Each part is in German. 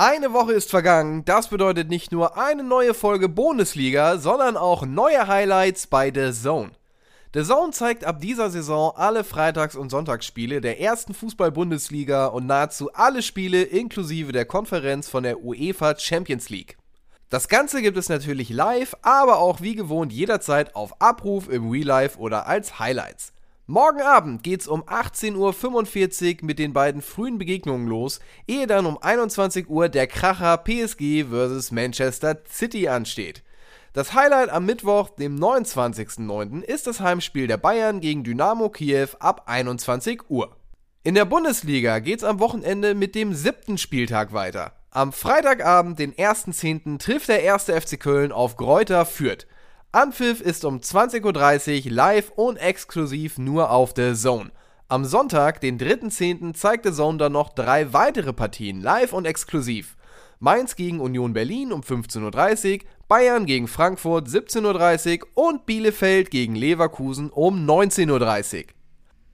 Eine Woche ist vergangen, das bedeutet nicht nur eine neue Folge Bundesliga, sondern auch neue Highlights bei The Zone. The Zone zeigt ab dieser Saison alle Freitags- und Sonntagsspiele der ersten Fußball-Bundesliga und nahezu alle Spiele inklusive der Konferenz von der UEFA Champions League. Das Ganze gibt es natürlich live, aber auch wie gewohnt jederzeit auf Abruf im Real Life oder als Highlights. Morgen Abend geht's um 18.45 Uhr mit den beiden frühen Begegnungen los, ehe dann um 21 Uhr der Kracher PSG vs Manchester City ansteht. Das Highlight am Mittwoch, dem 29.09., ist das Heimspiel der Bayern gegen Dynamo Kiew ab 21 Uhr. In der Bundesliga geht's am Wochenende mit dem siebten Spieltag weiter. Am Freitagabend, den 1.10., trifft der erste FC Köln auf Gräuter Fürth. Anpfiff ist um 20.30 Uhr live und exklusiv nur auf der Zone. Am Sonntag, den 3.10., zeigt The Zone dann noch drei weitere Partien live und exklusiv. Mainz gegen Union Berlin um 15.30 Uhr, Bayern gegen Frankfurt 17.30 Uhr und Bielefeld gegen Leverkusen um 19.30 Uhr.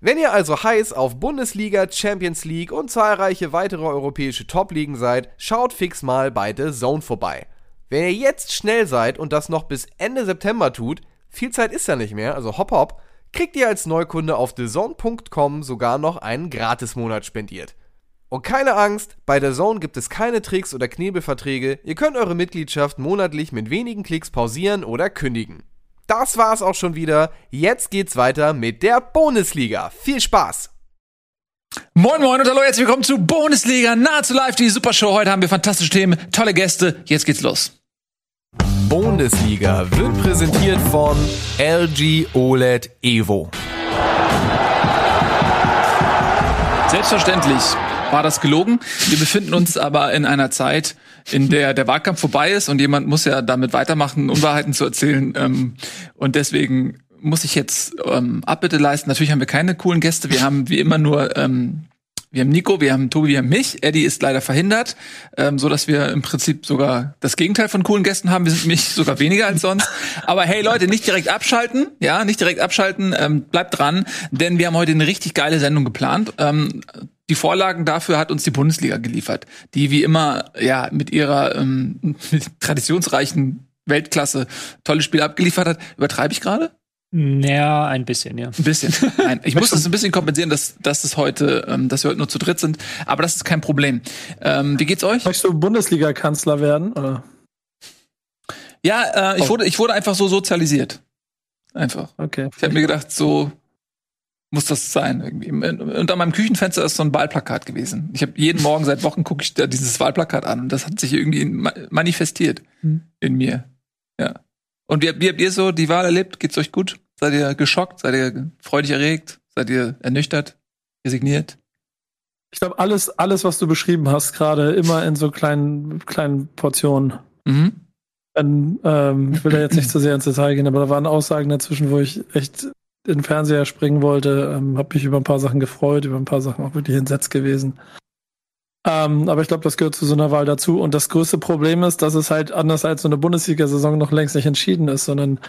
Wenn ihr also heiß auf Bundesliga, Champions League und zahlreiche weitere europäische Top-Ligen seid, schaut fix mal bei The Zone vorbei. Wenn ihr jetzt schnell seid und das noch bis Ende September tut, viel Zeit ist ja nicht mehr, also hopp hopp, kriegt ihr als Neukunde auf thezone.com sogar noch einen Gratismonat spendiert. Und keine Angst, bei der Zone gibt es keine Tricks oder Knebelverträge, ihr könnt eure Mitgliedschaft monatlich mit wenigen Klicks pausieren oder kündigen. Das war's auch schon wieder, jetzt geht's weiter mit der Bundesliga. Viel Spaß! Moin Moin und hallo, herzlich willkommen zu Bundesliga nahezu live, die Supershow. Heute haben wir fantastische Themen, tolle Gäste. Jetzt geht's los. Bundesliga wird präsentiert von LG OLED Evo. Selbstverständlich war das gelogen. Wir befinden uns aber in einer Zeit, in der der Wahlkampf vorbei ist und jemand muss ja damit weitermachen, Unwahrheiten zu erzählen. Ähm, und deswegen muss ich jetzt ähm, Abbitte leisten. Natürlich haben wir keine coolen Gäste. Wir haben wie immer nur ähm, wir haben Nico, wir haben Tobi, wir haben mich. Eddie ist leider verhindert, ähm, so dass wir im Prinzip sogar das Gegenteil von coolen Gästen haben. Wir sind mich sogar weniger als sonst. Aber hey Leute, nicht direkt abschalten, ja, nicht direkt abschalten. Ähm, bleibt dran, denn wir haben heute eine richtig geile Sendung geplant. Ähm, die Vorlagen dafür hat uns die Bundesliga geliefert, die wie immer ja mit ihrer ähm, mit traditionsreichen Weltklasse tolle Spiele abgeliefert hat. Übertreibe ich gerade? Ja, ein bisschen, ja. Ein bisschen. Nein, ich muss das ein bisschen kompensieren, dass, dass es heute, ähm, dass wir heute nur zu dritt sind. Aber das ist kein Problem. Ähm, wie geht's euch? Möchtest du Bundesliga-Kanzler werden? Oder? Ja, äh, ich, oh. wurde, ich wurde einfach so sozialisiert. Einfach. Okay. Ich habe mir gedacht, so muss das sein. Irgendwie. Und an meinem Küchenfenster ist so ein Wahlplakat gewesen. Ich habe jeden Morgen seit Wochen gucke ich da dieses Wahlplakat an und das hat sich irgendwie manifestiert hm. in mir. Ja. Und wie, wie habt ihr so die Wahl erlebt? Geht's euch gut? Seid ihr geschockt? Seid ihr freudig erregt? Seid ihr ernüchtert? Resigniert? Ich glaube, alles, alles, was du beschrieben hast, gerade immer in so kleinen, kleinen Portionen. Mhm. Dann, ähm, ich will da jetzt nicht zu sehr ins Detail gehen, aber da waren Aussagen dazwischen, wo ich echt in den Fernseher springen wollte, ähm, habe mich über ein paar Sachen gefreut, über ein paar Sachen auch wirklich entsetzt gewesen. Ähm, aber ich glaube, das gehört zu so einer Wahl dazu. Und das größte Problem ist, dass es halt anders als so eine Bundesliga-Saison noch längst nicht entschieden ist, sondern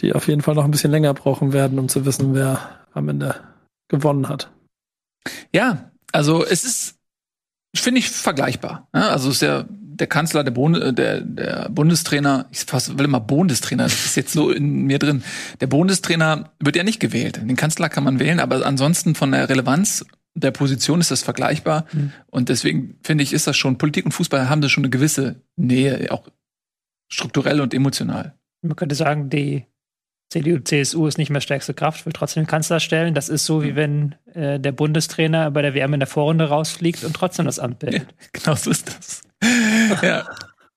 die auf jeden Fall noch ein bisschen länger brauchen werden, um zu wissen, wer am Ende gewonnen hat. Ja, also es ist, finde ich, vergleichbar. Ja, also ist ja der Kanzler, der, Bund, äh, der, der Bundestrainer, ich fast, will immer Bundestrainer, das ist jetzt so in mir drin. Der Bundestrainer wird ja nicht gewählt. Den Kanzler kann man wählen, aber ansonsten von der Relevanz der Position ist das vergleichbar. Mhm. Und deswegen finde ich, ist das schon, Politik und Fußball haben da schon eine gewisse Nähe, auch strukturell und emotional. Man könnte sagen, die CDU, CSU ist nicht mehr stärkste Kraft, will trotzdem Kanzler stellen. Das ist so, wie mhm. wenn äh, der Bundestrainer bei der WM in der Vorrunde rausfliegt und trotzdem das Amt bildet. Ja, genau so ist das. ja.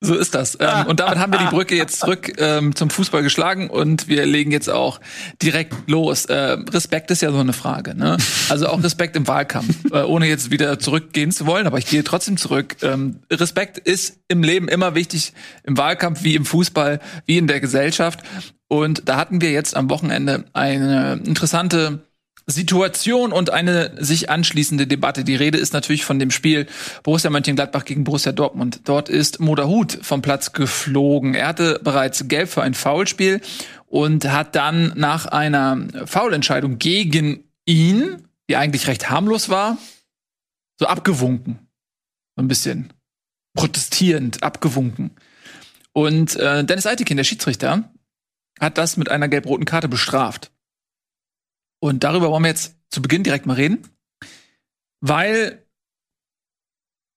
So ist das. Ähm, und damit haben wir die Brücke jetzt zurück ähm, zum Fußball geschlagen und wir legen jetzt auch direkt los. Äh, Respekt ist ja so eine Frage. Ne? Also auch Respekt im Wahlkampf, äh, ohne jetzt wieder zurückgehen zu wollen, aber ich gehe trotzdem zurück. Ähm, Respekt ist im Leben immer wichtig, im Wahlkampf wie im Fußball, wie in der Gesellschaft. Und da hatten wir jetzt am Wochenende eine interessante Situation und eine sich anschließende Debatte. Die Rede ist natürlich von dem Spiel Borussia Mönchengladbach gegen Borussia Dortmund. Dort ist Moderhut vom Platz geflogen. Er hatte bereits gelb für ein Foulspiel und hat dann nach einer Foulentscheidung gegen ihn, die eigentlich recht harmlos war, so abgewunken. So ein bisschen. protestierend, abgewunken. Und äh, Dennis Eitekin, der Schiedsrichter, hat das mit einer gelb-roten Karte bestraft. Und darüber wollen wir jetzt zu Beginn direkt mal reden, weil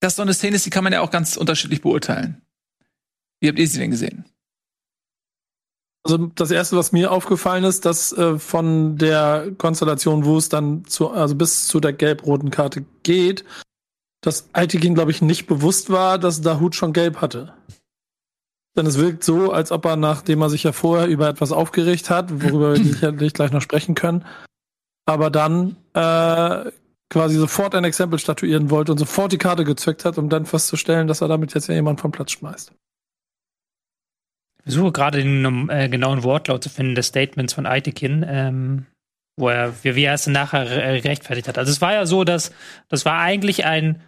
das so eine Szene ist, die kann man ja auch ganz unterschiedlich beurteilen. Wie habt ihr sie denn gesehen? Also das erste, was mir aufgefallen ist, dass äh, von der Konstellation, wo es dann zu, also bis zu der gelb-roten Karte geht, dass Aitikin, glaube ich, nicht bewusst war, dass Dahut schon gelb hatte. Denn es wirkt so, als ob er, nachdem er sich ja vorher über etwas aufgeregt hat, worüber wir sicherlich gleich noch sprechen können, aber dann äh, quasi sofort ein Exempel statuieren wollte und sofort die Karte gezückt hat, um dann festzustellen, dass er damit jetzt ja jemand vom Platz schmeißt. Ich versuche gerade den äh, genauen Wortlaut zu finden des Statements von Aitekin, ähm, wo er, wie, wie er es nachher rechtfertigt hat. Also es war ja so, dass das war eigentlich ein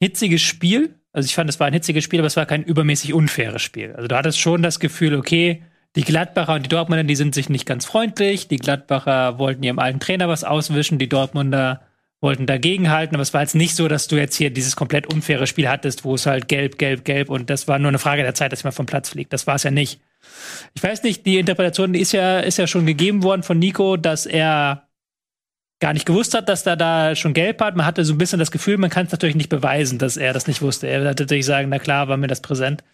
hitziges Spiel. Also ich fand, es war ein hitziges Spiel, aber es war kein übermäßig unfaires Spiel. Also du hattest schon das Gefühl, okay, die Gladbacher und die Dortmunder, die sind sich nicht ganz freundlich. Die Gladbacher wollten ihrem alten Trainer was auswischen, die Dortmunder wollten dagegenhalten, aber es war jetzt nicht so, dass du jetzt hier dieses komplett unfaire Spiel hattest, wo es halt gelb, gelb, gelb und das war nur eine Frage der Zeit, dass man vom Platz fliegt. Das war es ja nicht. Ich weiß nicht, die Interpretation ist ja, ist ja schon gegeben worden von Nico, dass er gar nicht gewusst hat, dass er da schon gelb hat. Man hatte so ein bisschen das Gefühl, man kann es natürlich nicht beweisen, dass er das nicht wusste. Er wird natürlich sagen, na klar, war mir das präsent.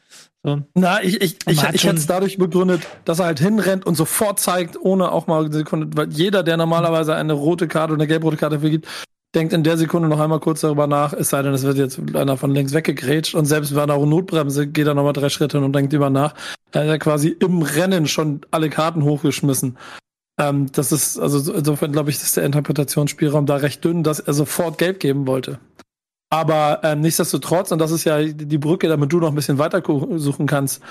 So. Na, ich, ich, ich, ich hätte es dadurch begründet, dass er halt hinrennt und sofort zeigt, ohne auch mal eine Sekunde, weil jeder, der normalerweise eine rote Karte oder eine gelb-rote Karte vergibt, denkt in der Sekunde noch einmal kurz darüber nach, es sei denn, es wird jetzt einer von links weggegrätscht und selbst bei einer Notbremse geht er nochmal drei Schritte und denkt über nach. Er hat ja quasi im Rennen schon alle Karten hochgeschmissen. Ähm, das ist, also insofern glaube ich, ist der Interpretationsspielraum da recht dünn, dass er sofort gelb geben wollte. Aber ähm, nichtsdestotrotz, und das ist ja die Brücke, damit du noch ein bisschen weiter suchen kannst,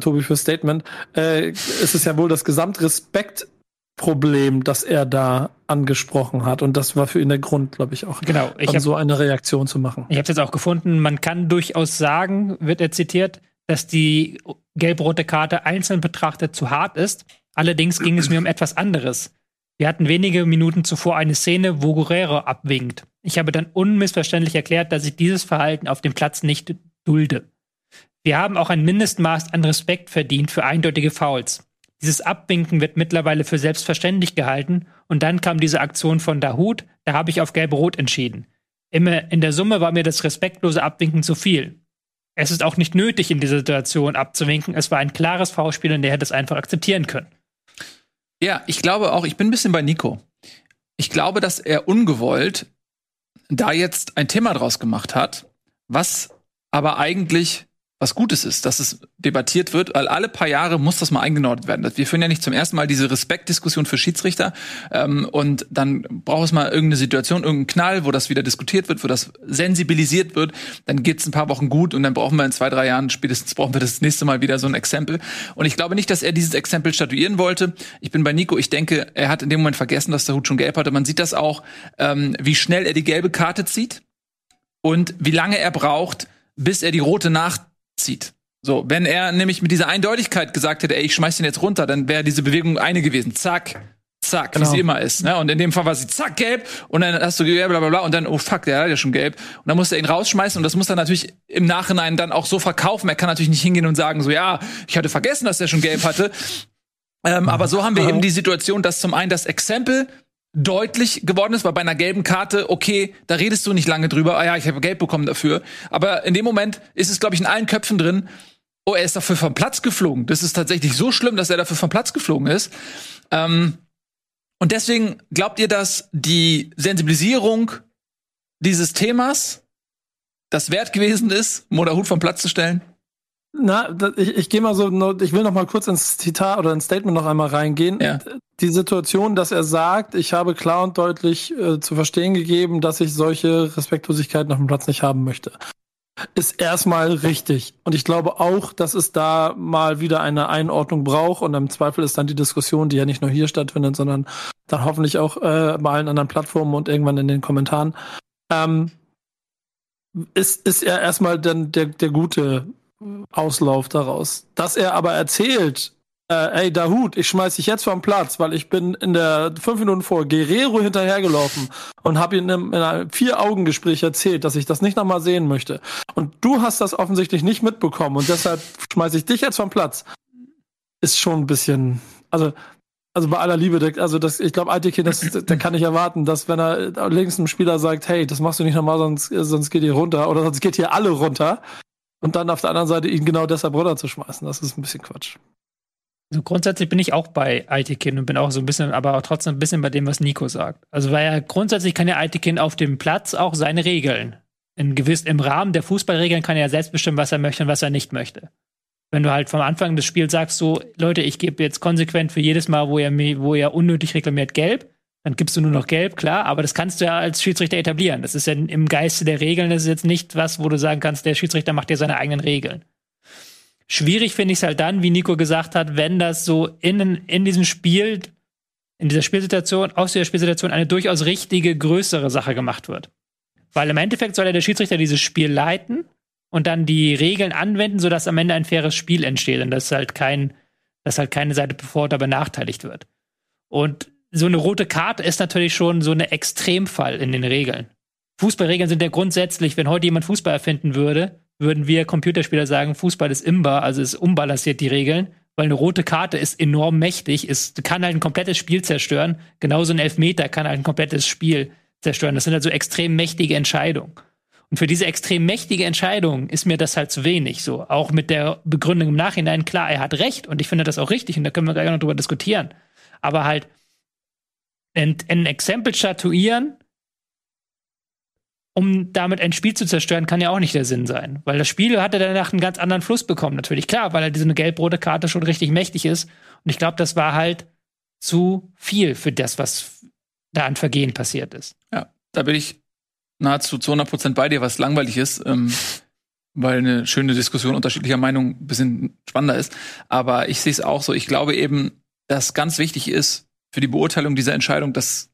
Tobi, für Statement, äh, ist es ja wohl das Gesamtrespekt Problem, das er da angesprochen hat. Und das war für ihn der Grund, glaube ich, auch, genau, ich hab, so eine Reaktion zu machen. Ich habe es jetzt auch gefunden, man kann durchaus sagen, wird er zitiert, dass die gelb-rote Karte einzeln betrachtet zu hart ist. Allerdings ging es mir um etwas anderes. Wir hatten wenige Minuten zuvor eine Szene, wo Guerrero abwinkt. Ich habe dann unmissverständlich erklärt, dass ich dieses Verhalten auf dem Platz nicht dulde. Wir haben auch ein Mindestmaß an Respekt verdient für eindeutige Fouls. Dieses Abwinken wird mittlerweile für selbstverständlich gehalten und dann kam diese Aktion von Dahut, da habe ich auf gelb-rot entschieden. Immer in der Summe war mir das respektlose Abwinken zu viel. Es ist auch nicht nötig, in dieser Situation abzuwinken. Es war ein klares V-Spiel und der hätte es einfach akzeptieren können. Ja, ich glaube auch, ich bin ein bisschen bei Nico. Ich glaube, dass er ungewollt da jetzt ein Thema draus gemacht hat, was aber eigentlich was Gutes ist, dass es debattiert wird, weil alle paar Jahre muss das mal eingenordet werden. Wir führen ja nicht zum ersten Mal diese Respektdiskussion für Schiedsrichter ähm, und dann braucht es mal irgendeine Situation, irgendeinen Knall, wo das wieder diskutiert wird, wo das sensibilisiert wird. Dann geht's ein paar Wochen gut und dann brauchen wir in zwei, drei Jahren spätestens brauchen wir das nächste Mal wieder so ein Exempel. Und ich glaube nicht, dass er dieses Exempel statuieren wollte. Ich bin bei Nico. Ich denke, er hat in dem Moment vergessen, dass der Hut schon gelb hatte. Man sieht das auch, ähm, wie schnell er die gelbe Karte zieht und wie lange er braucht, bis er die rote nach zieht. So, wenn er nämlich mit dieser Eindeutigkeit gesagt hätte, ey, ich schmeiß den jetzt runter, dann wäre diese Bewegung eine gewesen. Zack, zack, genau. wie sie immer ist. Ne? Und in dem Fall war sie zack gelb und dann hast du bla bla bla und dann, oh fuck, der hat ja schon gelb. Und dann muss er ihn rausschmeißen und das muss er natürlich im Nachhinein dann auch so verkaufen. Er kann natürlich nicht hingehen und sagen, so ja, ich hatte vergessen, dass er schon gelb hatte. Ähm, aber so haben wir eben die Situation, dass zum einen das Exempel deutlich geworden ist, weil bei einer gelben Karte, okay, da redest du nicht lange drüber, ah ja, ich habe Geld bekommen dafür. Aber in dem Moment ist es, glaube ich, in allen Köpfen drin, oh, er ist dafür vom Platz geflogen. Das ist tatsächlich so schlimm, dass er dafür vom Platz geflogen ist. Ähm, und deswegen glaubt ihr, dass die Sensibilisierung dieses Themas das wert gewesen ist, Moderhut vom Platz zu stellen? Na, ich, ich gehe mal so, ich will noch mal kurz ins Zitat oder ins Statement noch einmal reingehen. Ja. Die Situation, dass er sagt, ich habe klar und deutlich äh, zu verstehen gegeben, dass ich solche Respektlosigkeiten auf dem Platz nicht haben möchte, ist erstmal richtig. Und ich glaube auch, dass es da mal wieder eine Einordnung braucht und im Zweifel ist dann die Diskussion, die ja nicht nur hier stattfindet, sondern dann hoffentlich auch äh, bei allen anderen Plattformen und irgendwann in den Kommentaren. Ähm, ist, ist er erstmal dann der, der gute Auslauf daraus. Dass er aber erzählt, äh, ey Dahut, ich schmeiß dich jetzt vom Platz, weil ich bin in der fünf Minuten vor Guerrero hinterhergelaufen und habe ihm in einem Vier-Augen-Gespräch erzählt, dass ich das nicht nochmal sehen möchte. Und du hast das offensichtlich nicht mitbekommen und deshalb schmeiß ich dich jetzt vom Platz. Ist schon ein bisschen, also also bei aller Liebe, also das, ich glaube, Altike, das, der kann nicht erwarten, dass wenn er links einem Spieler sagt, hey, das machst du nicht nochmal, sonst, sonst geht ihr runter oder sonst geht hier alle runter und dann auf der anderen Seite ihn genau deshalb runterzuschmeißen, das ist ein bisschen Quatsch. Also grundsätzlich bin ich auch bei Aitikin und bin auch so ein bisschen, aber auch trotzdem ein bisschen bei dem, was Nico sagt. Also weil er grundsätzlich kann ja Aitikin auf dem Platz auch seine Regeln. In gewiss, im Rahmen der Fußballregeln kann er selbst bestimmen, was er möchte und was er nicht möchte. Wenn du halt vom Anfang des Spiels sagst, so, Leute, ich gebe jetzt konsequent für jedes Mal, wo er, wo er unnötig reklamiert, gelb, dann gibst du nur noch gelb, klar, aber das kannst du ja als Schiedsrichter etablieren. Das ist ja im Geiste der Regeln, das ist jetzt nicht was, wo du sagen kannst, der Schiedsrichter macht ja seine eigenen Regeln. Schwierig finde ich es halt dann, wie Nico gesagt hat, wenn das so in, in diesem Spiel, in dieser Spielsituation, aus dieser Spielsituation eine durchaus richtige, größere Sache gemacht wird. Weil im Endeffekt soll ja der Schiedsrichter dieses Spiel leiten und dann die Regeln anwenden, sodass am Ende ein faires Spiel entsteht und dass halt kein, dass halt keine Seite bevor oder benachteiligt wird. Und so eine rote Karte ist natürlich schon so ein Extremfall in den Regeln. Fußballregeln sind ja grundsätzlich, wenn heute jemand Fußball erfinden würde, würden wir Computerspieler sagen, Fußball ist imbar, also ist unbalanciert die Regeln, weil eine rote Karte ist enorm mächtig, ist, kann halt ein komplettes Spiel zerstören. Genauso ein Elfmeter kann halt ein komplettes Spiel zerstören. Das sind halt so extrem mächtige Entscheidungen. Und für diese extrem mächtige Entscheidung ist mir das halt zu wenig. So, auch mit der Begründung im Nachhinein, klar, er hat recht und ich finde das auch richtig und da können wir gleich noch drüber diskutieren. Aber halt ein Exempel statuieren, um damit ein Spiel zu zerstören, kann ja auch nicht der Sinn sein. Weil das Spiel hatte danach einen ganz anderen Fluss bekommen, natürlich. Klar, weil halt diese gelb-rote Karte schon richtig mächtig ist. Und ich glaube, das war halt zu viel für das, was da an Vergehen passiert ist. Ja, da bin ich nahezu zu 100 Prozent bei dir, was langweilig ist. Ähm, weil eine schöne Diskussion unterschiedlicher Meinungen ein bisschen spannender ist. Aber ich sehe es auch so. Ich glaube eben, dass ganz wichtig ist für die Beurteilung dieser Entscheidung, dass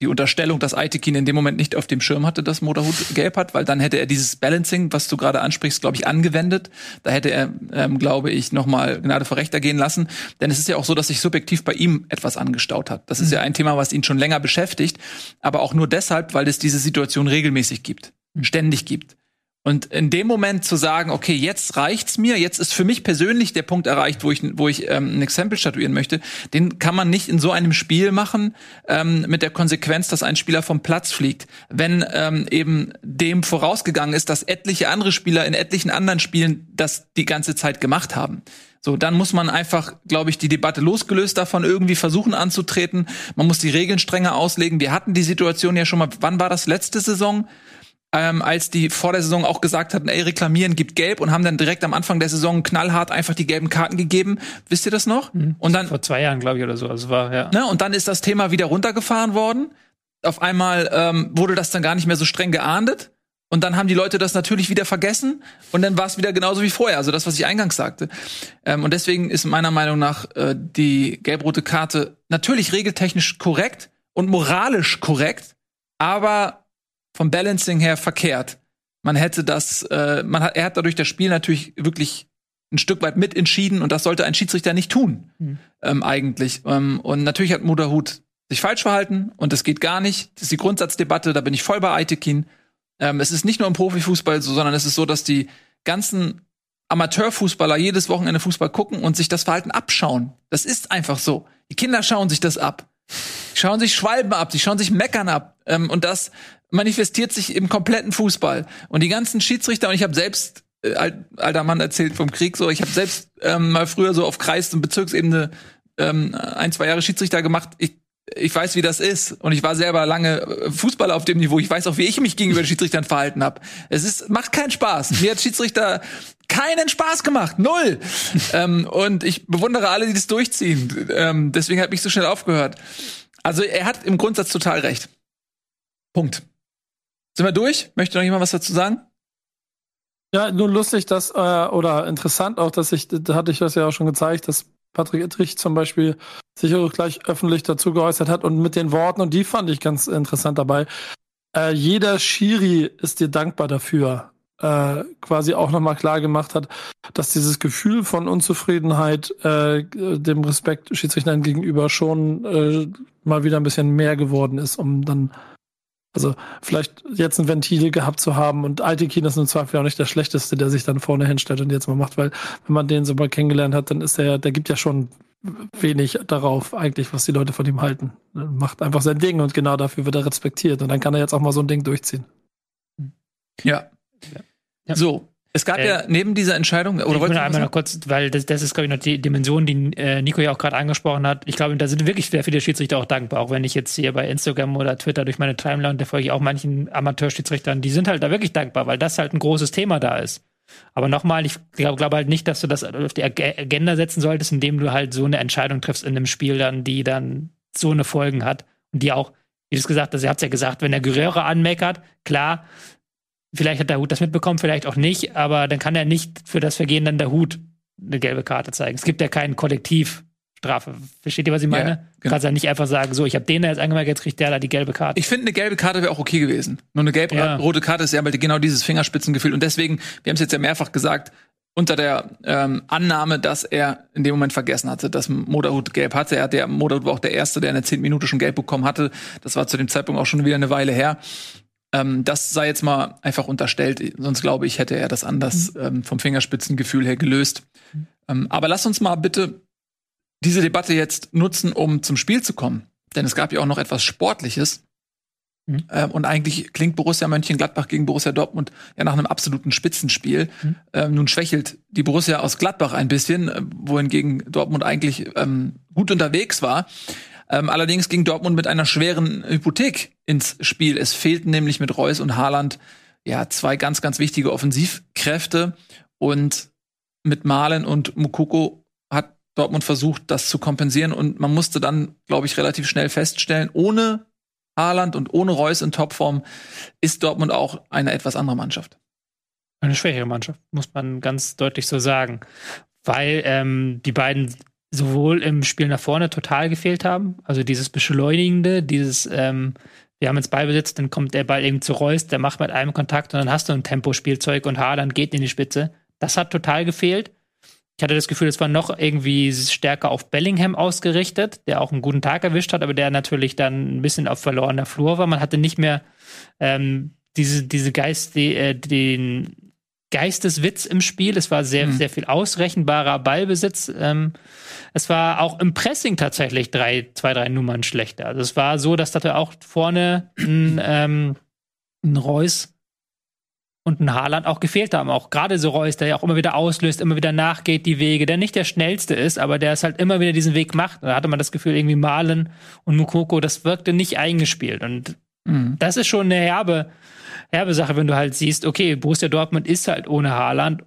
die Unterstellung, dass Aitekin in dem Moment nicht auf dem Schirm hatte, dass Motorhut gelb hat, weil dann hätte er dieses Balancing, was du gerade ansprichst, glaube ich, angewendet. Da hätte er, ähm, glaube ich, noch mal Gnade vor Rechter gehen lassen. Denn es ist ja auch so, dass sich subjektiv bei ihm etwas angestaut hat. Das ist mhm. ja ein Thema, was ihn schon länger beschäftigt, aber auch nur deshalb, weil es diese Situation regelmäßig gibt, mhm. ständig gibt. Und in dem Moment zu sagen, okay, jetzt reicht's mir, jetzt ist für mich persönlich der Punkt erreicht, wo ich, wo ich ähm, ein Exempel statuieren möchte, den kann man nicht in so einem Spiel machen, ähm, mit der Konsequenz, dass ein Spieler vom Platz fliegt. Wenn ähm, eben dem vorausgegangen ist, dass etliche andere Spieler in etlichen anderen Spielen das die ganze Zeit gemacht haben. So, dann muss man einfach, glaube ich, die Debatte losgelöst davon irgendwie versuchen anzutreten. Man muss die Regeln strenger auslegen. Wir hatten die Situation ja schon mal, wann war das letzte Saison? Ähm, als die vor der Saison auch gesagt hatten, ey, reklamieren gibt gelb und haben dann direkt am Anfang der Saison knallhart einfach die gelben Karten gegeben. Wisst ihr das noch? Mhm. Und dann vor zwei Jahren, glaube ich, oder so. Also war ja. Ne, und dann ist das Thema wieder runtergefahren worden. Auf einmal ähm, wurde das dann gar nicht mehr so streng geahndet. Und dann haben die Leute das natürlich wieder vergessen und dann war es wieder genauso wie vorher. Also das, was ich eingangs sagte. Ähm, und deswegen ist meiner Meinung nach äh, die gelb-rote Karte natürlich regeltechnisch korrekt und moralisch korrekt, aber vom Balancing her verkehrt. Man hätte das, äh, man hat, er hat dadurch das Spiel natürlich wirklich ein Stück weit mitentschieden und das sollte ein Schiedsrichter nicht tun, mhm. ähm, eigentlich. Ähm, und natürlich hat Moderhut sich falsch verhalten und das geht gar nicht. Das ist die Grundsatzdebatte, da bin ich voll bei Aitekin. Ähm, es ist nicht nur im Profifußball so, sondern es ist so, dass die ganzen Amateurfußballer jedes Wochenende Fußball gucken und sich das Verhalten abschauen. Das ist einfach so. Die Kinder schauen sich das ab. Die schauen sich Schwalben ab, die schauen sich Meckern ab. Ähm, und das manifestiert sich im kompletten Fußball. Und die ganzen Schiedsrichter, und ich habe selbst, äh, alter Mann erzählt vom Krieg so, ich habe selbst ähm, mal früher so auf Kreis- und Bezirksebene ähm, ein, zwei Jahre Schiedsrichter gemacht. Ich, ich weiß, wie das ist. Und ich war selber lange äh, Fußballer auf dem Niveau. Ich weiß auch, wie ich mich gegenüber Schiedsrichtern verhalten habe. Es ist, macht keinen Spaß. Mir hat Schiedsrichter keinen Spaß gemacht. Null. ähm, und ich bewundere alle, die das durchziehen. Ähm, deswegen hat mich so schnell aufgehört. Also er hat im Grundsatz total recht. Punkt. Sind wir durch? Möchte noch jemand was dazu sagen? Ja, nur lustig, dass, äh, oder interessant auch, dass ich, da hatte ich das ja auch schon gezeigt, dass Patrick Ittrich zum Beispiel sich auch gleich öffentlich dazu geäußert hat und mit den Worten, und die fand ich ganz interessant dabei. Äh, jeder Schiri ist dir dankbar dafür, äh, quasi auch nochmal klar gemacht hat, dass dieses Gefühl von Unzufriedenheit äh, dem Respekt Schiedsrichtern gegenüber schon äh, mal wieder ein bisschen mehr geworden ist, um dann also vielleicht jetzt ein Ventil gehabt zu haben und Altekin ist im Zweifel auch nicht der Schlechteste, der sich dann vorne hinstellt und jetzt mal macht, weil wenn man den so mal kennengelernt hat, dann ist er, der gibt ja schon wenig darauf eigentlich, was die Leute von ihm halten. Er macht einfach sein Ding und genau dafür wird er respektiert und dann kann er jetzt auch mal so ein Ding durchziehen. Ja. ja. So, es gab äh, ja neben dieser Entscheidung, oder ich wollte einmal noch kurz, weil das, das ist, glaube ich, noch die Dimension, die äh, Nico ja auch gerade angesprochen hat. Ich glaube, da sind wirklich sehr viele Schiedsrichter auch dankbar, auch wenn ich jetzt hier bei Instagram oder Twitter durch meine Timeline, da folge ich auch manchen Amateurschiedsrichtern, die sind halt da wirklich dankbar, weil das halt ein großes Thema da ist. Aber nochmal, ich glaube glaub halt nicht, dass du das auf die Agenda setzen solltest, indem du halt so eine Entscheidung triffst in einem Spiel dann, die dann so eine Folgen hat und die auch, wie du es gesagt hast, ihr habt es ja gesagt, wenn der Guerrero anmeckert, klar, Vielleicht hat der Hut das mitbekommen, vielleicht auch nicht, aber dann kann er nicht für das Vergehen dann der Hut eine gelbe Karte zeigen. Es gibt ja keinen Kollektivstrafe. Versteht ihr, was ich meine? Ja, genau. Du kannst ja nicht einfach sagen, so, ich habe den da jetzt angemerkt, jetzt kriegt der da die gelbe Karte. Ich finde, eine gelbe Karte wäre auch okay gewesen. Nur eine gelbe ja. rote Karte ist ja weil genau dieses Fingerspitzengefühl. Und deswegen, wir haben es jetzt ja mehrfach gesagt, unter der ähm, Annahme, dass er in dem Moment vergessen hatte, dass Moderhut gelb hatte. Er hat der Moderhut war auch der erste, der in der 10 Minute schon gelb bekommen hatte. Das war zu dem Zeitpunkt auch schon wieder eine Weile her. Ähm, das sei jetzt mal einfach unterstellt, sonst glaube ich, hätte er das anders mhm. ähm, vom Fingerspitzengefühl her gelöst. Mhm. Ähm, aber lass uns mal bitte diese Debatte jetzt nutzen, um zum Spiel zu kommen. Denn es gab ja auch noch etwas Sportliches. Mhm. Ähm, und eigentlich klingt Borussia Mönchengladbach gegen Borussia Dortmund ja nach einem absoluten Spitzenspiel. Mhm. Ähm, nun schwächelt die Borussia aus Gladbach ein bisschen, äh, wohingegen Dortmund eigentlich ähm, gut unterwegs war. Ähm, allerdings ging Dortmund mit einer schweren Hypothek ins Spiel. Es fehlten nämlich mit Reus und Haaland ja zwei ganz, ganz wichtige Offensivkräfte und mit Malen und Mukoko hat Dortmund versucht, das zu kompensieren und man musste dann, glaube ich, relativ schnell feststellen, ohne Haaland und ohne Reus in Topform ist Dortmund auch eine etwas andere Mannschaft. Eine schwächere Mannschaft, muss man ganz deutlich so sagen. Weil ähm, die beiden sowohl im Spiel nach vorne total gefehlt haben. Also dieses Beschleunigende, dieses, ähm, wir haben jetzt Ballbesitz, dann kommt der Ball eben zu Reus, der macht mit einem Kontakt und dann hast du ein Tempospielzeug und Haaland geht in die Spitze. Das hat total gefehlt. Ich hatte das Gefühl, es war noch irgendwie stärker auf Bellingham ausgerichtet, der auch einen guten Tag erwischt hat, aber der natürlich dann ein bisschen auf verlorener Flur war. Man hatte nicht mehr ähm, diese, diese Geist, die, äh, den Geisteswitz im Spiel. Es war sehr, mhm. sehr viel ausrechenbarer Ballbesitz. Ähm, es war auch im Pressing tatsächlich drei, zwei, drei Nummern schlechter. Also es war so, dass da auch vorne ein, ähm, ein Reus und ein Haaland auch gefehlt haben. Auch gerade so Reus, der ja auch immer wieder auslöst, immer wieder nachgeht die Wege, der nicht der schnellste ist, aber der es halt immer wieder diesen Weg macht. Da hatte man das Gefühl, irgendwie Malen und Mukoko, das wirkte nicht eingespielt. Und mhm. das ist schon eine herbe, herbe Sache, wenn du halt siehst, okay, Borussia Dortmund ist halt ohne Haaland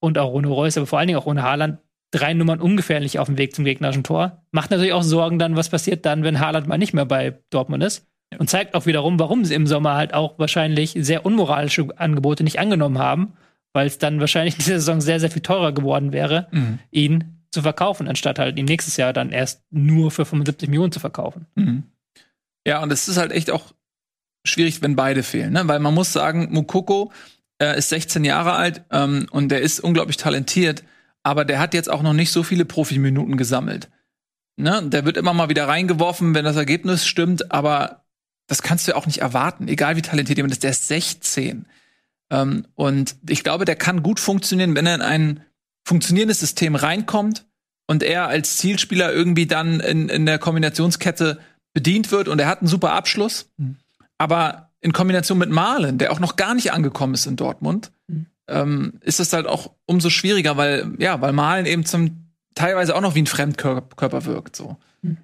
und auch ohne Reus, aber vor allen Dingen auch ohne Haaland drei Nummern ungefährlich auf dem Weg zum gegnerischen Tor. Macht natürlich auch Sorgen dann, was passiert dann, wenn Haaland mal nicht mehr bei Dortmund ist. Und zeigt auch wiederum, warum sie im Sommer halt auch wahrscheinlich sehr unmoralische Angebote nicht angenommen haben, weil es dann wahrscheinlich in dieser Saison sehr, sehr viel teurer geworden wäre, mhm. ihn zu verkaufen, anstatt halt ihn nächstes Jahr dann erst nur für 75 Millionen zu verkaufen. Mhm. Ja, und es ist halt echt auch schwierig, wenn beide fehlen, ne? weil man muss sagen, Mukoko äh, ist 16 Jahre alt ähm, und der ist unglaublich talentiert, aber der hat jetzt auch noch nicht so viele Profiminuten gesammelt. Ne? Der wird immer mal wieder reingeworfen, wenn das Ergebnis stimmt, aber das kannst du ja auch nicht erwarten, egal wie talentiert jemand ist, der ist 16. Ähm, und ich glaube, der kann gut funktionieren, wenn er in ein funktionierendes System reinkommt und er als Zielspieler irgendwie dann in, in der Kombinationskette bedient wird und er hat einen super Abschluss. Mhm. Aber in Kombination mit Malen, der auch noch gar nicht angekommen ist in Dortmund, mhm. ähm, ist es halt auch umso schwieriger, weil, ja, weil Malen eben zum teilweise auch noch wie ein Fremdkörper wirkt. So. Mhm.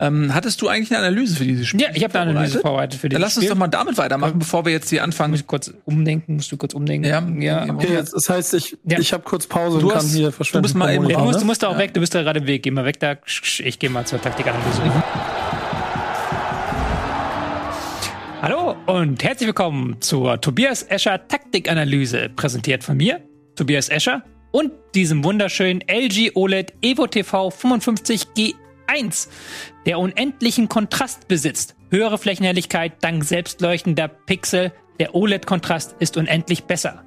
Ähm, hattest du eigentlich eine Analyse für dieses Spiel? Ja, ich habe eine Analyse vorbereitet für dieses Spiel. Dann lass uns Spiel. doch mal damit weitermachen, bevor wir jetzt hier anfangen. Muss ich kurz umdenken? Musst du kurz umdenken? Ja, ja. Okay, jetzt, das heißt, ich, ja. ich habe kurz Pause du und kann hier verschwinden. Du bist mal eben, du musst, du musst da auch ja. weg, du bist da gerade im Weg. Geh mal weg da. Ich gehe mal zur Taktikanalyse. Mhm. Und herzlich willkommen zur Tobias Escher Taktikanalyse, präsentiert von mir, Tobias Escher, und diesem wunderschönen LG OLED Evo TV 55G1, der unendlichen Kontrast besitzt, höhere Flächenhelligkeit dank selbstleuchtender Pixel, der OLED-Kontrast ist unendlich besser.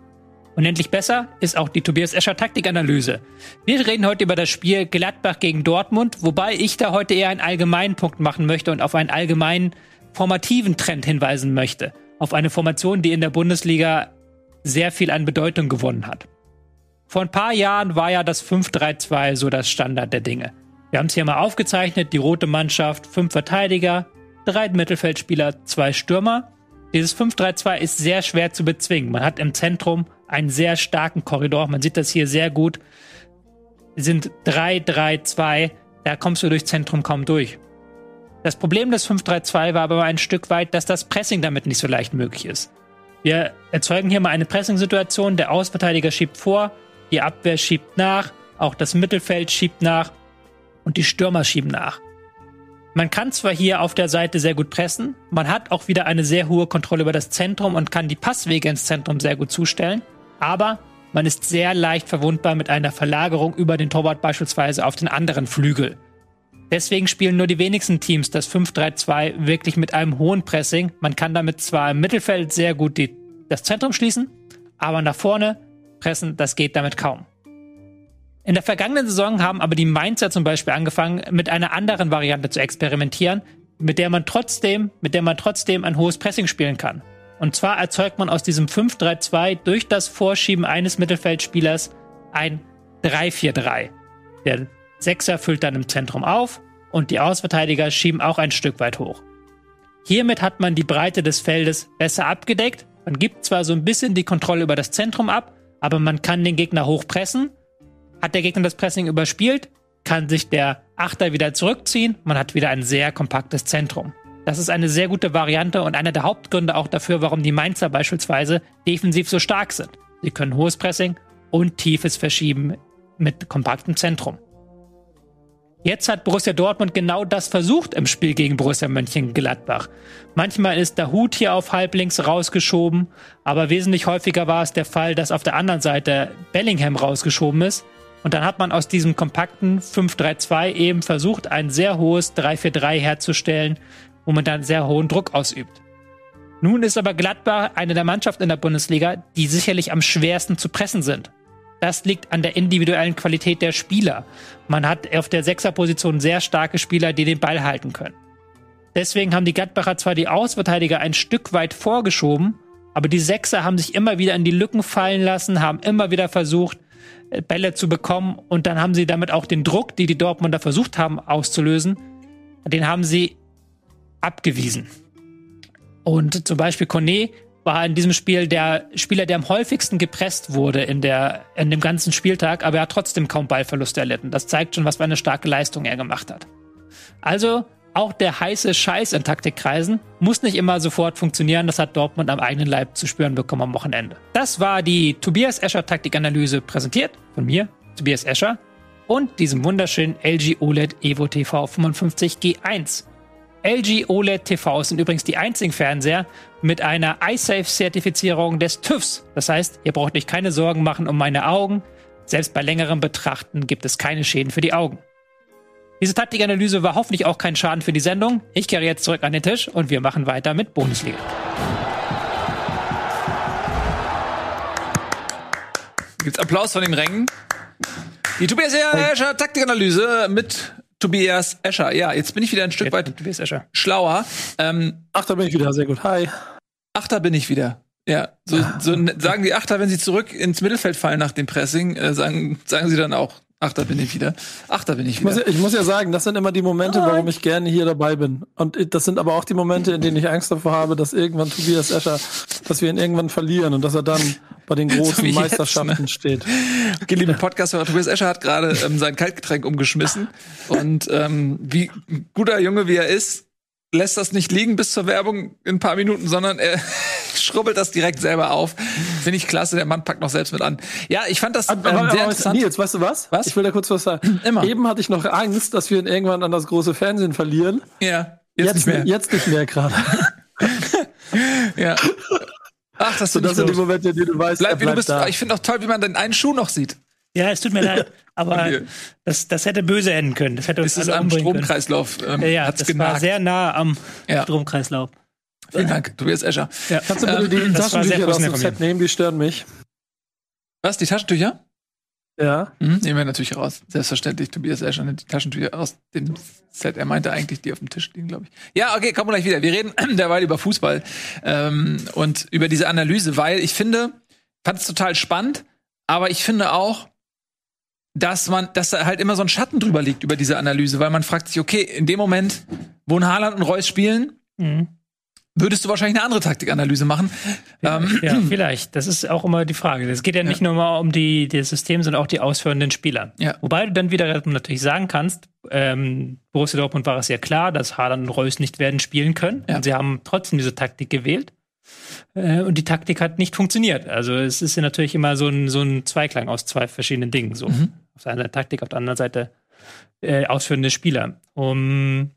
Unendlich besser ist auch die Tobias Escher Taktikanalyse. Wir reden heute über das Spiel Gladbach gegen Dortmund, wobei ich da heute eher einen allgemeinen Punkt machen möchte und auf einen allgemeinen formativen Trend hinweisen möchte. Auf eine Formation, die in der Bundesliga sehr viel an Bedeutung gewonnen hat. Vor ein paar Jahren war ja das 5-3-2 so das Standard der Dinge. Wir haben es hier mal aufgezeichnet, die rote Mannschaft, fünf Verteidiger, drei Mittelfeldspieler, zwei Stürmer. Dieses 5-3-2 ist sehr schwer zu bezwingen. Man hat im Zentrum einen sehr starken Korridor. Man sieht das hier sehr gut. Sind 3-3-2. Da kommst du durchs Zentrum kaum durch. Das Problem des 5-3-2 war aber ein Stück weit, dass das Pressing damit nicht so leicht möglich ist. Wir erzeugen hier mal eine Pressing-Situation. Der Ausverteidiger schiebt vor, die Abwehr schiebt nach, auch das Mittelfeld schiebt nach und die Stürmer schieben nach. Man kann zwar hier auf der Seite sehr gut pressen, man hat auch wieder eine sehr hohe Kontrolle über das Zentrum und kann die Passwege ins Zentrum sehr gut zustellen, aber man ist sehr leicht verwundbar mit einer Verlagerung über den Torwart beispielsweise auf den anderen Flügel. Deswegen spielen nur die wenigsten Teams das 5-3-2 wirklich mit einem hohen Pressing. Man kann damit zwar im Mittelfeld sehr gut die, das Zentrum schließen, aber nach vorne pressen, das geht damit kaum. In der vergangenen Saison haben aber die Mainzer zum Beispiel angefangen, mit einer anderen Variante zu experimentieren, mit der man trotzdem, mit der man trotzdem ein hohes Pressing spielen kann. Und zwar erzeugt man aus diesem 5-3-2 durch das Vorschieben eines Mittelfeldspielers ein 3-4-3. Der Sechser füllt dann im Zentrum auf und die Ausverteidiger schieben auch ein Stück weit hoch. Hiermit hat man die Breite des Feldes besser abgedeckt. Man gibt zwar so ein bisschen die Kontrolle über das Zentrum ab, aber man kann den Gegner hochpressen hat der Gegner das Pressing überspielt, kann sich der Achter wieder zurückziehen. Man hat wieder ein sehr kompaktes Zentrum. Das ist eine sehr gute Variante und einer der Hauptgründe auch dafür, warum die Mainzer beispielsweise defensiv so stark sind. Sie können hohes Pressing und tiefes Verschieben mit kompaktem Zentrum. Jetzt hat Borussia Dortmund genau das versucht im Spiel gegen Borussia Mönchengladbach. Manchmal ist der Hut hier auf halblinks rausgeschoben, aber wesentlich häufiger war es der Fall, dass auf der anderen Seite Bellingham rausgeschoben ist und dann hat man aus diesem kompakten 5-3-2 eben versucht, ein sehr hohes 3-4-3 herzustellen, wo man dann sehr hohen Druck ausübt. Nun ist aber Gladbach eine der Mannschaften in der Bundesliga, die sicherlich am schwersten zu pressen sind. Das liegt an der individuellen Qualität der Spieler. Man hat auf der Sechserposition sehr starke Spieler, die den Ball halten können. Deswegen haben die Gladbacher zwar die Ausverteidiger ein Stück weit vorgeschoben, aber die Sechser haben sich immer wieder in die Lücken fallen lassen, haben immer wieder versucht, Bälle zu bekommen. Und dann haben sie damit auch den Druck, die die Dortmunder versucht haben auszulösen, den haben sie abgewiesen. Und zum Beispiel Kone war in diesem Spiel der Spieler, der am häufigsten gepresst wurde in, der, in dem ganzen Spieltag, aber er hat trotzdem kaum Ballverluste erlitten. Das zeigt schon, was für eine starke Leistung er gemacht hat. Also auch der heiße Scheiß in Taktikkreisen muss nicht immer sofort funktionieren. Das hat Dortmund am eigenen Leib zu spüren bekommen am Wochenende. Das war die Tobias Escher Taktikanalyse präsentiert von mir, Tobias Escher, und diesem wunderschönen LG OLED Evo TV 55G1. LG OLED TV sind übrigens die einzigen Fernseher mit einer iSafe-Zertifizierung des TÜVs. Das heißt, ihr braucht euch keine Sorgen machen um meine Augen. Selbst bei längerem Betrachten gibt es keine Schäden für die Augen. Diese Taktikanalyse war hoffentlich auch kein Schaden für die Sendung. Ich kehre jetzt zurück an den Tisch und wir machen weiter mit Bundesliga. Gibt's Applaus von den Rängen? Die Tobias Escher Taktikanalyse mit Tobias Escher. Ja, jetzt bin ich wieder ein Stück weit Tobias Escher. schlauer. Ähm, Achter bin ich wieder, sehr gut. Hi. Achter bin ich wieder. Ja, so, so sagen die Achter, wenn sie zurück ins Mittelfeld fallen nach dem Pressing, äh, sagen, sagen sie dann auch Ach, da bin ich wieder. Ach, da bin ich wieder. Ich muss, ja, ich muss ja sagen, das sind immer die Momente, warum ich gerne hier dabei bin. Und das sind aber auch die Momente, in denen ich Angst davor habe, dass irgendwann Tobias Escher, dass wir ihn irgendwann verlieren und dass er dann bei den großen so Meisterschaften jetzt, ne? steht. Okay, liebe Podcaster, Tobias Escher hat gerade ähm, sein Kaltgetränk umgeschmissen. Und ähm, wie guter Junge wie er ist, lässt das nicht liegen bis zur Werbung in ein paar Minuten, sondern er schrubbelt das direkt selber auf. Finde ich klasse, der Mann packt noch selbst mit an. Ja, ich fand das ähm, aber, sehr interessant. Nils, weißt du was? Was? Ich will da kurz was sagen. Immer. Eben hatte ich noch Angst, dass wir ihn irgendwann an das große Fernsehen verlieren. Ja, jetzt, jetzt nicht mehr. Jetzt nicht mehr gerade. ja. Ach, das, so, das sind die Momente, die du weißt. Bleib, wie du bist. Da. Ich finde auch toll, wie man den einen Schuh noch sieht. Ja, es tut mir leid, aber das, das hätte böse enden können. Das hätte uns ist am Stromkreislauf. Ähm, ja, das genagt. war sehr nah am ja. Stromkreislauf. Vielen Dank, Tobias Escher. Ja. Kannst du bitte die ähm, Taschentücher aus dem Set nehmen? Die stören mich. Was, die Taschentücher? Ja. Mhm, nehmen wir natürlich raus. Selbstverständlich, Tobias Escher nimmt die Taschentücher aus dem Set. Er meinte eigentlich, die auf dem Tisch liegen, glaube ich. Ja, okay, kommen wir gleich wieder. Wir reden derweil über Fußball ähm, und über diese Analyse, weil ich finde, fand es total spannend, aber ich finde auch, dass man, dass da halt immer so ein Schatten drüber liegt über diese Analyse, weil man fragt sich, okay, in dem Moment, wo ein Haaland und Reus spielen, mhm würdest du wahrscheinlich eine andere Taktikanalyse machen. Ja, ähm, ja, vielleicht. Das ist auch immer die Frage. Es geht ja nicht ja. nur mal um die, das System, sondern auch die ausführenden Spieler. Ja. Wobei du dann wieder natürlich sagen kannst, ähm, Borussia Dortmund war es ja klar, dass Haaland und Reus nicht werden spielen können. Und sie haben trotzdem diese Taktik gewählt. Äh, und die Taktik hat nicht funktioniert. Also es ist ja natürlich immer so ein, so ein Zweiklang aus zwei verschiedenen Dingen. So. Mhm. Auf der einen Seite Taktik, auf der anderen Seite äh, ausführende Spieler. Um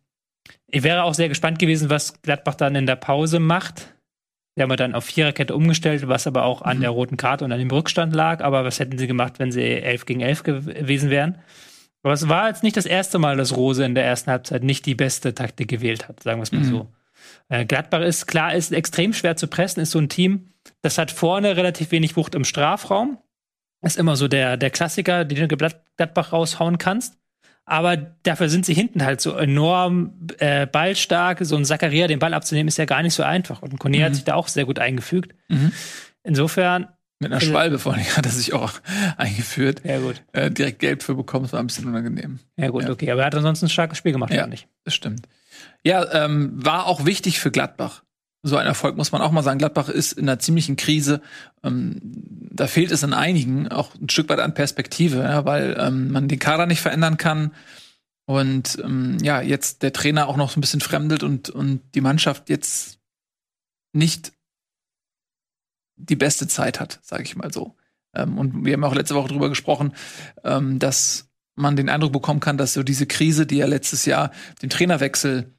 ich wäre auch sehr gespannt gewesen, was Gladbach dann in der Pause macht. Sie haben dann auf Viererkette umgestellt, was aber auch an mhm. der roten Karte und an dem Rückstand lag. Aber was hätten sie gemacht, wenn sie 11 gegen 11 gewesen wären? Aber es war jetzt nicht das erste Mal, dass Rose in der ersten Halbzeit nicht die beste Taktik gewählt hat, sagen wir es mal mhm. so. Äh, Gladbach ist klar, ist extrem schwer zu pressen, ist so ein Team, das hat vorne relativ wenig Wucht im Strafraum. Ist immer so der, der Klassiker, den du Gladbach raushauen kannst aber dafür sind sie hinten halt so enorm äh, ballstark. So ein Zakaria den Ball abzunehmen, ist ja gar nicht so einfach. Und Kone mhm. hat sich da auch sehr gut eingefügt. Mhm. Insofern. Mit einer Schwalbe vorhin hat er sich auch eingeführt. Ja, gut. Äh, direkt Gelb für bekommen, das war ein bisschen unangenehm. Ja, gut, ja. okay. Aber er hat ansonsten ein starkes Spiel gemacht, ja, nicht? Das stimmt. Ja, ähm, war auch wichtig für Gladbach so ein Erfolg, muss man auch mal sagen. Gladbach ist in einer ziemlichen Krise. Ähm, da fehlt es an einigen auch ein Stück weit an Perspektive, ja, weil ähm, man den Kader nicht verändern kann. Und ähm, ja, jetzt der Trainer auch noch so ein bisschen fremdelt und, und die Mannschaft jetzt nicht die beste Zeit hat, sage ich mal so. Ähm, und wir haben auch letzte Woche drüber gesprochen, ähm, dass man den Eindruck bekommen kann, dass so diese Krise, die ja letztes Jahr dem Trainerwechsel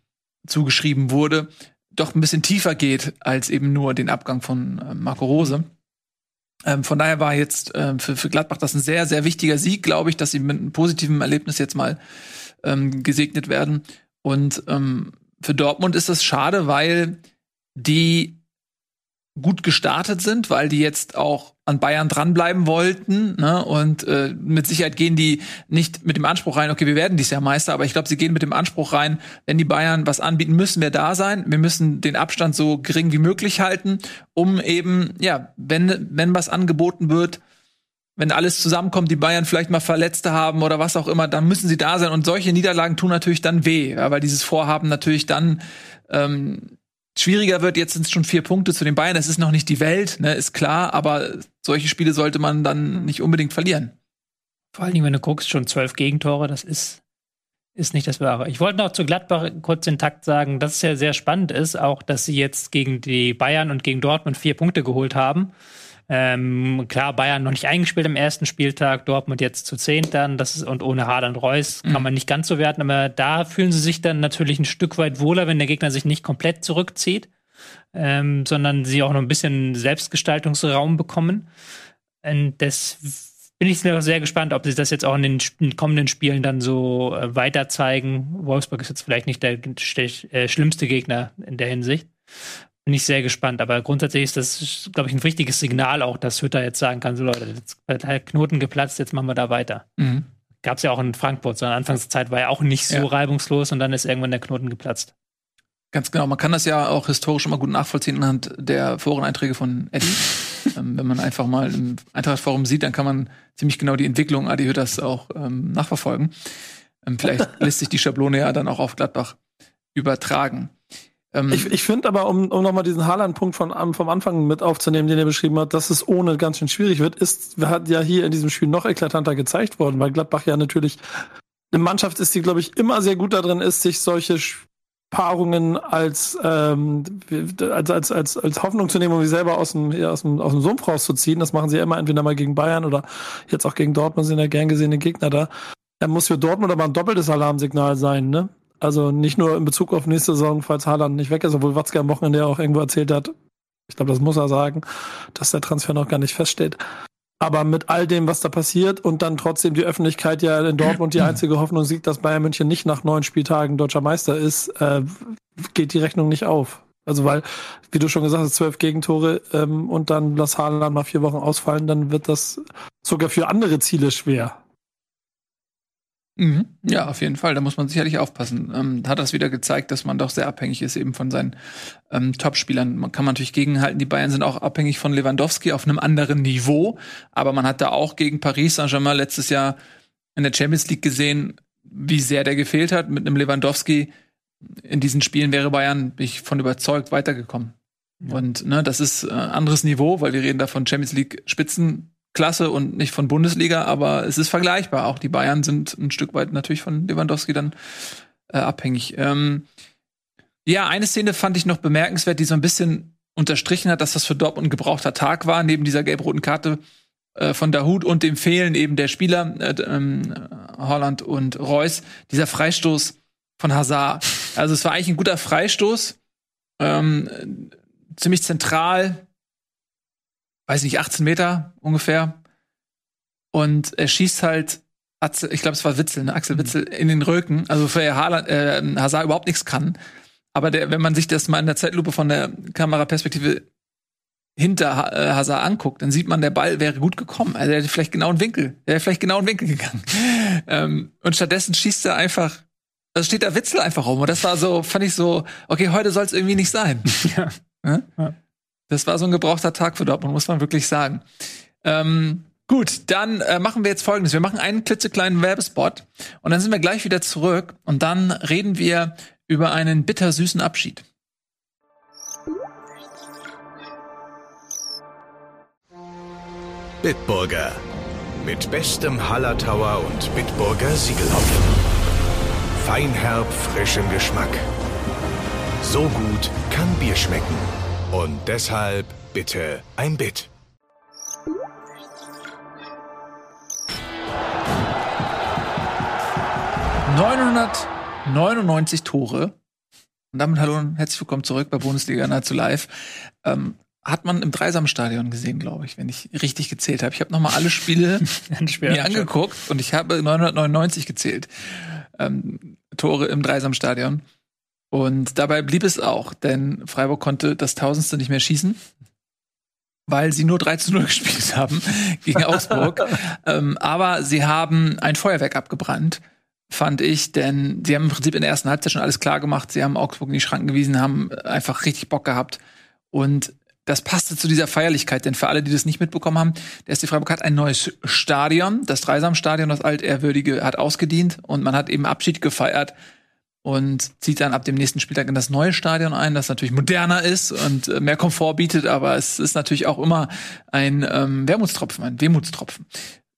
zugeschrieben wurde, doch ein bisschen tiefer geht als eben nur den Abgang von äh, Marco Rose. Ähm, von daher war jetzt äh, für, für Gladbach das ein sehr, sehr wichtiger Sieg, glaube ich, dass sie mit einem positiven Erlebnis jetzt mal ähm, gesegnet werden. Und ähm, für Dortmund ist das schade, weil die gut gestartet sind, weil die jetzt auch an Bayern dranbleiben wollten. Ne? Und äh, mit Sicherheit gehen die nicht mit dem Anspruch rein, okay, wir werden dieses Jahr Meister, aber ich glaube, sie gehen mit dem Anspruch rein, wenn die Bayern was anbieten, müssen wir da sein. Wir müssen den Abstand so gering wie möglich halten, um eben, ja, wenn, wenn was angeboten wird, wenn alles zusammenkommt, die Bayern vielleicht mal Verletzte haben oder was auch immer, dann müssen sie da sein. Und solche Niederlagen tun natürlich dann weh, weil dieses Vorhaben natürlich dann ähm, schwieriger wird. Jetzt sind es schon vier Punkte zu den Bayern. Es ist noch nicht die Welt, ne, ist klar, aber solche Spiele sollte man dann nicht unbedingt verlieren. Vor allen Dingen, wenn du guckst, schon zwölf Gegentore, das ist, ist nicht das Wahre. Ich wollte noch zu Gladbach kurz den Takt sagen, dass es ja sehr spannend ist, auch dass sie jetzt gegen die Bayern und gegen Dortmund vier Punkte geholt haben. Ähm, klar, Bayern noch nicht eingespielt am ersten Spieltag, Dortmund jetzt zu zehnt dann, das ist, und ohne Haaland Reus kann mhm. man nicht ganz so werten, aber da fühlen sie sich dann natürlich ein Stück weit wohler, wenn der Gegner sich nicht komplett zurückzieht, ähm, sondern sie auch noch ein bisschen Selbstgestaltungsraum bekommen. Und das bin ich sehr gespannt, ob sie das jetzt auch in den kommenden Spielen dann so äh, weiter zeigen. Wolfsburg ist jetzt vielleicht nicht der äh, schlimmste Gegner in der Hinsicht bin ich sehr gespannt. Aber grundsätzlich ist das, glaube ich, ein wichtiges Signal auch, dass Hütter jetzt sagen kann, so Leute, jetzt hat der Knoten geplatzt, jetzt machen wir da weiter. Mhm. Gab es ja auch in Frankfurt, so in Anfangszeit war ja auch nicht so ja. reibungslos und dann ist irgendwann der Knoten geplatzt. Ganz genau, man kann das ja auch historisch immer gut nachvollziehen anhand der Foreneinträge von Eddie. ähm, wenn man einfach mal im Eintrachtforum sieht, dann kann man ziemlich genau die Entwicklung Adi Hütters auch ähm, nachverfolgen. Ähm, vielleicht lässt sich die Schablone ja dann auch auf Gladbach übertragen. Ähm, ich ich finde aber, um, um nochmal diesen Haaland-Punkt von, vom Anfang mit aufzunehmen, den er beschrieben hat, dass es ohne ganz schön schwierig wird, ist, hat ja hier in diesem Spiel noch eklatanter gezeigt worden, weil Gladbach ja natürlich eine Mannschaft ist, die, glaube ich, immer sehr gut darin ist, sich solche Paarungen als, ähm, als, als, als, als Hoffnung zu nehmen, um sie selber aus dem, ja, aus, dem, aus dem Sumpf rauszuziehen. Das machen sie ja immer entweder mal gegen Bayern oder jetzt auch gegen Dortmund sind ja gern gesehene Gegner da. Er muss für Dortmund aber ein doppeltes Alarmsignal sein, ne? Also nicht nur in Bezug auf nächste Saison, falls Haaland nicht weg ist, obwohl Watzke am Wochenende auch irgendwo erzählt hat, ich glaube, das muss er sagen, dass der Transfer noch gar nicht feststeht. Aber mit all dem, was da passiert und dann trotzdem die Öffentlichkeit ja in Dortmund die einzige Hoffnung sieht, dass Bayern München nicht nach neun Spieltagen deutscher Meister ist, äh, geht die Rechnung nicht auf. Also weil, wie du schon gesagt hast, zwölf Gegentore ähm, und dann lass Haaland mal vier Wochen ausfallen, dann wird das sogar für andere Ziele schwer. Mhm. Ja, auf jeden Fall. Da muss man sicherlich aufpassen. Ähm, hat das wieder gezeigt, dass man doch sehr abhängig ist eben von seinen ähm, Topspielern. Man kann man natürlich gegenhalten. Die Bayern sind auch abhängig von Lewandowski auf einem anderen Niveau. Aber man hat da auch gegen Paris Saint-Germain letztes Jahr in der Champions League gesehen, wie sehr der gefehlt hat. Mit einem Lewandowski in diesen Spielen wäre Bayern, bin ich von überzeugt, weitergekommen. Ja. Und ne, das ist äh, anderes Niveau, weil wir reden da von Champions League Spitzenklasse und nicht von Bundesliga, aber es ist vergleichbar. Auch die Bayern sind ein Stück weit natürlich von Lewandowski dann äh, abhängig. Ähm, ja, eine Szene fand ich noch bemerkenswert, die so ein bisschen unterstrichen hat, dass das für Dortmund ein gebrauchter Tag war, neben dieser gelb-roten Karte äh, von Dahut und dem Fehlen eben der Spieler, äh, ähm, Holland und Reus, dieser Freistoß von Hazard. Also es war eigentlich ein guter Freistoß, ähm, ziemlich zentral, weiß nicht, 18 Meter ungefähr. Und er schießt halt, ich glaube, es war Witzel, ne? Axel Witzel, in den Rücken. Also für Haaland, äh, Hazard überhaupt nichts kann. Aber der, wenn man sich das mal in der Zeitlupe von der Kameraperspektive hinter äh, Hazard anguckt, dann sieht man, der Ball wäre gut gekommen. Also er hätte vielleicht genau einen Winkel, er wäre vielleicht genau einen Winkel gegangen. ähm, und stattdessen schießt er einfach also steht da Witzel einfach rum. Und das war so, fand ich so, okay, heute soll es irgendwie nicht sein. Ja. ja. Das war so ein gebrauchter Tag für Dortmund, muss man wirklich sagen. Ähm, gut, dann äh, machen wir jetzt folgendes. Wir machen einen klitzekleinen Werbespot und dann sind wir gleich wieder zurück und dann reden wir über einen bittersüßen Abschied. Bitburger. Mit bestem Hallertauer und Bitburger Siegelhopfen. Feinherb, frischem Geschmack. So gut kann Bier schmecken. Und deshalb bitte ein Bit. ...999 Tore. Und damit hallo und herzlich willkommen zurück bei Bundesliga nahezu live. Ähm, hat man im Dreisamstadion gesehen, glaube ich, wenn ich richtig gezählt habe. Ich habe nochmal alle Spiele mir angeguckt und ich habe 999 gezählt ähm, Tore im Dreisamstadion. Und dabei blieb es auch, denn Freiburg konnte das Tausendste nicht mehr schießen, weil sie nur 3 zu 0 gespielt haben gegen Augsburg. ähm, aber sie haben ein Feuerwerk abgebrannt, fand ich, denn sie haben im Prinzip in der ersten Halbzeit schon alles klar gemacht. Sie haben Augsburg in die Schranken gewiesen, haben einfach richtig Bock gehabt. Und das passte zu dieser Feierlichkeit, denn für alle, die das nicht mitbekommen haben, der SC Freiburg hat ein neues Stadion, das Dreisamstadion, das altehrwürdige, hat ausgedient und man hat eben Abschied gefeiert und zieht dann ab dem nächsten Spieltag in das neue Stadion ein, das natürlich moderner ist und äh, mehr Komfort bietet, aber es ist natürlich auch immer ein ähm, Wermutstropfen, ein Wehmutstropfen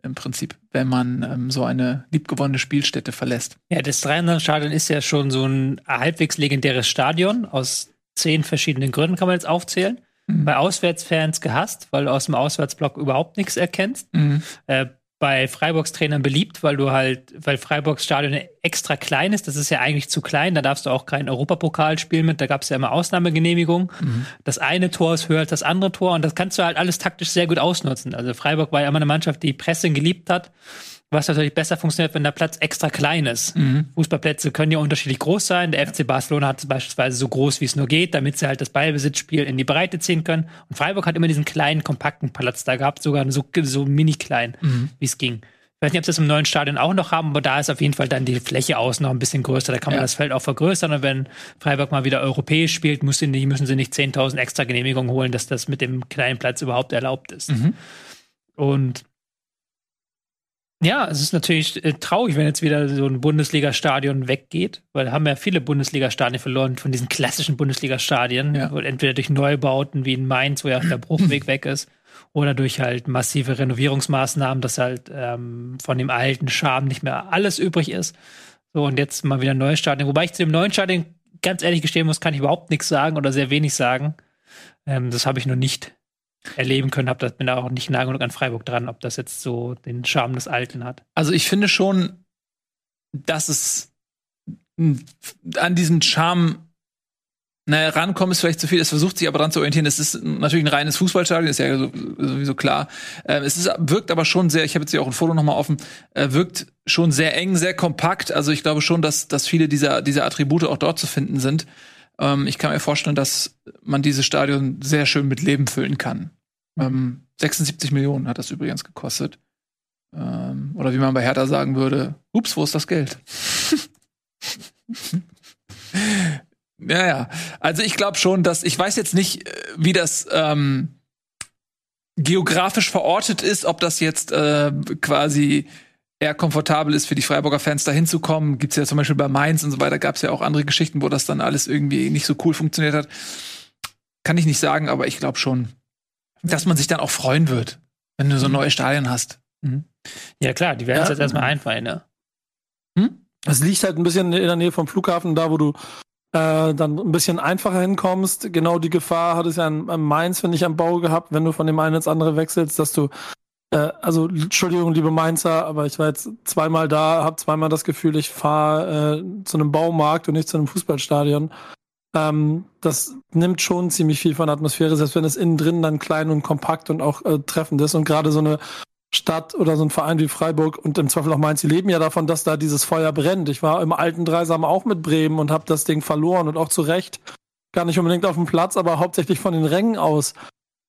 im Prinzip, wenn man ähm, so eine liebgewonnene Spielstätte verlässt. Ja, das Dreisamstadion ist ja schon so ein halbwegs legendäres Stadion aus zehn verschiedenen Gründen kann man jetzt aufzählen mhm. bei Auswärtsfans gehasst, weil du aus dem Auswärtsblock überhaupt nichts erkennst. Mhm. Äh, bei Freiburgs Trainern beliebt, weil du halt, weil Freiburgs Stadion extra klein ist. Das ist ja eigentlich zu klein. Da darfst du auch kein Europapokal spielen mit. Da gab es ja immer Ausnahmegenehmigungen. Mhm. Das eine Tor ist höher als das andere Tor und das kannst du halt alles taktisch sehr gut ausnutzen. Also Freiburg war ja immer eine Mannschaft, die Pressing geliebt hat was natürlich besser funktioniert, wenn der Platz extra klein ist. Mhm. Fußballplätze können ja unterschiedlich groß sein. Der FC Barcelona hat es beispielsweise so groß, wie es nur geht, damit sie halt das Ballbesitzspiel in die Breite ziehen können. Und Freiburg hat immer diesen kleinen, kompakten Platz da gehabt, sogar so, so mini klein, mhm. wie es ging. Ich weiß nicht, ob sie das im neuen Stadion auch noch haben, aber da ist auf jeden Fall dann die Fläche außen noch ein bisschen größer. Da kann man ja. das Feld auch vergrößern. Und wenn Freiburg mal wieder europäisch spielt, müssen, die, müssen sie nicht 10.000 extra Genehmigungen holen, dass das mit dem kleinen Platz überhaupt erlaubt ist. Mhm. Und ja, es ist natürlich äh, traurig, wenn jetzt wieder so ein Bundesliga-Stadion weggeht, weil haben ja viele Bundesliga-Stadien verloren von diesen klassischen Bundesliga-Stadien, ja. entweder durch Neubauten wie in Mainz, wo ja der Bruchweg weg ist, oder durch halt massive Renovierungsmaßnahmen, dass halt ähm, von dem alten Charme nicht mehr alles übrig ist. So, und jetzt mal wieder ein neues Stadion. Wobei ich zu dem neuen Stadion ganz ehrlich gestehen muss, kann ich überhaupt nichts sagen oder sehr wenig sagen. Ähm, das habe ich noch nicht erleben können habe, bin da auch nicht nah genug an Freiburg dran, ob das jetzt so den Charme des Alten hat. Also ich finde schon, dass es an diesen Charme naja, rankommen ist vielleicht zu viel. Es versucht sich aber dran zu orientieren. Es ist natürlich ein reines Fußballstadion, ist ja sowieso klar. Ähm, es ist, wirkt aber schon sehr, ich habe jetzt hier auch ein Foto nochmal offen, äh, wirkt schon sehr eng, sehr kompakt. Also ich glaube schon, dass, dass viele dieser, dieser Attribute auch dort zu finden sind. Ähm, ich kann mir vorstellen, dass man dieses Stadion sehr schön mit Leben füllen kann. Ähm, 76 Millionen hat das übrigens gekostet. Ähm, oder wie man bei Hertha sagen würde, ups, wo ist das Geld? ja, ja. Also ich glaube schon, dass ich weiß jetzt nicht, äh, wie das ähm, geografisch verortet ist, ob das jetzt äh, quasi eher komfortabel ist für die Freiburger Fans da hinzukommen. Gibt's ja zum Beispiel bei Mainz und so weiter, gab's ja auch andere Geschichten, wo das dann alles irgendwie nicht so cool funktioniert hat. Kann ich nicht sagen, aber ich glaube schon, dass man sich dann auch freuen wird, wenn du so neue Stadien hast. Mhm. Ja, klar, die werden es ja. jetzt erstmal einfallen, ne? Hm? Es liegt halt ein bisschen in der Nähe vom Flughafen, da wo du äh, dann ein bisschen einfacher hinkommst. Genau die Gefahr hat es ja in, in Mainz, finde ich, am Bau gehabt, wenn du von dem einen ins andere wechselst, dass du äh, also Entschuldigung, liebe Mainzer, aber ich war jetzt zweimal da, habe zweimal das Gefühl, ich fahre äh, zu einem Baumarkt und nicht zu einem Fußballstadion. Ähm, das nimmt schon ziemlich viel von der Atmosphäre, selbst wenn es innen drin dann klein und kompakt und auch äh, treffend ist. Und gerade so eine Stadt oder so ein Verein wie Freiburg und im Zweifel auch Mainz, die leben ja davon, dass da dieses Feuer brennt. Ich war im alten Dreisam auch mit Bremen und habe das Ding verloren und auch zu Recht. Gar nicht unbedingt auf dem Platz, aber hauptsächlich von den Rängen aus.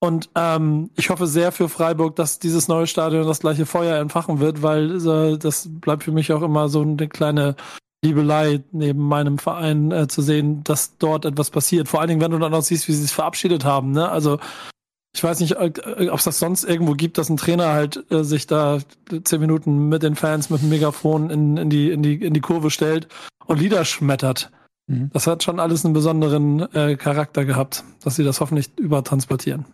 Und ähm, ich hoffe sehr für Freiburg, dass dieses neue Stadion das gleiche Feuer entfachen wird, weil äh, das bleibt für mich auch immer so eine kleine Liebelei neben meinem Verein äh, zu sehen, dass dort etwas passiert. Vor allen Dingen, wenn du dann auch siehst, wie sie sich verabschiedet haben. Ne? Also ich weiß nicht, äh, ob es das sonst irgendwo gibt, dass ein Trainer halt äh, sich da zehn Minuten mit den Fans mit dem Megafon in, in, die, in, die, in die Kurve stellt und Lieder schmettert. Mhm. Das hat schon alles einen besonderen äh, Charakter gehabt, dass sie das hoffentlich übertransportieren.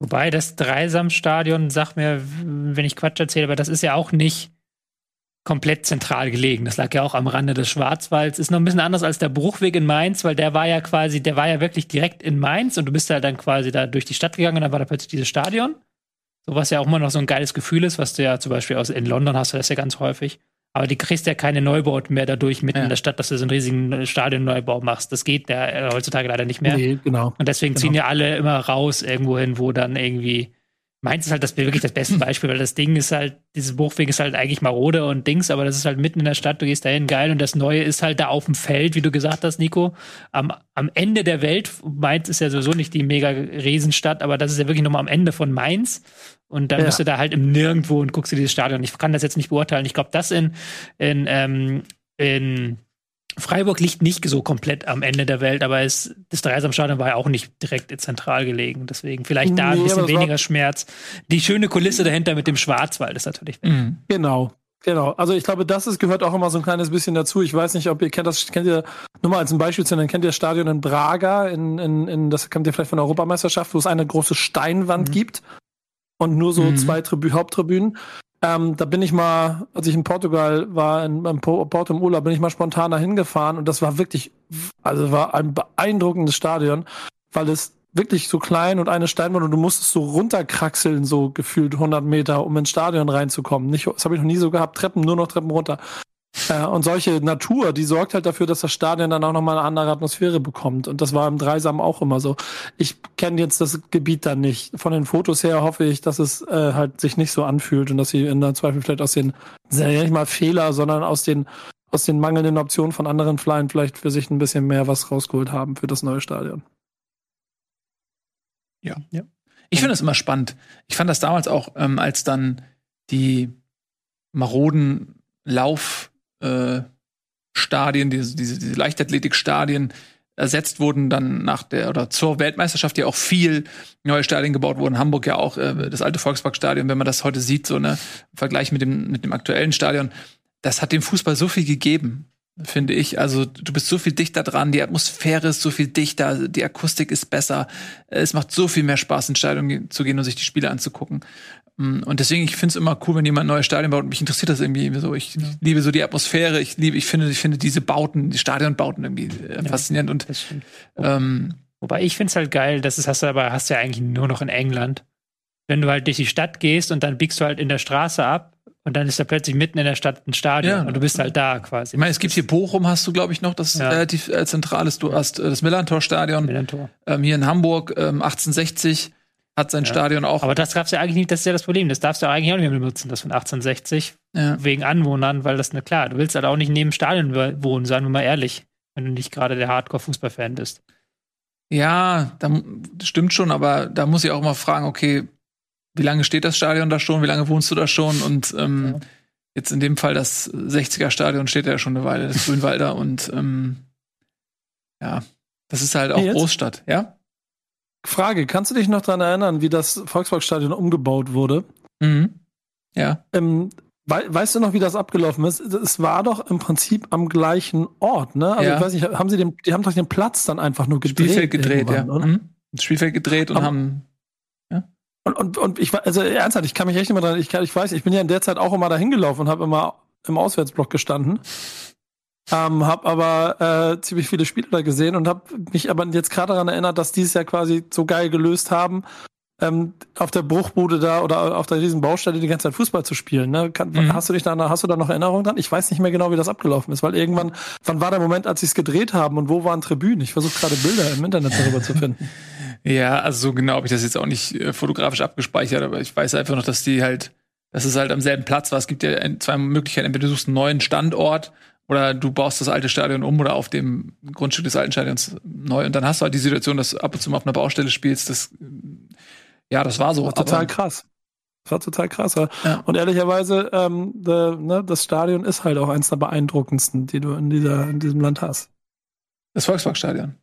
Wobei das Dreisamstadion, sag mir, wenn ich Quatsch erzähle, aber das ist ja auch nicht komplett zentral gelegen. Das lag ja auch am Rande des Schwarzwalds. Ist noch ein bisschen anders als der Bruchweg in Mainz, weil der war ja quasi, der war ja wirklich direkt in Mainz und du bist ja dann quasi da durch die Stadt gegangen und dann war da plötzlich dieses Stadion. So was ja auch immer noch so ein geiles Gefühl ist, was du ja zum Beispiel aus, in London hast du das ja ganz häufig. Aber die kriegst ja keine Neubauten mehr dadurch mitten ja. in der Stadt, dass du so einen riesigen Stadionneubau machst. Das geht ja äh, heutzutage leider nicht mehr. Nee, genau. Und deswegen genau. ziehen ja alle immer raus irgendwo hin, wo dann irgendwie Mainz ist halt das wirklich das beste Beispiel, weil das Ding ist halt, dieses Buchweg ist halt eigentlich marode und Dings, aber das ist halt mitten in der Stadt, du gehst dahin, geil, und das Neue ist halt da auf dem Feld, wie du gesagt hast, Nico, am, am Ende der Welt. Mainz ist ja sowieso nicht die mega Riesenstadt, aber das ist ja wirklich nochmal am Ende von Mainz. Und dann ja. bist du da halt im Nirgendwo und guckst dir dieses Stadion. Ich kann das jetzt nicht beurteilen. Ich glaube, das in, in, ähm, in Freiburg liegt nicht so komplett am Ende der Welt, aber es, das Dreisamstadion war ja auch nicht direkt zentral gelegen. Deswegen vielleicht da nee, ein bisschen weniger Schmerz. Die schöne Kulisse dahinter mit dem Schwarzwald ist natürlich. Mhm. Genau. Genau, also ich glaube, das ist, gehört auch immer so ein kleines bisschen dazu. Ich weiß nicht, ob ihr kennt das, kennt ihr, nur mal als ein Beispiel zu nennen, kennt ihr das Stadion in Braga, in, in, in das kennt ihr vielleicht von der Europameisterschaft, wo es eine große Steinwand mhm. gibt und nur so mhm. zwei Tribü Haupttribünen. Ähm, da bin ich mal, als ich in Portugal war, in, in Porto im Urlaub, bin ich mal spontan dahin gefahren und das war wirklich, also war ein beeindruckendes Stadion, weil es wirklich so klein und eine Steinwand und du musstest so runterkraxeln, so gefühlt 100 Meter, um ins Stadion reinzukommen. Nicht, das habe ich noch nie so gehabt, Treppen, nur noch Treppen runter. Äh, und solche Natur, die sorgt halt dafür, dass das Stadion dann auch nochmal eine andere Atmosphäre bekommt. Und das war im Dreisam auch immer so. Ich kenne jetzt das Gebiet dann nicht. Von den Fotos her hoffe ich, dass es äh, halt sich nicht so anfühlt und dass sie in der Zweifel vielleicht aus den, ja nicht mal Fehler, sondern aus den aus den mangelnden Optionen von anderen Flyen vielleicht für sich ein bisschen mehr was rausgeholt haben für das neue Stadion. Ja, ja. Ich finde das immer spannend. Ich fand das damals auch, ähm, als dann die maroden Lauf äh, Stadien, diese, diese, diese Leichtathletikstadien ersetzt wurden dann nach der oder zur Weltmeisterschaft ja auch viel neue Stadien gebaut wurden. Hamburg ja auch äh, das alte Volksparkstadion, wenn man das heute sieht, so ne im Vergleich mit dem mit dem aktuellen Stadion, das hat dem Fußball so viel gegeben, finde ich. Also du bist so viel dichter dran, die Atmosphäre ist so viel dichter, die Akustik ist besser, es macht so viel mehr Spaß, ins Stadion zu gehen und sich die Spiele anzugucken. Mm, und deswegen, ich finde es immer cool, wenn jemand neue Stadien baut. Mich interessiert das irgendwie so. Ich, ja. liebe so die Atmosphäre. Ich liebe, ich finde, ich finde diese Bauten, die Stadionbauten irgendwie äh, ja, faszinierend. Und ähm, wobei ich finde es halt geil, das ist, hast du aber hast du ja eigentlich nur noch in England. Wenn du halt durch die Stadt gehst und dann biegst du halt in der Straße ab und dann ist da plötzlich mitten in der Stadt ein Stadion ja. und du bist halt da quasi. Ich meine, es gibt hier Bochum, hast du, glaube ich, noch, das ja. relativ äh, zentral ist. Du hast äh, das Millantor-Stadion. Millantor. Ähm, hier in Hamburg, ähm, 1860 hat sein ja. Stadion auch. Aber das gab's ja eigentlich nicht, das ist ja das Problem. Das darfst du eigentlich auch nicht mehr benutzen, das von 1860. Ja. Wegen Anwohnern, weil das, na klar, du willst halt auch nicht neben Stadion wohnen, seien wir mal ehrlich. wenn du nicht gerade der Hardcore-Fußballfan bist. Ja, da, stimmt schon, aber da muss ich auch mal fragen, okay, wie lange steht das Stadion da schon, wie lange wohnst du da schon? Und ähm, ja. jetzt in dem Fall das 60er-Stadion steht ja schon eine Weile, das Grünwalder und ähm, ja, das ist halt auch Großstadt, ja? Frage, kannst du dich noch daran erinnern, wie das Volksparkstadion umgebaut wurde? Mhm. Ja. Ähm, we weißt du noch, wie das abgelaufen ist? Es war doch im Prinzip am gleichen Ort, ne? Also ja. ich weiß nicht, haben sie den, die haben doch den Platz dann einfach nur gedreht. Spielfeld gedreht, ja. Mhm. Das Spielfeld gedreht und Aber, haben ja. Und, und, und ich also ernsthaft, ich kann mich echt immer dran, ich, ich weiß, ich bin ja in der Zeit auch immer dahin gelaufen und habe immer im Auswärtsblock gestanden. Ähm, habe aber äh, ziemlich viele Spiele da gesehen und habe mich aber jetzt gerade daran erinnert, dass die es ja quasi so geil gelöst haben, ähm, auf der Bruchbude da oder auf der riesen Baustelle die ganze Zeit Fußball zu spielen. Ne? Kann, mhm. Hast du dich da, hast du da noch Erinnerungen dran? Ich weiß nicht mehr genau, wie das abgelaufen ist, weil irgendwann, wann war der Moment, als sie es gedreht haben und wo waren Tribünen? Ich versuche gerade Bilder im Internet darüber zu finden. Ja, also so genau habe ich das jetzt auch nicht äh, fotografisch abgespeichert, aber ich weiß einfach noch, dass die halt, dass es halt am selben Platz war. Es gibt ja zwei Möglichkeiten. Entweder du suchst einen neuen Standort oder du baust das alte Stadion um oder auf dem Grundstück des alten Stadions neu. Und dann hast du halt die Situation, dass du ab und zu mal auf einer Baustelle spielst. Das, ja, das war so. Das war total krass. Das war total krass. Ja. Und ehrlicherweise, ähm, de, ne, das Stadion ist halt auch eins der beeindruckendsten, die du in, dieser, in diesem Land hast. Das Volksparkstadion.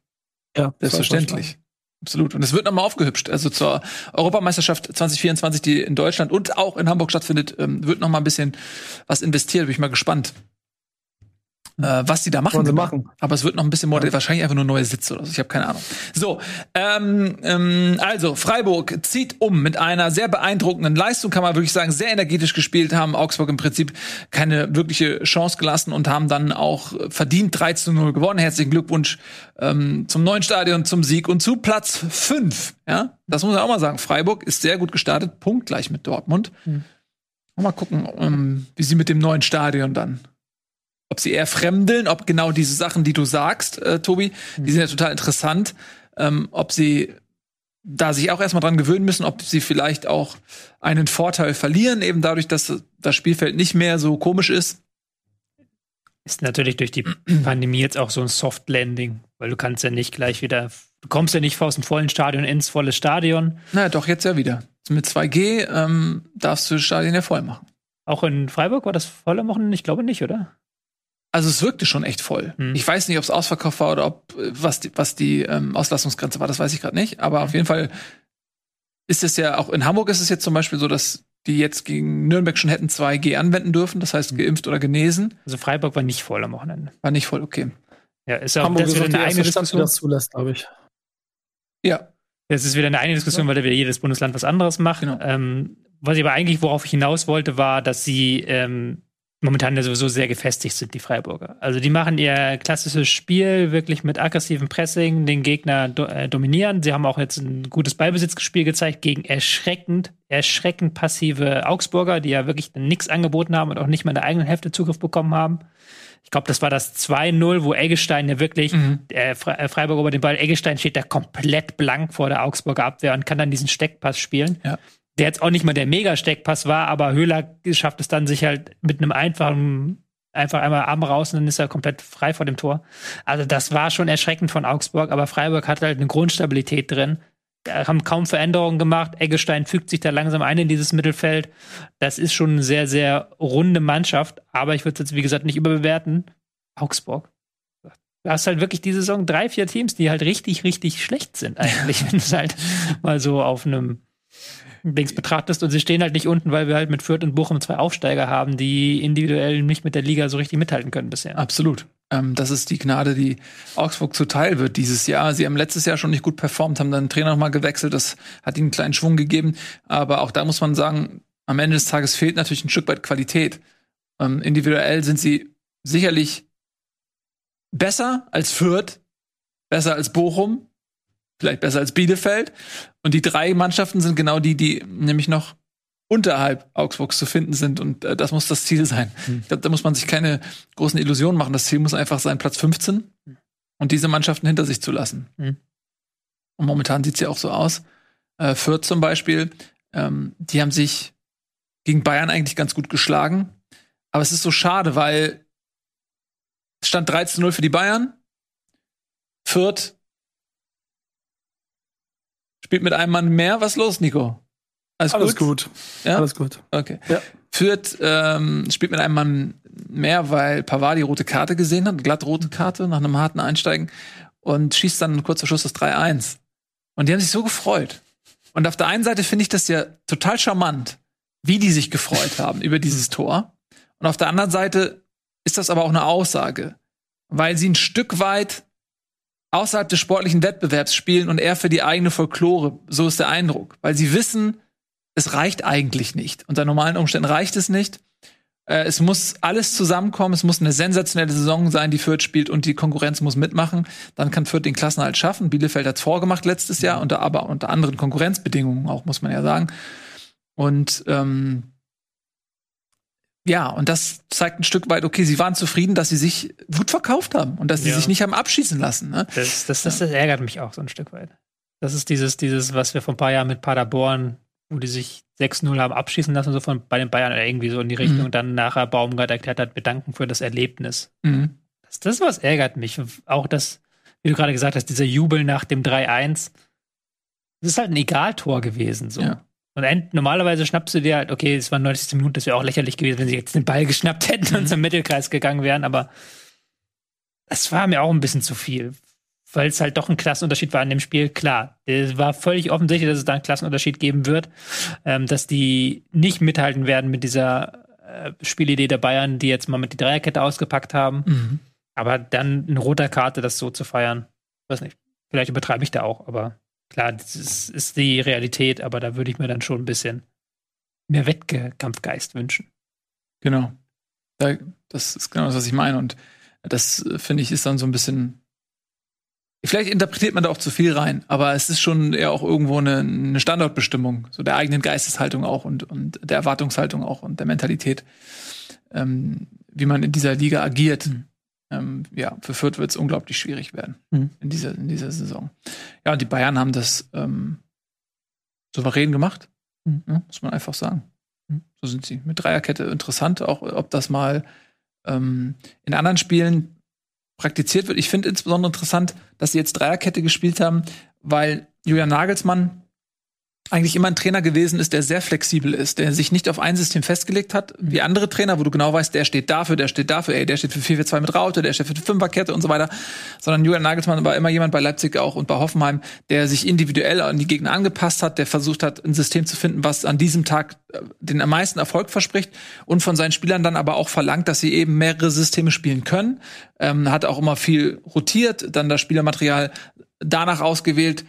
Ja, selbstverständlich. Absolut. Und es wird nochmal aufgehübscht. Also zur Europameisterschaft 2024, die in Deutschland und auch in Hamburg stattfindet, ähm, wird nochmal ein bisschen was investiert. Bin ich mal gespannt äh, was die da machen. Genau. machen. Aber es wird noch ein bisschen modern, ja. wahrscheinlich einfach nur neue Sitze oder so. Ich habe keine Ahnung. So, ähm, ähm, also Freiburg zieht um mit einer sehr beeindruckenden Leistung, kann man wirklich sagen, sehr energetisch gespielt, haben Augsburg im Prinzip keine wirkliche Chance gelassen und haben dann auch verdient 3 zu 0 gewonnen. Herzlichen Glückwunsch ähm, zum neuen Stadion, zum Sieg und zu Platz 5. Ja, das muss man auch mal sagen. Freiburg ist sehr gut gestartet, punktgleich mit Dortmund. Mhm. Mal gucken, ähm, wie sie mit dem neuen Stadion dann ob sie eher fremdeln, ob genau diese Sachen, die du sagst, äh, Tobi, die sind ja total interessant, ähm, ob sie da sich auch erstmal dran gewöhnen müssen, ob sie vielleicht auch einen Vorteil verlieren, eben dadurch, dass das Spielfeld nicht mehr so komisch ist. Ist natürlich durch die Pandemie jetzt auch so ein Soft Landing, weil du kannst ja nicht gleich wieder, du kommst ja nicht aus dem vollen Stadion ins volle Stadion. Na doch, jetzt ja wieder. Mit 2G ähm, darfst du das Stadion ja voll machen. Auch in Freiburg war das voll am Wochenende? Ich glaube nicht, oder? Also es wirkte schon echt voll. Hm. Ich weiß nicht, ob es ausverkauft war oder ob was die, was die ähm, Auslastungsgrenze war, das weiß ich gerade nicht. Aber auf jeden Fall ist es ja auch in Hamburg ist es jetzt zum Beispiel so, dass die jetzt gegen Nürnberg schon hätten 2G anwenden dürfen, das heißt geimpft oder genesen. Also Freiburg war nicht voll am Wochenende. War nicht voll, okay. Ja, ist ja auch Hamburg das wieder eine eigene Diskussion. das zulässt, glaube ich. Ja. Es ist wieder eine eigene Diskussion, weil da wieder jedes Bundesland was anderes macht. Genau. Ähm, was ich aber eigentlich, worauf ich hinaus wollte, war, dass sie ähm, momentan ja sowieso sehr gefestigt sind, die Freiburger. Also die machen ihr klassisches Spiel wirklich mit aggressivem Pressing, den Gegner do äh, dominieren. Sie haben auch jetzt ein gutes Ballbesitzspiel gezeigt gegen erschreckend, erschreckend passive Augsburger, die ja wirklich nichts angeboten haben und auch nicht mal in der eigenen Hälfte Zugriff bekommen haben. Ich glaube, das war das 2-0, wo Eggestein ja wirklich, mhm. äh, Freiburg über den Ball, Eggestein steht da komplett blank vor der Augsburger Abwehr und kann dann diesen Steckpass spielen. Ja der jetzt auch nicht mal der Mega-Steckpass war, aber Höhler schafft es dann, sich halt mit einem einfachen, einfach einmal Arm raus und dann ist er komplett frei vor dem Tor. Also das war schon erschreckend von Augsburg, aber Freiburg hat halt eine Grundstabilität drin. Haben kaum Veränderungen gemacht. Eggestein fügt sich da langsam ein in dieses Mittelfeld. Das ist schon eine sehr, sehr runde Mannschaft, aber ich würde es jetzt, wie gesagt, nicht überbewerten. Augsburg. Du hast halt wirklich diese Saison drei, vier Teams, die halt richtig, richtig schlecht sind eigentlich, wenn du es halt mal so auf einem Dings betrachtest und sie stehen halt nicht unten, weil wir halt mit Fürth und Bochum zwei Aufsteiger haben, die individuell nicht mit der Liga so richtig mithalten können bisher. Absolut. Ähm, das ist die Gnade, die Augsburg zuteil wird dieses Jahr. Sie haben letztes Jahr schon nicht gut performt, haben dann den Trainer nochmal gewechselt, das hat ihnen einen kleinen Schwung gegeben. Aber auch da muss man sagen, am Ende des Tages fehlt natürlich ein Stück weit Qualität. Ähm, individuell sind sie sicherlich besser als Fürth, besser als Bochum, vielleicht besser als Bielefeld. Und die drei Mannschaften sind genau die, die nämlich noch unterhalb Augsburgs zu finden sind. Und äh, das muss das Ziel sein. Mhm. Ich glaube, da muss man sich keine großen Illusionen machen. Das Ziel muss einfach sein, Platz 15 und diese Mannschaften hinter sich zu lassen. Mhm. Und momentan sieht's ja auch so aus. Äh, Fürth zum Beispiel, ähm, die haben sich gegen Bayern eigentlich ganz gut geschlagen. Aber es ist so schade, weil es stand 13-0 für die Bayern Fürth spielt mit einem Mann mehr. Was los, Nico? Alles, Alles gut? gut. Ja? Alles gut. Okay. Ja. Fürth ähm, spielt mit einem Mann mehr, weil Pavard die rote Karte gesehen hat, glatt rote Karte nach einem harten Einsteigen und schießt dann kurz vor Schluss das 3-1. Und die haben sich so gefreut. Und auf der einen Seite finde ich das ja total charmant, wie die sich gefreut haben über dieses Tor. Und auf der anderen Seite ist das aber auch eine Aussage, weil sie ein Stück weit außerhalb des sportlichen Wettbewerbs spielen und eher für die eigene Folklore. So ist der Eindruck. Weil sie wissen, es reicht eigentlich nicht. Unter normalen Umständen reicht es nicht. Äh, es muss alles zusammenkommen. Es muss eine sensationelle Saison sein, die Fürth spielt und die Konkurrenz muss mitmachen. Dann kann Fürth den Klassenhalt schaffen. Bielefeld hat es vorgemacht letztes Jahr, unter, aber unter anderen Konkurrenzbedingungen auch, muss man ja sagen. Und ähm, ja, und das zeigt ein Stück weit, okay, sie waren zufrieden, dass sie sich gut verkauft haben und dass sie ja. sich nicht haben abschießen lassen. Ne? Das, das, das, das, ärgert mich auch so ein Stück weit. Das ist dieses, dieses, was wir vor ein paar Jahren mit Paderborn, wo die sich 6-0 haben abschießen lassen, so von bei den Bayern oder irgendwie so in die Richtung, mhm. und dann nachher Baumgart erklärt hat, bedanken für das Erlebnis. Mhm. Das, das was ärgert mich. Auch das, wie du gerade gesagt hast, dieser Jubel nach dem 3-1. Das ist halt ein Egaltor gewesen, so. Ja. Und end, normalerweise schnappst du dir halt, okay, es waren 90 Minuten, das wäre auch lächerlich gewesen, wenn sie jetzt den Ball geschnappt hätten mhm. und zum Mittelkreis gegangen wären, aber das war mir auch ein bisschen zu viel. Weil es halt doch ein Klassenunterschied war in dem Spiel. Klar, es war völlig offensichtlich, dass es da einen Klassenunterschied geben wird, ähm, dass die nicht mithalten werden mit dieser äh, Spielidee der Bayern, die jetzt mal mit die Dreierkette ausgepackt haben. Mhm. Aber dann eine roter Karte, das so zu feiern, weiß nicht. Vielleicht übertreibe ich da auch, aber Klar, das ist, ist die Realität, aber da würde ich mir dann schon ein bisschen mehr Wettkampfgeist wünschen. Genau. Das ist genau das, was ich meine. Und das, finde ich, ist dann so ein bisschen. Vielleicht interpretiert man da auch zu viel rein, aber es ist schon eher auch irgendwo eine, eine Standortbestimmung, so der eigenen Geisteshaltung auch und, und der Erwartungshaltung auch und der Mentalität, ähm, wie man in dieser Liga agiert. Mhm ähm, ja, für Fürth wird es unglaublich schwierig werden mhm. in, dieser, in dieser Saison. Ja, und die Bayern haben das ähm, souverän gemacht, mhm. ja, muss man einfach sagen. Mhm. So sind sie. Mit Dreierkette interessant, auch ob das mal ähm, in anderen Spielen praktiziert wird. Ich finde insbesondere interessant, dass sie jetzt Dreierkette gespielt haben, weil Julian Nagelsmann eigentlich immer ein Trainer gewesen ist, der sehr flexibel ist, der sich nicht auf ein System festgelegt hat, wie andere Trainer, wo du genau weißt, der steht dafür, der steht dafür, ey, der steht für 4-4-2 mit Raute, der steht für die Fünferkette und so weiter, sondern Julian Nagelsmann war immer jemand bei Leipzig auch und bei Hoffenheim, der sich individuell an die Gegner angepasst hat, der versucht hat, ein System zu finden, was an diesem Tag äh, den am meisten Erfolg verspricht und von seinen Spielern dann aber auch verlangt, dass sie eben mehrere Systeme spielen können, ähm, hat auch immer viel rotiert, dann das Spielermaterial danach ausgewählt,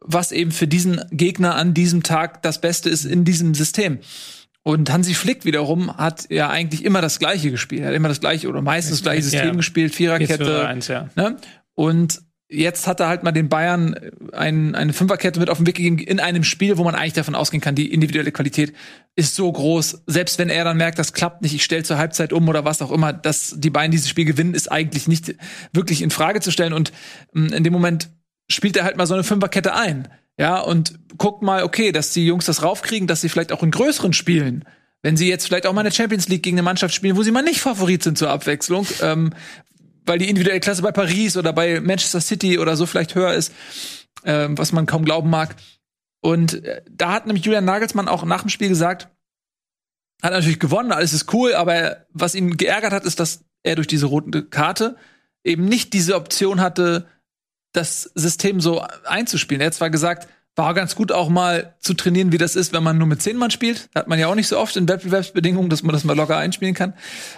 was eben für diesen Gegner an diesem Tag das Beste ist in diesem System. Und Hansi Flick wiederum hat ja eigentlich immer das Gleiche gespielt. Er hat immer das Gleiche oder meistens das gleiche System ja. gespielt, Viererkette. 1, ja. ne? Und jetzt hat er halt mal den Bayern ein, eine Fünferkette mit auf den Weg gegeben in einem Spiel, wo man eigentlich davon ausgehen kann, die individuelle Qualität ist so groß. Selbst wenn er dann merkt, das klappt nicht, ich stelle zur Halbzeit um oder was auch immer, dass die Bayern dieses Spiel gewinnen, ist eigentlich nicht wirklich in Frage zu stellen. Und mm, in dem Moment spielt er halt mal so eine Fünferkette ein. Ja, und guckt mal, okay, dass die Jungs das raufkriegen, dass sie vielleicht auch in größeren Spielen, wenn sie jetzt vielleicht auch mal eine Champions League gegen eine Mannschaft spielen, wo sie mal nicht Favorit sind zur Abwechslung, ähm, weil die individuelle Klasse bei Paris oder bei Manchester City oder so vielleicht höher ist, ähm, was man kaum glauben mag. Und äh, da hat nämlich Julian Nagelsmann auch nach dem Spiel gesagt, hat natürlich gewonnen, alles ist cool, aber was ihn geärgert hat, ist, dass er durch diese rote Karte eben nicht diese Option hatte, das System so einzuspielen. Er hat zwar gesagt, war ganz gut auch mal zu trainieren, wie das ist, wenn man nur mit zehn Mann spielt. Hat man ja auch nicht so oft in Wettbewerbsbedingungen, dass man das mal locker einspielen kann.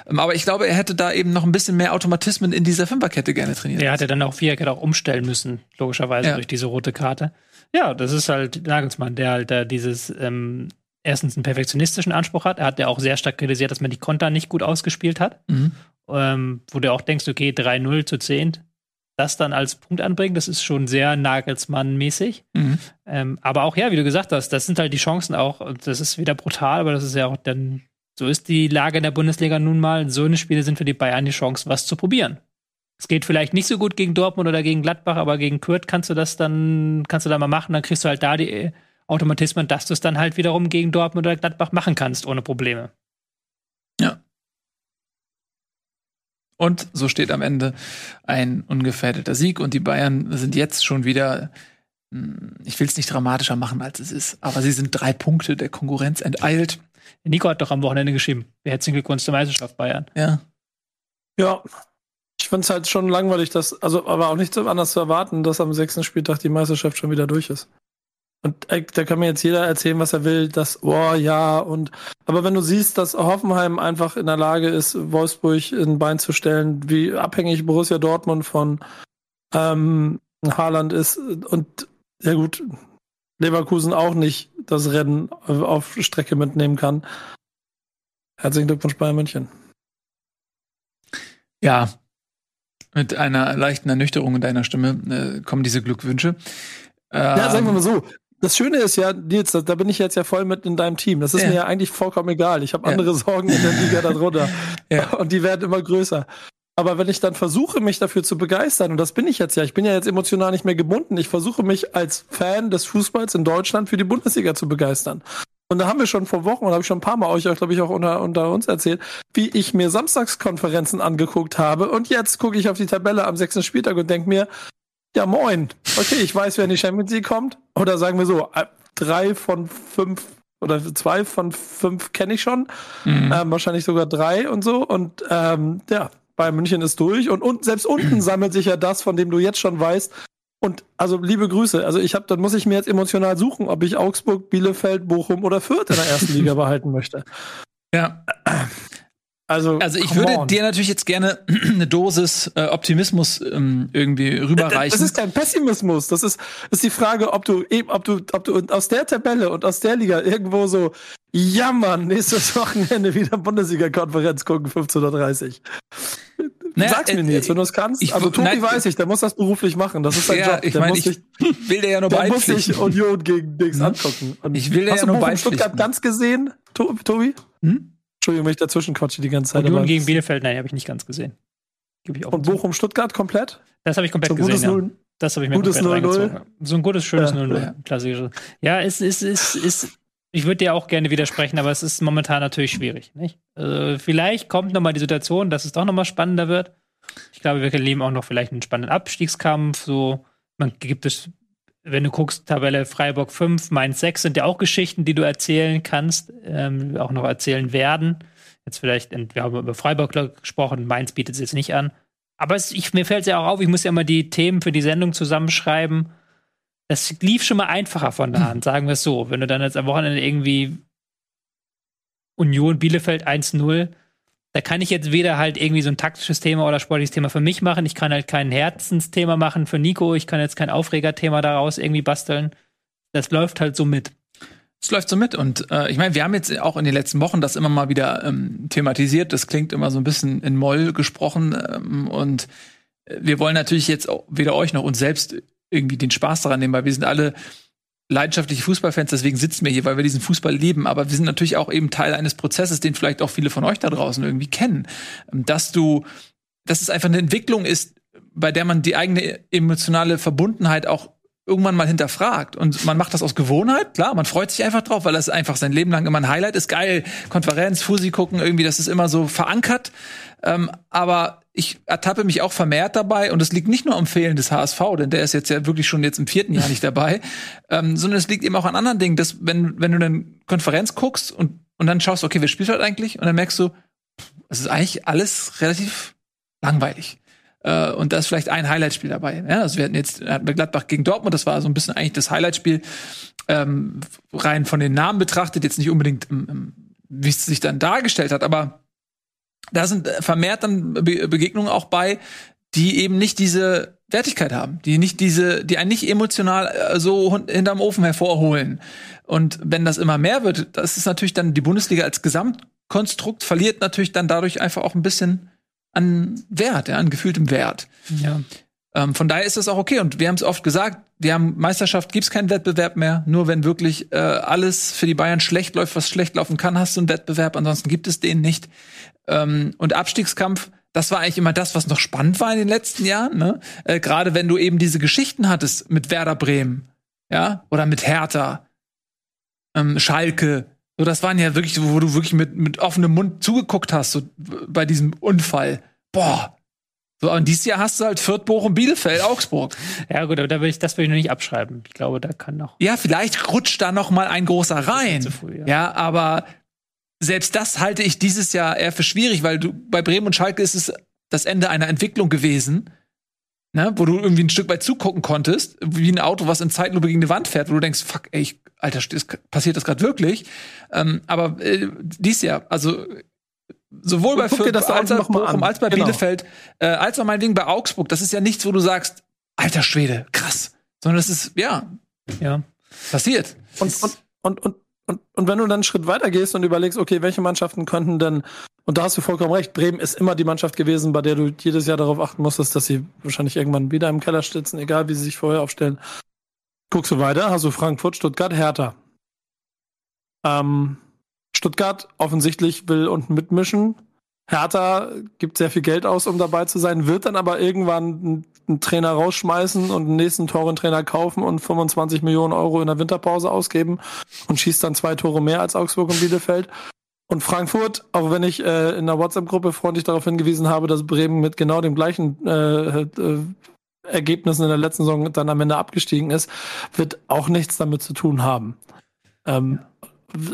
Ähm, aber ich glaube, er hätte da eben noch ein bisschen mehr Automatismen in dieser Fünferkette gerne trainiert. Er hätte dann auch Viererkette auch umstellen müssen, logischerweise ja. durch diese rote Karte. Ja, das ist halt Nagelsmann, der halt da dieses ähm, erstens einen perfektionistischen Anspruch hat. Er hat ja auch sehr stark kritisiert, dass man die Konter nicht gut ausgespielt hat. Mhm. Ähm, wo du auch denkst, okay, 3-0 zu 10, das dann als Punkt anbringen, das ist schon sehr Nagelsmann-mäßig. Mhm. Ähm, aber auch, ja, wie du gesagt hast, das sind halt die Chancen auch, und das ist wieder brutal, aber das ist ja auch dann, so ist die Lage in der Bundesliga nun mal. So eine Spiele sind für die Bayern die Chance, was zu probieren. Es geht vielleicht nicht so gut gegen Dortmund oder gegen Gladbach, aber gegen Kurt kannst du das dann, kannst du da mal machen, dann kriegst du halt da die Automatismen, dass du es dann halt wiederum gegen Dortmund oder Gladbach machen kannst, ohne Probleme. Und so steht am Ende ein ungefährdeter Sieg und die Bayern sind jetzt schon wieder hm, ich will es nicht dramatischer machen, als es ist, aber sie sind drei Punkte der Konkurrenz enteilt. Nico hat doch am Wochenende geschrieben. Herzlichen Glückwunsch zur Meisterschaft Bayern. Ja. Ja. Ich finde es halt schon langweilig, dass, also, aber auch nicht so anders zu erwarten, dass am sechsten Spieltag die Meisterschaft schon wieder durch ist. Und äh, da kann mir jetzt jeder erzählen, was er will, dass, oh ja, und aber wenn du siehst, dass Hoffenheim einfach in der Lage ist, Wolfsburg in Bein zu stellen, wie abhängig Borussia Dortmund von ähm, Haaland ist und ja gut, Leverkusen auch nicht das Rennen auf Strecke mitnehmen kann. Herzlichen Glückwunsch Bayern München. Ja, mit einer leichten Ernüchterung in deiner Stimme äh, kommen diese Glückwünsche. Ähm, ja, sagen wir mal so. Das Schöne ist ja, Nils, da, bin ich jetzt ja voll mit in deinem Team. Das ist ja. mir ja eigentlich vollkommen egal. Ich habe andere ja. Sorgen in der Liga darunter. ja. Und die werden immer größer. Aber wenn ich dann versuche, mich dafür zu begeistern, und das bin ich jetzt ja, ich bin ja jetzt emotional nicht mehr gebunden, ich versuche mich als Fan des Fußballs in Deutschland für die Bundesliga zu begeistern. Und da haben wir schon vor Wochen, und habe ich schon ein paar Mal euch, glaube ich, auch unter, unter uns erzählt, wie ich mir Samstagskonferenzen angeguckt habe. Und jetzt gucke ich auf die Tabelle am sechsten Spieltag und denke mir, ja moin, okay, ich weiß, wer in die Champions League kommt. Oder sagen wir so, äh, drei von fünf oder zwei von fünf kenne ich schon. Mhm. Ähm, wahrscheinlich sogar drei und so. Und ähm, ja, Bayern München ist durch und, und selbst unten sammelt sich ja das, von dem du jetzt schon weißt. Und also liebe Grüße. Also ich habe, dann muss ich mir jetzt emotional suchen, ob ich Augsburg, Bielefeld, Bochum oder Fürth in der ersten Liga behalten möchte. Ja. Also, also ich würde on. dir natürlich jetzt gerne eine Dosis äh, Optimismus ähm, irgendwie rüberreichen. Das ist kein Pessimismus. Das ist, ist die Frage, ob du eben, ob du, ob du aus der Tabelle und aus der Liga irgendwo so jammern, nächstes Wochenende wieder Bundesliga-Konferenz gucken, 15.30 Naja, Sag's mir äh, jetzt, wenn du es kannst. Ich, also Tobi nein, weiß ich, der muss das beruflich machen. Das ist sein ja, Job. Ich meine, ich sich, will der ja nur der muss sich Union gegen Dings hm? angucken. Und ich will der ja nur beipflichten. Stuttgart ganz gesehen, Tobi? Hm? Entschuldigung, wenn ich dazwischen quatsche die ganze Zeit. Union gegen Bielefeld, nein, habe ich nicht ganz gesehen. Ich Und Bochum Stuttgart komplett? Das habe ich komplett so gesehen. Ja. Das habe ich mir gutes komplett 0 -0. So ein gutes, schönes 0-0. Ja. Klassisches. Ja, es ist, ist, ist, ich würde dir auch gerne widersprechen, aber es ist momentan natürlich schwierig. Nicht? Also vielleicht kommt nochmal die Situation, dass es doch nochmal spannender wird. Ich glaube, wir erleben auch noch vielleicht einen spannenden Abstiegskampf. So, man gibt es wenn du guckst, Tabelle Freiburg 5, Mainz 6 sind ja auch Geschichten, die du erzählen kannst, ähm, auch noch erzählen werden. Jetzt vielleicht, wir haben über Freiburg gesprochen, Mainz bietet es jetzt nicht an. Aber es, ich, mir fällt es ja auch auf, ich muss ja immer die Themen für die Sendung zusammenschreiben. Das lief schon mal einfacher von der Hand, sagen wir es so. Wenn du dann jetzt am Wochenende irgendwie Union Bielefeld 1-0 da kann ich jetzt weder halt irgendwie so ein taktisches Thema oder sportliches Thema für mich machen. Ich kann halt kein Herzensthema machen für Nico. Ich kann jetzt kein Aufregerthema daraus irgendwie basteln. Das läuft halt so mit. Es läuft so mit und äh, ich meine, wir haben jetzt auch in den letzten Wochen das immer mal wieder ähm, thematisiert. Das klingt immer so ein bisschen in Moll gesprochen ähm, und äh, wir wollen natürlich jetzt auch weder euch noch uns selbst irgendwie den Spaß daran nehmen, weil wir sind alle leidenschaftliche Fußballfans, deswegen sitzen wir hier, weil wir diesen Fußball lieben. Aber wir sind natürlich auch eben Teil eines Prozesses, den vielleicht auch viele von euch da draußen irgendwie kennen. Dass du, dass es einfach eine Entwicklung ist, bei der man die eigene emotionale Verbundenheit auch irgendwann mal hinterfragt. Und man macht das aus Gewohnheit, klar, man freut sich einfach drauf, weil das einfach sein Leben lang immer ein Highlight ist. Geil, Konferenz, Fusi gucken, irgendwie, das ist immer so verankert. Ähm, aber ich ertappe mich auch vermehrt dabei und es liegt nicht nur am Fehlen des HSV, denn der ist jetzt ja wirklich schon jetzt im vierten Jahr nicht dabei, ähm, sondern es liegt eben auch an anderen Dingen, dass wenn, wenn du eine Konferenz guckst und, und dann schaust, okay, wer spielt heute eigentlich? Und dann merkst du, es ist eigentlich alles relativ langweilig. Äh, und da ist vielleicht ein Highlightspiel dabei. Ja, also wir hatten jetzt hatten wir Gladbach gegen Dortmund, das war so ein bisschen eigentlich das Highlightspiel, ähm, rein von den Namen betrachtet, jetzt nicht unbedingt, wie es sich dann dargestellt hat, aber da sind vermehrt dann Be Begegnungen auch bei, die eben nicht diese Wertigkeit haben, die nicht diese, die einen nicht emotional äh, so hinterm Ofen hervorholen. Und wenn das immer mehr wird, das ist natürlich dann die Bundesliga als Gesamtkonstrukt verliert natürlich dann dadurch einfach auch ein bisschen an Wert, ja, an gefühltem Wert. Ja. Ähm, von daher ist das auch okay. Und wir haben es oft gesagt, wir haben Meisterschaft, gibt's keinen Wettbewerb mehr. Nur wenn wirklich äh, alles für die Bayern schlecht läuft, was schlecht laufen kann, hast du einen Wettbewerb. Ansonsten gibt es den nicht. Ähm, und Abstiegskampf, das war eigentlich immer das, was noch spannend war in den letzten Jahren. Ne? Äh, Gerade wenn du eben diese Geschichten hattest mit Werder Bremen, ja, oder mit Hertha, ähm, Schalke. So, das waren ja wirklich, wo du wirklich mit, mit offenem Mund zugeguckt hast, so bei diesem Unfall boah. So, und dieses Jahr hast du halt Fürth, Bochum, Bielefeld, Augsburg. Ja, gut, aber da will ich, das will ich noch nicht abschreiben. Ich glaube, da kann noch. Ja, vielleicht rutscht da noch mal ein großer rein. Früh, ja. ja, aber selbst das halte ich dieses Jahr eher für schwierig, weil du bei Bremen und Schalke ist es das Ende einer Entwicklung gewesen, ne, wo du irgendwie ein Stück weit zugucken konntest, wie ein Auto, was in Zeitlupe gegen eine Wand fährt, wo du denkst, fuck, ey, ich, Alter, passiert das gerade wirklich? Ähm, aber äh, dies Jahr, also sowohl bei Fürth als, als, Bochum, als bei genau. Bielefeld, äh, als auch meinetwegen bei Augsburg, das ist ja nichts, wo du sagst, alter Schwede, krass, sondern das ist, ja, ja, passiert. Und, und, und, und und, und wenn du dann einen Schritt weiter gehst und überlegst, okay, welche Mannschaften könnten denn, und da hast du vollkommen recht, Bremen ist immer die Mannschaft gewesen, bei der du jedes Jahr darauf achten musstest, dass sie wahrscheinlich irgendwann wieder im Keller stützen, egal wie sie sich vorher aufstellen. Guckst du weiter, hast du Frankfurt, Stuttgart, Hertha. Ähm, Stuttgart offensichtlich will unten mitmischen. Hertha gibt sehr viel Geld aus, um dabei zu sein, wird dann aber irgendwann einen Trainer rausschmeißen und den nächsten Toren-Trainer kaufen und 25 Millionen Euro in der Winterpause ausgeben und schießt dann zwei Tore mehr als Augsburg und Bielefeld. Und Frankfurt, auch wenn ich äh, in der WhatsApp-Gruppe freundlich darauf hingewiesen habe, dass Bremen mit genau dem gleichen äh, äh, Ergebnissen in der letzten Saison dann am Ende abgestiegen ist, wird auch nichts damit zu tun haben. Ähm,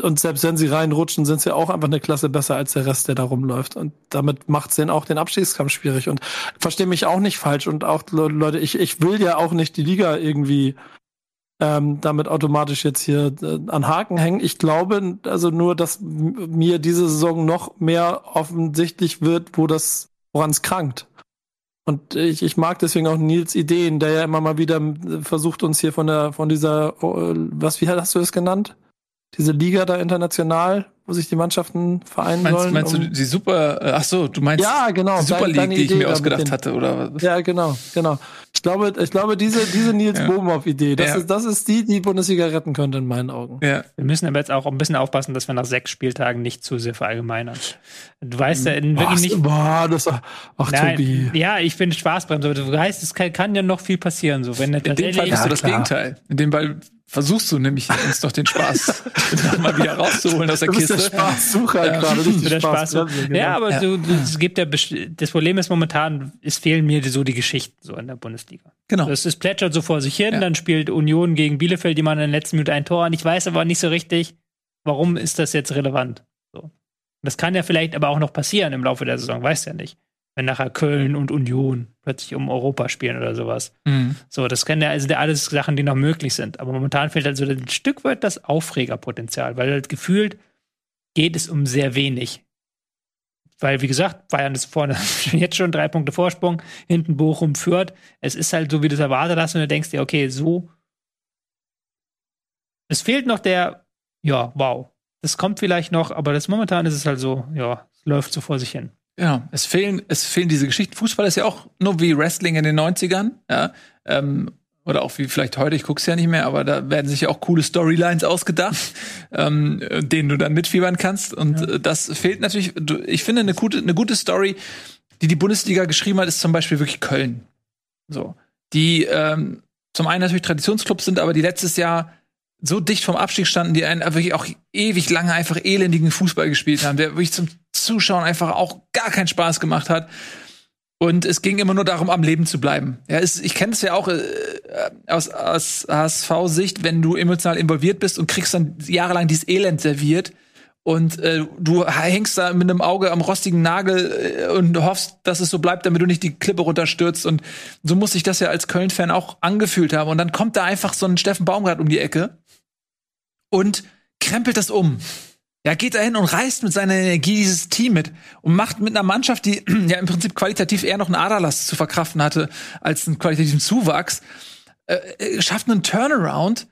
und selbst wenn sie reinrutschen, sind sie auch einfach eine Klasse besser als der Rest, der da rumläuft. Und damit macht es denen auch den Abstiegskampf schwierig. Und verstehe mich auch nicht falsch. Und auch, Leute, ich, ich will ja auch nicht die Liga irgendwie ähm, damit automatisch jetzt hier äh, an Haken hängen. Ich glaube also nur, dass mir diese Saison noch mehr offensichtlich wird, wo das, woran es krankt. Und ich, ich mag deswegen auch Nils Ideen, der ja immer mal wieder versucht, uns hier von der, von dieser, oh, was, wie hast du es genannt? Diese Liga da international, wo sich die Mannschaften vereinen meinst, sollen. Meinst um du die Super, äh, ach so, du meinst ja, genau, die Super League, deine die ich mir ausgedacht hatte, oder was? Ja, genau, genau. Ich glaube, ich glaube, diese, diese Nils ja. Bohmhoff-Idee, das, ja. ist, das ist die, die Bundesliga retten könnte in meinen Augen. Ja. Wir müssen aber jetzt auch ein bisschen aufpassen, dass wir nach sechs Spieltagen nicht zu sehr verallgemeinern. Du weißt ja in wirklich nicht. Boah, das, ach, Nein, Tobi. Ja, ich bin Spaßbremse, aber du weißt, es kann, kann, ja noch viel passieren, so, wenn in dem Fall bist du das Gegenteil. In dem Fall versuchst du nämlich uns doch den Spaß mal wieder rauszuholen aus der du bist Kiste. Der Spaßsucher ja, gerade, nicht der Spaß. Spaß genau. Ja, aber ja. Du, du, es gibt ja das Problem ist momentan, es fehlen mir so die Geschichten so in der Bundesliga. Genau. Es, es plätschert so vor sich hin, ja. dann spielt Union gegen Bielefeld, die machen in der letzten Minute ein Tor und ich weiß aber nicht so richtig, warum ist das jetzt relevant. So. Das kann ja vielleicht aber auch noch passieren im Laufe der Saison, weißt ja nicht wenn nachher Köln und Union plötzlich um Europa spielen oder sowas. Mhm. So, das können ja also alles Sachen, die noch möglich sind. Aber momentan fehlt also ein Stück weit das Aufregerpotenzial, weil halt gefühlt geht es um sehr wenig. Weil, wie gesagt, Bayern ist vorne jetzt schon drei Punkte Vorsprung, hinten Bochum führt. Es ist halt so, wie du es erwartet hast, und du denkst dir, okay, so. Es fehlt noch der, ja, wow. Das kommt vielleicht noch, aber das momentan ist es halt so, ja, es läuft so vor sich hin. Ja, es fehlen, es fehlen diese Geschichten. Fußball ist ja auch nur wie Wrestling in den 90ern, ja. Ähm, oder auch wie vielleicht heute, ich guck's ja nicht mehr, aber da werden sich ja auch coole Storylines ausgedacht, ähm, denen du dann mitfiebern kannst. Und ja. Das fehlt natürlich, ich finde, eine gute, eine gute Story, die die Bundesliga geschrieben hat, ist zum Beispiel wirklich Köln. So. Die ähm, zum einen natürlich Traditionsclubs sind, aber die letztes Jahr so dicht vom Abstieg standen, die einen wirklich auch ewig lange einfach elendigen Fußball gespielt haben, der wirklich zum Zuschauen einfach auch gar keinen Spaß gemacht hat. Und es ging immer nur darum, am Leben zu bleiben. Ja, es, ich kenne es ja auch äh, aus, aus HSV-Sicht, wenn du emotional involviert bist und kriegst dann jahrelang dieses Elend serviert und äh, du hängst da mit einem Auge am rostigen Nagel äh, und hoffst, dass es so bleibt, damit du nicht die Klippe runterstürzt. Und so muss sich das ja als Köln-Fan auch angefühlt haben. Und dann kommt da einfach so ein Steffen Baumgart um die Ecke und krempelt das um. Ja, geht da hin und reißt mit seiner Energie dieses Team mit und macht mit einer Mannschaft, die ja im Prinzip qualitativ eher noch einen Aderlass zu verkraften hatte als einen qualitativen Zuwachs, äh, äh, schafft einen Turnaround,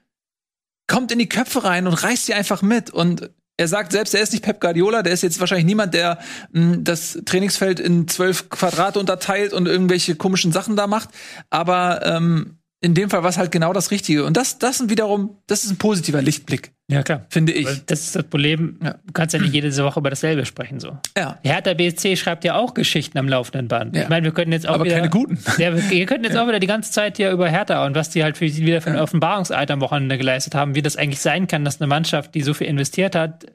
kommt in die Köpfe rein und reißt sie einfach mit. Und er sagt selbst, er ist nicht Pep Guardiola, der ist jetzt wahrscheinlich niemand, der mh, hm, das Trainingsfeld in zwölf Quadrate unterteilt und irgendwelche komischen Sachen da macht. Aber ähm, in dem Fall war es halt genau das Richtige. Und das, das sind wiederum, das ist ein positiver Lichtblick. Ja, klar. Finde ich. Weil das ist das Problem. Ja. Du kannst ja nicht jede Woche über dasselbe sprechen, so. Ja. Hertha BSC schreibt ja auch Geschichten am laufenden Band. Ja. Ich meine, wir könnten jetzt auch Aber wieder. keine guten. Ja, wir, könnten jetzt ja. auch wieder die ganze Zeit hier über Hertha und was die halt für, wieder für ein Offenbarungseid am Wochenende geleistet haben, wie das eigentlich sein kann, dass eine Mannschaft, die so viel investiert hat,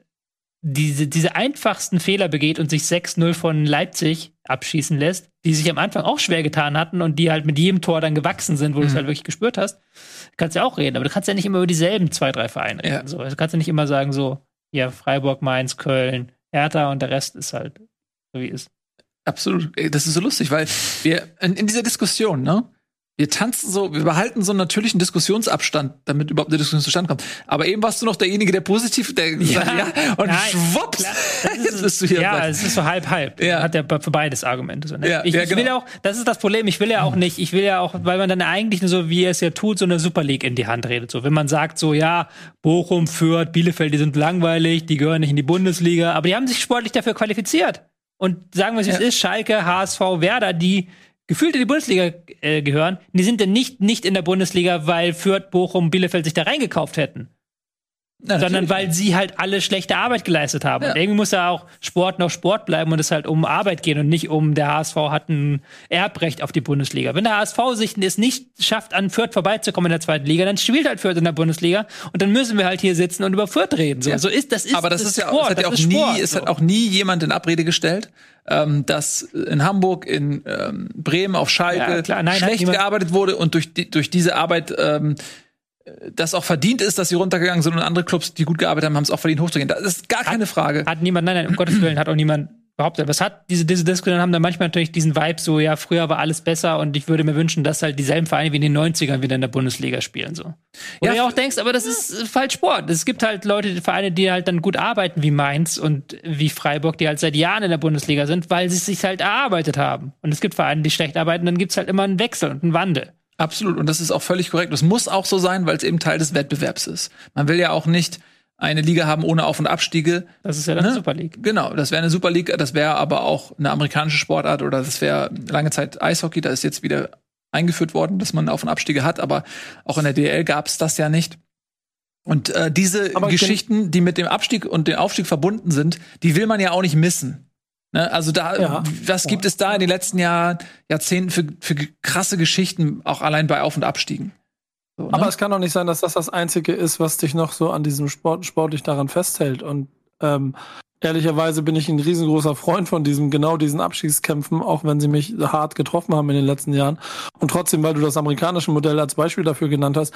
diese, diese einfachsten Fehler begeht und sich 6-0 von Leipzig abschießen lässt, die sich am Anfang auch schwer getan hatten und die halt mit jedem Tor dann gewachsen sind, wo mhm. du es halt wirklich gespürt hast, kannst ja auch reden. Aber du kannst ja nicht immer über dieselben zwei, drei Vereine reden. Ja. So. Also kannst ja nicht immer sagen, so, ja, Freiburg, Mainz, Köln, Hertha und der Rest ist halt so wie ist. Absolut. Das ist so lustig, weil wir in, in dieser Diskussion, ne? Wir tanzen so, wir behalten so einen natürlichen Diskussionsabstand, damit überhaupt eine Diskussion zustande kommt. Aber eben warst du noch derjenige, der positiv, der ja, sagt, ja, und nein, schwupps, jetzt bist du hier. Ja, es ist so halb halb. Ja. Hat ja für beides Argumente. So, ne? ja, ich, ja, genau. ich will ja auch, das ist das Problem, ich will ja auch nicht, ich will ja auch, weil man dann eigentlich nur so, wie er es ja tut, so eine Super League in die Hand redet. So, wenn man sagt so, ja, Bochum, Fürth, Bielefeld, die sind langweilig, die gehören nicht in die Bundesliga, aber die haben sich sportlich dafür qualifiziert. Und sagen wir, es ist Schalke, HSV, Werder, die gefühlt in die Bundesliga äh, gehören, die sind denn nicht, nicht in der Bundesliga, weil Fürth, Bochum, Bielefeld sich da reingekauft hätten. Ja, sondern weil sie halt alle schlechte Arbeit geleistet haben. Ja. Und irgendwie muss ja auch Sport noch Sport bleiben und es halt um Arbeit gehen und nicht um der HSV hat ein Erbrecht auf die Bundesliga. Wenn der HSV sich es nicht schafft, an Fürth vorbeizukommen in der zweiten Liga, dann spielt halt Fürth in der Bundesliga und dann müssen wir halt hier sitzen und über Fürth reden. So, ja. so ist das ist Aber das, das ist ja, Sport, es hat ja auch nie, Sport, es hat auch nie jemand in Abrede gestellt, ähm, dass in Hamburg, in ähm, Bremen, auf Schalke ja, Nein, schlecht gearbeitet wurde und durch, die, durch diese Arbeit ähm, das auch verdient ist, dass sie runtergegangen sind und andere Clubs, die gut gearbeitet haben, haben es auch verdient hochzugehen. Das ist gar keine Frage. Hat niemand, nein, nein, um Gottes Willen, hat auch niemand behauptet. Was hat diese, diese Diskussionen haben dann manchmal natürlich diesen Vibe so, ja, früher war alles besser und ich würde mir wünschen, dass halt dieselben Vereine wie in den 90ern wieder in der Bundesliga spielen, so. Wo ja, du ja auch denkst, aber das ist falsch Sport. Es gibt halt Leute, Vereine, die halt dann gut arbeiten, wie Mainz und wie Freiburg, die halt seit Jahren in der Bundesliga sind, weil sie es sich halt erarbeitet haben. Und es gibt Vereine, die schlecht arbeiten, dann gibt's halt immer einen Wechsel und einen Wandel. Absolut. Und das ist auch völlig korrekt. Das muss auch so sein, weil es eben Teil des Wettbewerbs ist. Man will ja auch nicht eine Liga haben ohne Auf- und Abstiege. Das ist ja dann ne? eine Super League. Genau, das wäre eine Super League. Das wäre aber auch eine amerikanische Sportart oder das wäre lange Zeit Eishockey. Da ist jetzt wieder eingeführt worden, dass man Auf- und Abstiege hat. Aber auch in der DL gab es das ja nicht. Und äh, diese aber Geschichten, die mit dem Abstieg und dem Aufstieg verbunden sind, die will man ja auch nicht missen. Ne, also da, ja. was gibt es da in den letzten Jahr, Jahrzehnten für, für krasse Geschichten, auch allein bei Auf- und Abstiegen? So, ne? Aber es kann doch nicht sein, dass das das Einzige ist, was dich noch so an diesem Sport sportlich daran festhält. Und ähm, ehrlicherweise bin ich ein riesengroßer Freund von diesem, genau diesen Abschiedskämpfen, auch wenn sie mich hart getroffen haben in den letzten Jahren. Und trotzdem, weil du das amerikanische Modell als Beispiel dafür genannt hast,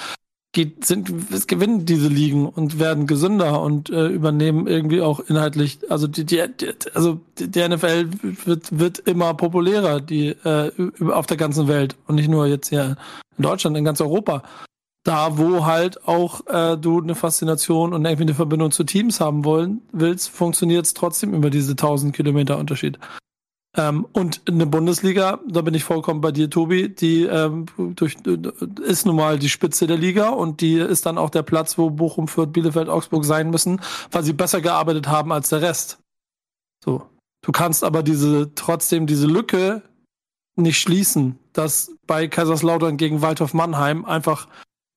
geht, sind, gewinnen diese Ligen und werden gesünder und äh, übernehmen irgendwie auch inhaltlich, also die, die, die also die NFL wird, wird immer populärer, die äh, auf der ganzen Welt und nicht nur jetzt hier in Deutschland, in ganz Europa. Da, wo halt auch äh, du eine Faszination und irgendwie eine Verbindung zu Teams haben wollen willst, funktioniert es trotzdem über diese 1000 Kilometer Unterschied. Ähm, und eine Bundesliga, da bin ich vollkommen bei dir, Tobi, die ähm, durch, ist nun mal die Spitze der Liga und die ist dann auch der Platz, wo Bochum, Fürth, Bielefeld, Augsburg sein müssen, weil sie besser gearbeitet haben als der Rest. So. Du kannst aber diese, trotzdem diese Lücke nicht schließen, dass bei Kaiserslautern gegen Waldhof Mannheim einfach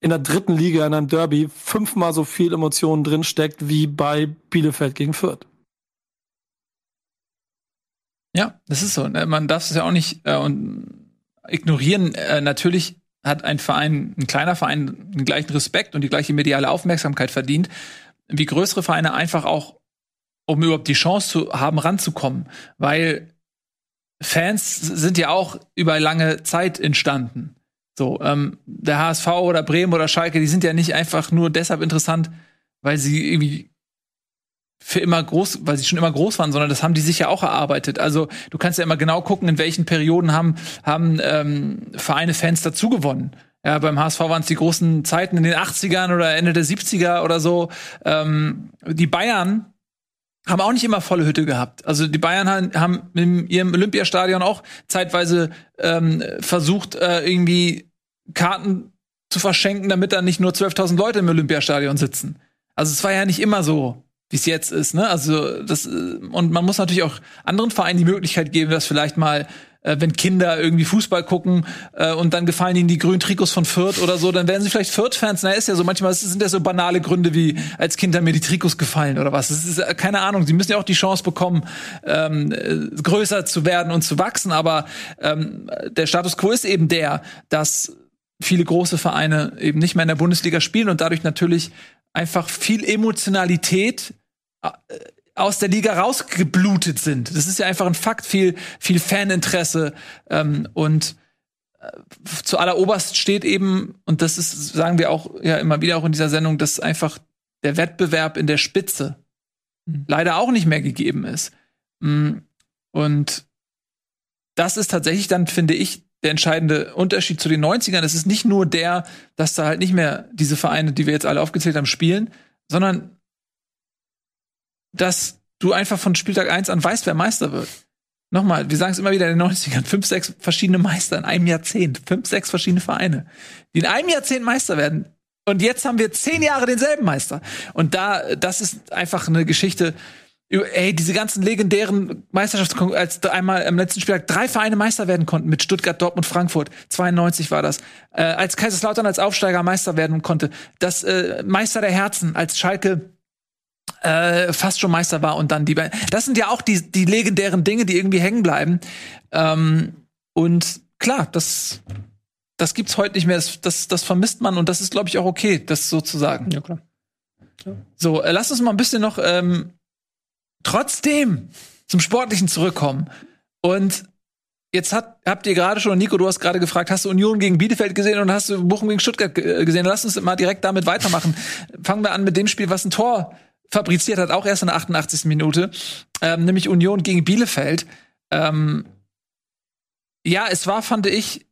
in der dritten Liga in einem Derby fünfmal so viel Emotionen drinsteckt wie bei Bielefeld gegen Fürth. Ja, das ist so. Ne? Man darf es ja auch nicht äh, ignorieren. Äh, natürlich hat ein Verein, ein kleiner Verein, den gleichen Respekt und die gleiche mediale Aufmerksamkeit verdient, wie größere Vereine einfach auch, um überhaupt die Chance zu haben, ranzukommen. Weil Fans sind ja auch über lange Zeit entstanden. So, ähm, der HSV oder Bremen oder Schalke, die sind ja nicht einfach nur deshalb interessant, weil sie irgendwie für immer groß, weil sie schon immer groß waren, sondern das haben die sich ja auch erarbeitet. Also du kannst ja immer genau gucken, in welchen Perioden haben, haben ähm, Vereine Fans dazu gewonnen. Ja, beim HSV waren es die großen Zeiten in den 80ern oder Ende der 70er oder so. Ähm, die Bayern haben auch nicht immer volle Hütte gehabt. Also die Bayern haben in ihrem Olympiastadion auch zeitweise ähm, versucht, äh, irgendwie Karten zu verschenken, damit da nicht nur 12.000 Leute im Olympiastadion sitzen. Also es war ja nicht immer so wie es jetzt ist. Ne? Also das äh, und man muss natürlich auch anderen Vereinen die Möglichkeit geben, dass vielleicht mal äh, wenn Kinder irgendwie Fußball gucken äh, und dann gefallen ihnen die grünen Trikots von Fürth oder so, dann werden sie vielleicht Fürth-Fans. Na, ist ja so, manchmal sind das so banale Gründe wie, als Kinder mir die Trikots gefallen oder was. Das ist äh, keine Ahnung. Sie müssen ja auch die Chance bekommen, ähm, äh, größer zu werden und zu wachsen. Aber ähm, der Status quo ist eben der, dass viele große Vereine eben nicht mehr in der Bundesliga spielen und dadurch natürlich einfach viel Emotionalität aus der Liga rausgeblutet sind. Das ist ja einfach ein Fakt, viel, viel Faninteresse ähm, und äh, zu alleroberst steht eben, und das ist, sagen wir auch ja immer wieder auch in dieser Sendung, dass einfach der Wettbewerb in der Spitze mhm. leider auch nicht mehr gegeben ist. Mm, und das ist tatsächlich dann, finde ich, der entscheidende Unterschied zu den 90ern. Es ist nicht nur der, dass da halt nicht mehr diese Vereine, die wir jetzt alle aufgezählt haben, spielen, sondern dass du einfach von Spieltag 1 an weißt, wer Meister wird. Nochmal, wir sagen es immer wieder in den 90ern, fünf, sechs verschiedene Meister in einem Jahrzehnt, fünf, sechs verschiedene Vereine, die in einem Jahrzehnt Meister werden. Und jetzt haben wir zehn Jahre denselben Meister. Und da, das ist einfach eine Geschichte, ey, diese ganzen legendären Meisterschaftskonkurrenzen, als einmal im letzten Spieltag drei Vereine Meister werden konnten mit Stuttgart, Dortmund, Frankfurt. 92 war das. Äh, als Kaiserslautern als Aufsteiger Meister werden konnte. Das äh, Meister der Herzen, als Schalke äh, fast schon Meister war und dann die Das sind ja auch die, die legendären Dinge, die irgendwie hängen bleiben. Ähm, und klar, das, das gibt's heute nicht mehr. Das, das, das vermisst man und das ist, glaube ich, auch okay, das so zu sagen. Ja, klar. Ja. So, äh, lass uns mal ein bisschen noch ähm, trotzdem zum Sportlichen zurückkommen. Und jetzt hat, habt ihr gerade schon, Nico, du hast gerade gefragt, hast du Union gegen Bielefeld gesehen und hast du Bochum gegen Stuttgart äh, gesehen? Lass uns mal direkt damit weitermachen. Fangen wir an mit dem Spiel, was ein Tor fabriziert hat, auch erst in der 88. Minute, ähm, nämlich Union gegen Bielefeld. Ähm, ja, es war, fand ich,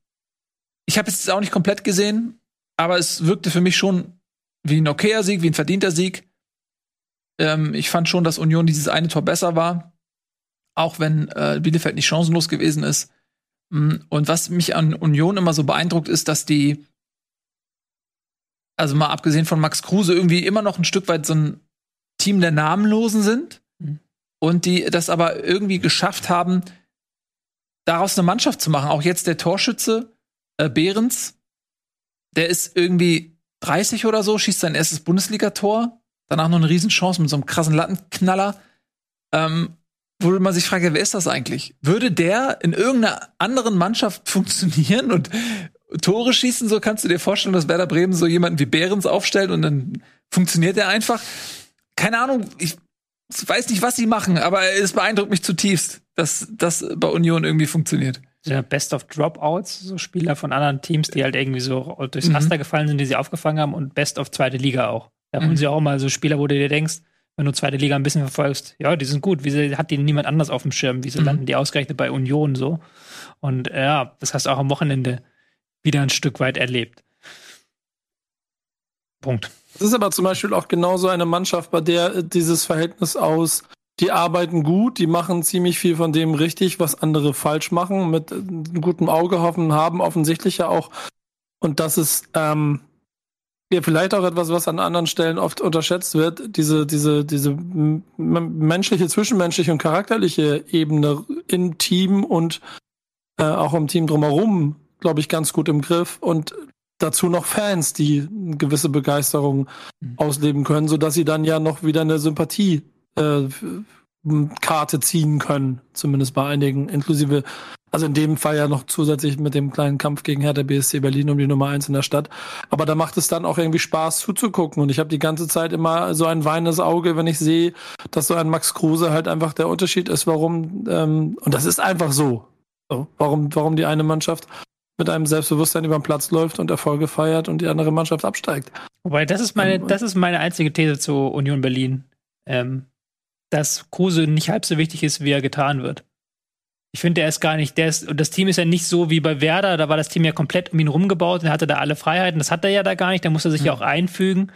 ich habe es auch nicht komplett gesehen, aber es wirkte für mich schon wie ein okayer Sieg, wie ein verdienter Sieg. Ähm, ich fand schon, dass Union dieses eine Tor besser war, auch wenn äh, Bielefeld nicht chancenlos gewesen ist. Mm, und was mich an Union immer so beeindruckt, ist, dass die, also mal abgesehen von Max Kruse, irgendwie immer noch ein Stück weit so ein Team der Namenlosen sind mhm. und die das aber irgendwie geschafft haben, daraus eine Mannschaft zu machen. Auch jetzt der Torschütze äh, Behrens, der ist irgendwie 30 oder so, schießt sein erstes Bundesligator danach noch eine Riesenchance mit so einem krassen Lattenknaller. Ähm, wo man sich fragt, wer ist das eigentlich? Würde der in irgendeiner anderen Mannschaft funktionieren und Tore schießen? So kannst du dir vorstellen, dass Werder Bremen so jemanden wie Behrens aufstellt und dann funktioniert der einfach. Keine Ahnung, ich weiß nicht, was sie machen, aber es beeindruckt mich zutiefst, dass das bei Union irgendwie funktioniert. Ja, Best of Dropouts, so Spieler von anderen Teams, die halt irgendwie so durchs mhm. Raster gefallen sind, die sie aufgefangen haben und Best of zweite Liga auch. Da haben mhm. sie auch mal so Spieler, wo du dir denkst, wenn du zweite Liga ein bisschen verfolgst, ja, die sind gut. Wieso hat die niemand anders auf dem Schirm? Wieso mhm. landen die ausgerechnet bei Union so? Und äh, ja, das hast du auch am Wochenende wieder ein Stück weit erlebt. Punkt. Das ist aber zum Beispiel auch genauso eine Mannschaft, bei der äh, dieses Verhältnis aus, die arbeiten gut, die machen ziemlich viel von dem richtig, was andere falsch machen, mit äh, gutem Auge hoffen, haben offensichtlich ja auch, und das ist ähm, ja, vielleicht auch etwas, was an anderen Stellen oft unterschätzt wird, diese, diese, diese menschliche, zwischenmenschliche und charakterliche Ebene im Team und äh, auch im Team drumherum, glaube ich, ganz gut im Griff. Und dazu noch Fans, die eine gewisse Begeisterung mhm. ausleben können, so dass sie dann ja noch wieder eine Sympathie äh, Karte ziehen können, zumindest bei einigen, inklusive also in dem Fall ja noch zusätzlich mit dem kleinen Kampf gegen Hertha BSC Berlin um die Nummer eins in der Stadt. Aber da macht es dann auch irgendwie Spaß zuzugucken. Und ich habe die ganze Zeit immer so ein weinendes Auge, wenn ich sehe, dass so ein Max Kruse halt einfach der Unterschied ist, warum, ähm, und das ist einfach so, so warum, warum die eine Mannschaft mit einem Selbstbewusstsein über den Platz läuft und Erfolge feiert und die andere Mannschaft absteigt. Wobei, das ist meine, ähm, das ist meine einzige These zu Union Berlin. Ähm, dass Kruse nicht halb so wichtig ist, wie er getan wird. Ich finde, der ist gar nicht, der ist, und das Team ist ja nicht so wie bei Werder, da war das Team ja komplett um ihn rumgebaut er hatte da alle Freiheiten. Das hat er ja da gar nicht, da muss er sich mhm. ja auch einfügen.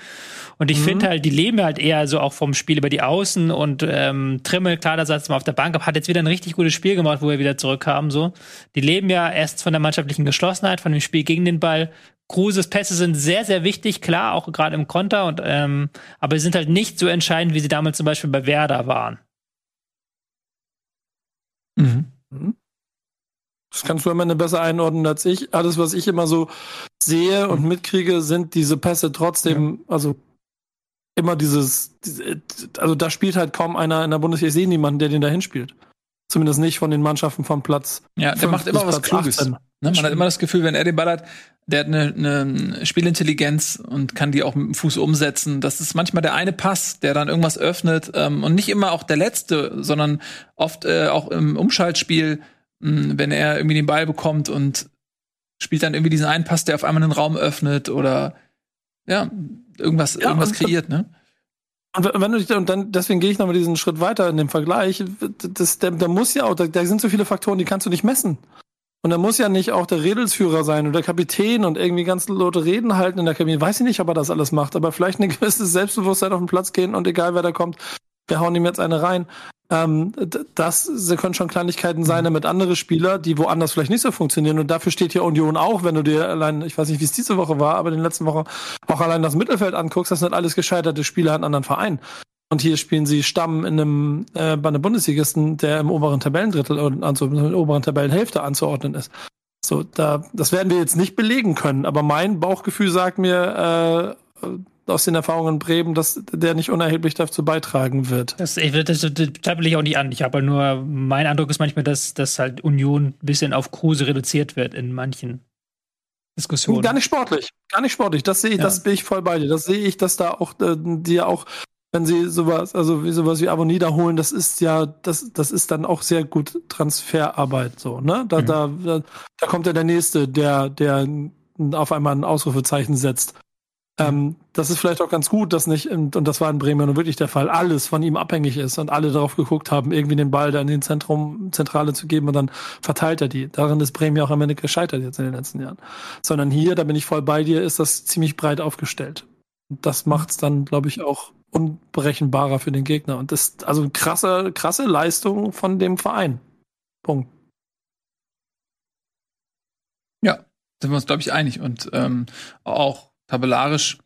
Und ich mhm. finde halt, die leben halt eher so auch vom Spiel über die Außen und ähm, Trimmel, klar, da saß mal auf der Bank, aber hat jetzt wieder ein richtig gutes Spiel gemacht, wo er wieder zurückkam. So. Die leben ja erst von der mannschaftlichen Geschlossenheit, von dem Spiel gegen den Ball. Kruses Pässe sind sehr, sehr wichtig, klar, auch gerade im Konter, und, ähm, aber sie sind halt nicht so entscheidend, wie sie damals zum Beispiel bei Werder waren. Mhm. Mhm. Das kannst du am Ende besser einordnen als ich. Alles, was ich immer so sehe und mhm. mitkriege, sind diese Pässe trotzdem, ja. also immer dieses, also da spielt halt kaum einer in der Bundesliga. Ich sehe niemanden, der den da hinspielt. Zumindest nicht von den Mannschaften vom Platz. Ja, der macht immer was Kluges. Ne? Man hat immer das Gefühl, wenn er den Ball hat, der hat eine, eine Spielintelligenz und kann die auch mit dem Fuß umsetzen. Das ist manchmal der eine Pass, der dann irgendwas öffnet ähm, und nicht immer auch der letzte, sondern oft äh, auch im Umschaltspiel, mh, wenn er irgendwie den Ball bekommt und spielt dann irgendwie diesen einen Pass, der auf einmal einen Raum öffnet oder ja, irgendwas, ja, irgendwas kreiert, ne? Und wenn du dich, und dann, deswegen gehe ich nochmal diesen Schritt weiter in dem Vergleich. Das, da, da muss ja auch, da, da sind so viele Faktoren, die kannst du nicht messen. Und da muss ja nicht auch der Redelsführer sein oder Kapitän und irgendwie ganz laute Reden halten in der Kabine. Weiß ich nicht, ob er das alles macht, aber vielleicht ein gewisses Selbstbewusstsein auf den Platz gehen und egal wer da kommt, wir hauen ihm jetzt eine rein. Ähm, das, das können schon Kleinigkeiten sein, damit andere Spieler, die woanders vielleicht nicht so funktionieren. Und dafür steht hier Union auch, wenn du dir allein, ich weiß nicht, wie es diese Woche war, aber in den letzten Wochen auch allein das Mittelfeld anguckst, das sind alles gescheiterte Spieler in anderen Vereinen. Und hier spielen sie Stamm in einem, äh, bei einem Bundesligisten, der im oberen Tabellendrittel, also in der oberen Tabellenhälfte anzuordnen ist. So, da, das werden wir jetzt nicht belegen können, aber mein Bauchgefühl sagt mir, äh, aus den Erfahrungen in Bremen, dass der nicht unerheblich dazu beitragen wird. Das, ich, das, das, das will ich auch nicht an. Ich habe nur, mein Eindruck ist manchmal, dass, dass halt Union ein bisschen auf Kruse reduziert wird in manchen Diskussionen. Gar nicht sportlich, gar nicht sportlich. Das sehe ich, ja. das bin ich voll bei dir. Das sehe ich, dass da auch äh, die auch wenn sie sowas, also wie sowas wie Abonnida holen, das ist ja, das, das ist dann auch sehr gut Transferarbeit, so, ne? Da, mhm. da, da, da kommt ja der nächste, der, der auf einmal ein Ausrufezeichen setzt. Ähm, das ist vielleicht auch ganz gut, dass nicht, und, das war in Bremen nur wirklich der Fall, alles von ihm abhängig ist und alle darauf geguckt haben, irgendwie den Ball da in den Zentrum, Zentrale zu geben und dann verteilt er die. Darin ist Bremen ja auch am Ende gescheitert jetzt in den letzten Jahren. Sondern hier, da bin ich voll bei dir, ist das ziemlich breit aufgestellt. Das macht's dann, glaube ich, auch unberechenbarer für den Gegner. Und das ist also krasse, krasse Leistung von dem Verein. Punkt. Ja, sind wir uns, glaube ich, einig. Und ähm, auch tabellarisch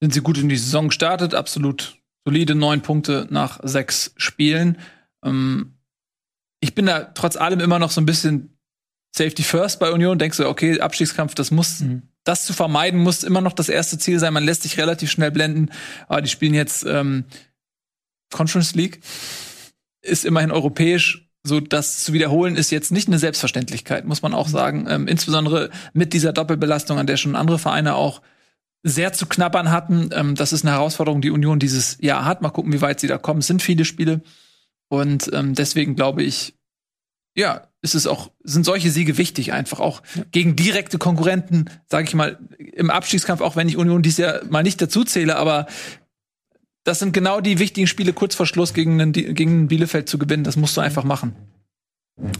sind sie gut in die Saison gestartet. Absolut solide neun Punkte nach sechs Spielen. Ähm, ich bin da trotz allem immer noch so ein bisschen Safety First bei Union. Denkst du, okay, Abstiegskampf, das muss mhm das zu vermeiden, muss immer noch das erste Ziel sein. Man lässt sich relativ schnell blenden. Aber die spielen jetzt ähm, Conference League. Ist immerhin europäisch. So, das zu wiederholen ist jetzt nicht eine Selbstverständlichkeit, muss man auch sagen. Ähm, insbesondere mit dieser Doppelbelastung, an der schon andere Vereine auch sehr zu knabbern hatten. Ähm, das ist eine Herausforderung, die Union dieses Jahr hat. Mal gucken, wie weit sie da kommen. Es sind viele Spiele. Und ähm, deswegen glaube ich, ja, ist es auch, sind solche Siege wichtig, einfach auch gegen direkte Konkurrenten, sage ich mal, im Abstiegskampf, auch wenn ich Union dies Jahr mal nicht dazu zähle, aber das sind genau die wichtigen Spiele kurz vor Schluss gegen, einen, gegen Bielefeld zu gewinnen. Das musst du einfach machen.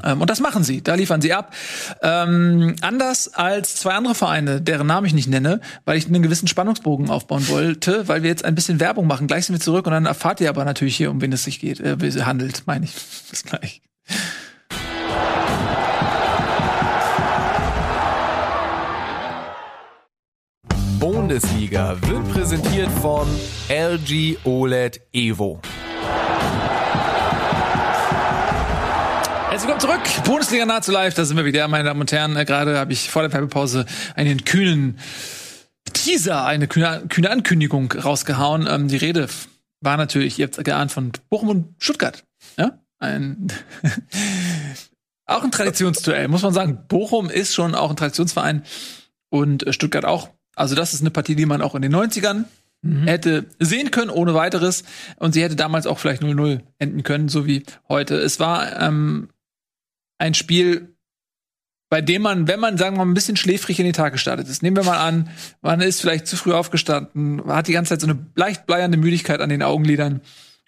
Ähm, und das machen sie, da liefern sie ab. Ähm, anders als zwei andere Vereine, deren Namen ich nicht nenne, weil ich einen gewissen Spannungsbogen aufbauen wollte, weil wir jetzt ein bisschen Werbung machen. Gleich sind wir zurück und dann erfahrt ihr aber natürlich hier, um wen es sich geht, äh, handelt, meine ich. Bis gleich. Bundesliga wird präsentiert von LG OLED Evo. Herzlich willkommen zurück. Bundesliga nahezu live. Da sind wir wieder, meine Damen und Herren. Äh, gerade habe ich vor der Werbepause einen kühnen Teaser, eine kühne, Ankündigung rausgehauen. Ähm, die Rede war natürlich, ihr habt geahnt, von Bochum und Stuttgart. Ja? Ein auch ein Traditionsduell, muss man sagen. Bochum ist schon auch ein Traditionsverein und äh, Stuttgart auch. Also das ist eine Partie, die man auch in den 90ern mhm. hätte sehen können, ohne weiteres. Und sie hätte damals auch vielleicht 0-0 enden können, so wie heute. Es war ähm, ein Spiel, bei dem man, wenn man, sagen wir mal, ein bisschen schläfrig in den Tag gestartet ist, nehmen wir mal an, man ist vielleicht zu früh aufgestanden, hat die ganze Zeit so eine leicht bleiernde Müdigkeit an den Augenlidern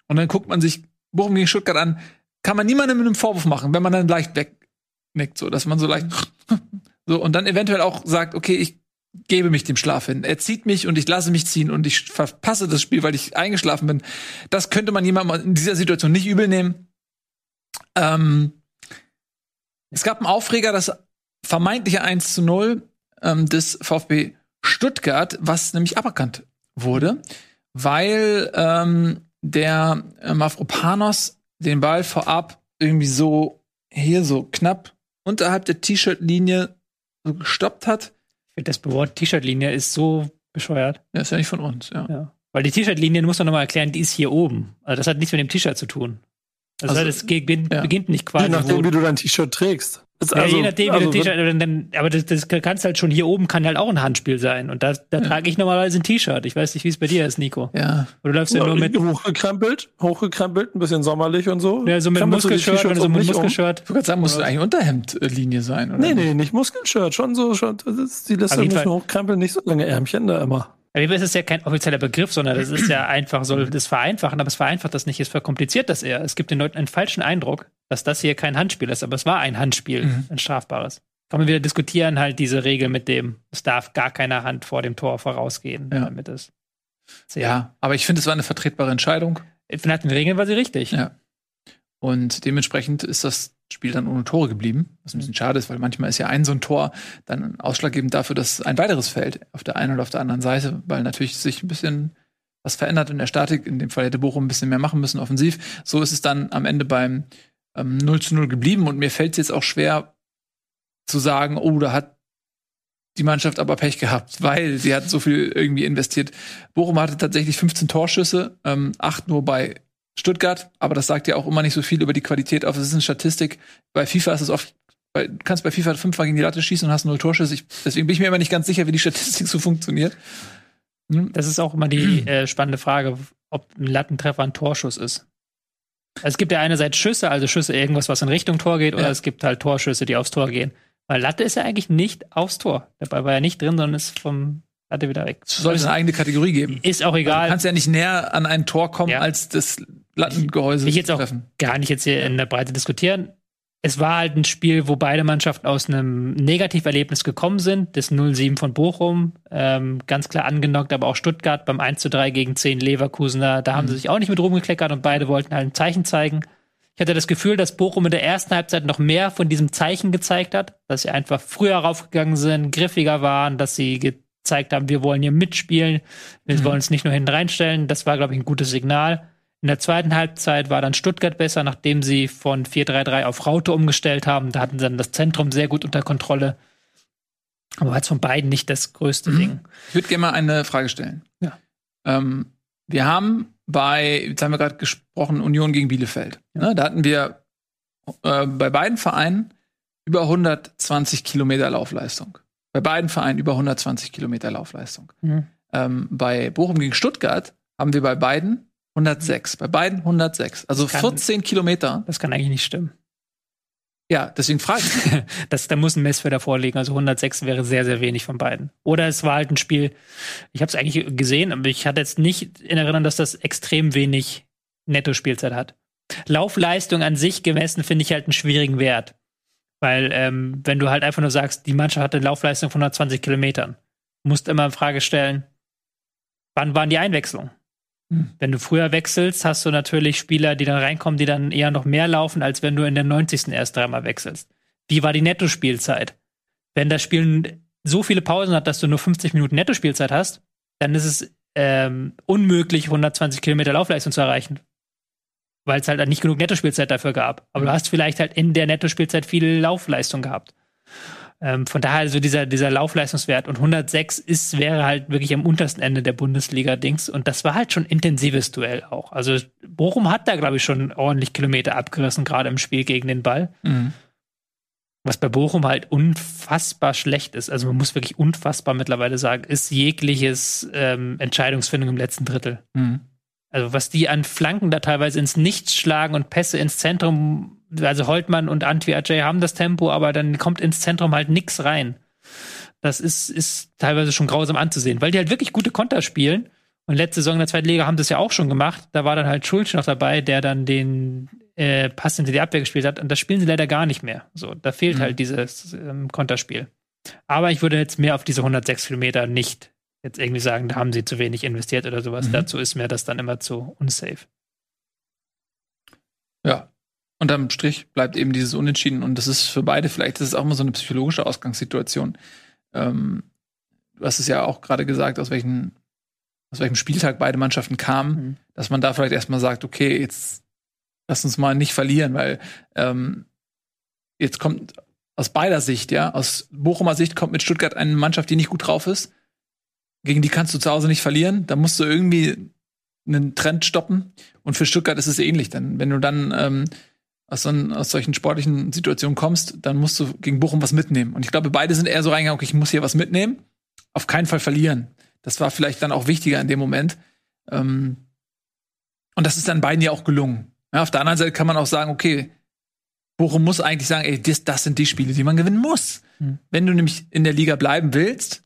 und dann guckt man sich Bochum gegen Stuttgart an, kann man niemandem mit einem Vorwurf machen, wenn man dann leicht wegnickt, so, dass man so leicht so und dann eventuell auch sagt, okay, ich gebe mich dem Schlaf hin. Er zieht mich und ich lasse mich ziehen und ich verpasse das Spiel, weil ich eingeschlafen bin. Das könnte man jemandem in dieser Situation nicht übel nehmen. Ähm, es gab einen Aufreger, das vermeintliche 1 zu 0 ähm, des VfB Stuttgart, was nämlich aberkannt wurde, weil ähm, der Mavropanos den Ball vorab irgendwie so hier so knapp unterhalb der T-Shirt-Linie so gestoppt hat das Wort T-Shirt-Linie ist so bescheuert. Ja, ist ja nicht von uns, ja. ja. Weil die T-Shirt-Linie, muss man nochmal erklären, die ist hier oben. Also das hat nichts mit dem T-Shirt zu tun. Also, also das beginnt, ja. beginnt nicht quasi. Je nachdem, wie du dein T-Shirt trägst. Also, ja, je nachdem, also, T-Shirt, aber das, das kannst halt schon hier oben kann halt auch ein Handspiel sein. Und da, da ja. trage ich normalerweise ein T-Shirt. Ich weiß nicht, wie es bei dir ist, Nico. Ja. Oder läufst du ja, nur mit. Hochgekrempelt, hochgekrempelt, ein bisschen sommerlich und so. Ja, so mit Muskelshirt oder so mit Muskelshirt. Ich würde sagen, muss eigentlich Unterhemdlinie sein, oder? Nee, nee, nicht Muskelshirt, schon so, schon, das ist, die lässt ein bisschen hochkrempeln, nicht so lange Ärmchen da immer. Aber es ist ja kein offizieller Begriff, sondern das ist ja einfach, soll das vereinfachen, aber es vereinfacht das nicht, es verkompliziert das eher. Es gibt den Leuten einen falschen Eindruck, dass das hier kein Handspiel ist, aber es war ein Handspiel, mhm. ein strafbares. Kann man wieder diskutieren, halt diese Regel mit dem, es darf gar keine Hand vor dem Tor vorausgehen, ja. damit es. Ja, aber ich finde, es war eine vertretbare Entscheidung. Nach den Regeln war sie richtig. Ja. Und dementsprechend ist das Spiel dann ohne Tore geblieben, was ein bisschen schade ist, weil manchmal ist ja ein so ein Tor dann ausschlaggebend dafür, dass ein weiteres fällt auf der einen oder auf der anderen Seite, weil natürlich sich ein bisschen was verändert in der Statik. In dem Fall hätte Bochum ein bisschen mehr machen müssen offensiv. So ist es dann am Ende beim ähm, 0 zu 0 geblieben und mir fällt es jetzt auch schwer zu sagen, oh, da hat die Mannschaft aber Pech gehabt, weil sie hat so viel irgendwie investiert. Bochum hatte tatsächlich 15 Torschüsse, ähm, acht nur bei Stuttgart, aber das sagt ja auch immer nicht so viel über die Qualität auf. Es ist eine Statistik. Bei FIFA ist es oft, bei, du kannst bei FIFA fünfmal gegen die Latte schießen und hast null Torschüsse. Ich, deswegen bin ich mir immer nicht ganz sicher, wie die Statistik so funktioniert. Hm? Das ist auch immer die äh, spannende Frage, ob ein Lattentreffer ein Torschuss ist. Es gibt ja einerseits Schüsse, also Schüsse irgendwas, was in Richtung Tor geht, oder ja. es gibt halt Torschüsse, die aufs Tor gehen. Weil Latte ist ja eigentlich nicht aufs Tor. Dabei war ja nicht drin, sondern ist vom Latte wieder weg. Soll es eine eigene Kategorie geben? Ist auch egal. Also du kannst ja nicht näher an ein Tor kommen, ja. als das Lattengehäuse ich jetzt auch treffen. gar nicht jetzt hier in der Breite diskutieren. Es war halt ein Spiel, wo beide Mannschaften aus einem Negativerlebnis gekommen sind. Das 0-7 von Bochum, ähm, ganz klar angenockt, aber auch Stuttgart beim 1 3 gegen 10 Leverkusener, da haben mhm. sie sich auch nicht mit rumgekleckert und beide wollten halt ein Zeichen zeigen. Ich hatte das Gefühl, dass Bochum in der ersten Halbzeit noch mehr von diesem Zeichen gezeigt hat, dass sie einfach früher raufgegangen sind, griffiger waren, dass sie gezeigt haben, wir wollen hier mitspielen, wir mhm. wollen uns nicht nur hinten reinstellen. Das war, glaube ich, ein gutes Signal. In der zweiten Halbzeit war dann Stuttgart besser, nachdem sie von 4-3-3 auf Raute umgestellt haben. Da hatten sie dann das Zentrum sehr gut unter Kontrolle. Aber war jetzt von beiden nicht das größte mhm. Ding. Ich würde gerne mal eine Frage stellen. Ja. Ähm, wir haben bei, jetzt haben wir gerade gesprochen, Union gegen Bielefeld. Ja. Ne, da hatten wir äh, bei beiden Vereinen über 120 Kilometer Laufleistung. Bei beiden Vereinen über 120 Kilometer Laufleistung. Mhm. Ähm, bei Bochum gegen Stuttgart haben wir bei beiden 106. Bei beiden 106. Also kann, 14 Kilometer. Das kann eigentlich nicht stimmen. Ja, deswegen frage ich. das, da muss ein Messfehler vorliegen. Also 106 wäre sehr, sehr wenig von beiden. Oder es war halt ein Spiel, ich habe es eigentlich gesehen, aber ich hatte jetzt nicht in Erinnerung, dass das extrem wenig Netto-Spielzeit hat. Laufleistung an sich gemessen finde ich halt einen schwierigen Wert. Weil, ähm, wenn du halt einfach nur sagst, die Mannschaft hat eine Laufleistung von 120 Kilometern, musst immer in Frage stellen, wann waren die Einwechslungen? Wenn du früher wechselst, hast du natürlich Spieler, die dann reinkommen, die dann eher noch mehr laufen, als wenn du in der 90. erst dreimal wechselst. Wie war die Nettospielzeit? Wenn das Spiel so viele Pausen hat, dass du nur 50 Minuten Nettospielzeit hast, dann ist es ähm, unmöglich, 120 Kilometer Laufleistung zu erreichen. Weil es halt nicht genug Nettospielzeit dafür gab. Aber du hast vielleicht halt in der Nettospielzeit viel Laufleistung gehabt. Ähm, von daher also dieser, dieser Laufleistungswert und 106 ist, wäre halt wirklich am untersten Ende der Bundesliga-Dings und das war halt schon intensives Duell auch. Also Bochum hat da, glaube ich, schon ordentlich Kilometer abgerissen, gerade im Spiel gegen den Ball. Mhm. Was bei Bochum halt unfassbar schlecht ist, also man muss wirklich unfassbar mittlerweile sagen, ist jegliches ähm, Entscheidungsfindung im letzten Drittel. Mhm. Also was die an Flanken da teilweise ins Nichts schlagen und Pässe ins Zentrum also Holtmann und Antwi Ajay haben das Tempo, aber dann kommt ins Zentrum halt nix rein. Das ist, ist teilweise schon grausam anzusehen, weil die halt wirklich gute Konter spielen. Und letzte Saison in der zweiten Liga haben das ja auch schon gemacht. Da war dann halt Schulz noch dabei, der dann den äh, Pass hinter die Abwehr gespielt hat. Und das spielen sie leider gar nicht mehr. So, da fehlt mhm. halt dieses ähm, Konterspiel. Aber ich würde jetzt mehr auf diese 106 Kilometer nicht jetzt irgendwie sagen, da haben sie zu wenig investiert oder sowas. Mhm. Dazu ist mir das dann immer zu unsafe. Ja, unterm Strich bleibt eben dieses Unentschieden und das ist für beide vielleicht, das ist auch mal so eine psychologische Ausgangssituation. Ähm, du hast es ja auch gerade gesagt, aus welchen, aus welchem Spieltag beide Mannschaften kamen, mhm. dass man da vielleicht erstmal sagt, okay, jetzt lass uns mal nicht verlieren, weil ähm, jetzt kommt aus beider Sicht, ja, aus Bochumer Sicht kommt mit Stuttgart eine Mannschaft, die nicht gut drauf ist. Gegen die kannst du zu Hause nicht verlieren. Da musst du irgendwie einen Trend stoppen. Und für Stuttgart ist es ähnlich. Dann, wenn du dann ähm, aus, so, aus solchen sportlichen Situationen kommst, dann musst du gegen Bochum was mitnehmen. Und ich glaube, beide sind eher so reingegangen, okay, ich muss hier was mitnehmen, auf keinen Fall verlieren. Das war vielleicht dann auch wichtiger in dem Moment. Ähm, und das ist dann beiden ja auch gelungen. Ja, auf der anderen Seite kann man auch sagen, okay, Bochum muss eigentlich sagen, ey, das, das sind die Spiele, die man gewinnen muss. Mhm. Wenn du nämlich in der Liga bleiben willst,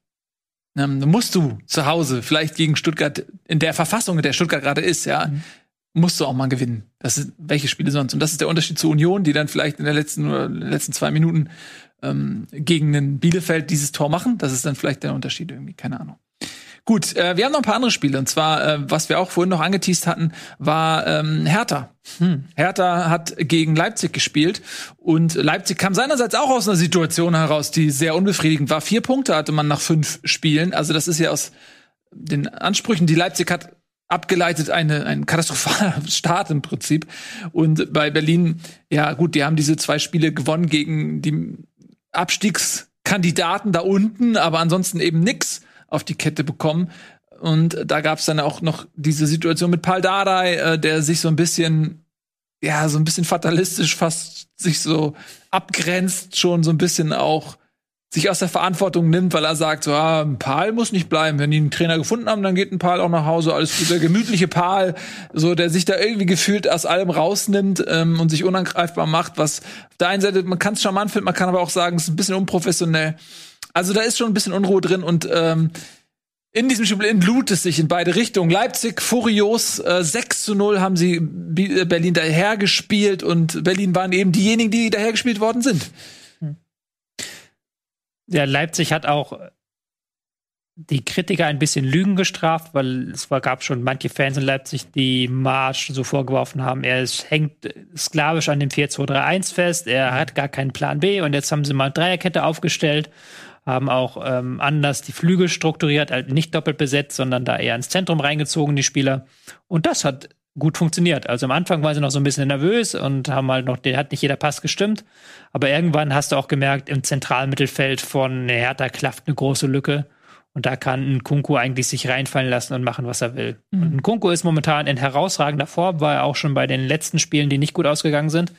ähm, musst du zu Hause vielleicht gegen Stuttgart in der Verfassung, in der Stuttgart gerade ist, ja, mhm. musst du auch mal gewinnen. Das ist welche Spiele sonst? Und das ist der Unterschied zur Union, die dann vielleicht in der letzten oder den letzten zwei Minuten ähm, gegen den Bielefeld dieses Tor machen. Das ist dann vielleicht der Unterschied irgendwie, keine Ahnung. Gut, äh, wir haben noch ein paar andere Spiele. Und zwar, äh, was wir auch vorhin noch angeteased hatten, war ähm, Hertha. Hm. Hertha hat gegen Leipzig gespielt. Und Leipzig kam seinerseits auch aus einer Situation heraus, die sehr unbefriedigend war. Vier Punkte hatte man nach fünf Spielen. Also das ist ja aus den Ansprüchen, die Leipzig hat, abgeleitet eine, ein katastrophaler Start im Prinzip. Und bei Berlin, ja gut, die haben diese zwei Spiele gewonnen gegen die Abstiegskandidaten da unten, aber ansonsten eben nix auf die Kette bekommen. Und da gab es dann auch noch diese Situation mit Paul Dardai, äh, der sich so ein bisschen, ja, so ein bisschen fatalistisch fast sich so abgrenzt, schon so ein bisschen auch sich aus der Verantwortung nimmt, weil er sagt, so, ah, ein Paul muss nicht bleiben. Wenn die einen Trainer gefunden haben, dann geht ein Paul auch nach Hause. Alles gut, der gemütliche Paul, so der sich da irgendwie gefühlt aus allem rausnimmt ähm, und sich unangreifbar macht. Was auf der einen Seite, man kann es charmant finden, man kann aber auch sagen, es ist ein bisschen unprofessionell. Also da ist schon ein bisschen Unruhe drin und ähm, in diesem Spiel entlut es sich in beide Richtungen. Leipzig furios, äh, 6 zu 0 haben sie äh, Berlin dahergespielt und Berlin waren eben diejenigen, die dahergespielt worden sind. Ja, Leipzig hat auch die Kritiker ein bisschen Lügen gestraft, weil es war, gab schon manche Fans in Leipzig, die Marsch so vorgeworfen haben, er ist, hängt sklavisch an dem 4-2-3-1 fest, er hat gar keinen Plan B und jetzt haben sie mal Dreierkette aufgestellt haben auch ähm, anders die Flügel strukturiert, halt nicht doppelt besetzt, sondern da eher ins Zentrum reingezogen, die Spieler. Und das hat gut funktioniert. Also am Anfang waren sie noch so ein bisschen nervös und haben halt noch, hat nicht jeder Pass gestimmt. Aber irgendwann hast du auch gemerkt, im Zentralmittelfeld von Hertha klafft eine große Lücke. Und da kann ein Kunku eigentlich sich reinfallen lassen und machen, was er will. Mhm. Und ein Kunku ist momentan in herausragender Form, war er auch schon bei den letzten Spielen, die nicht gut ausgegangen sind.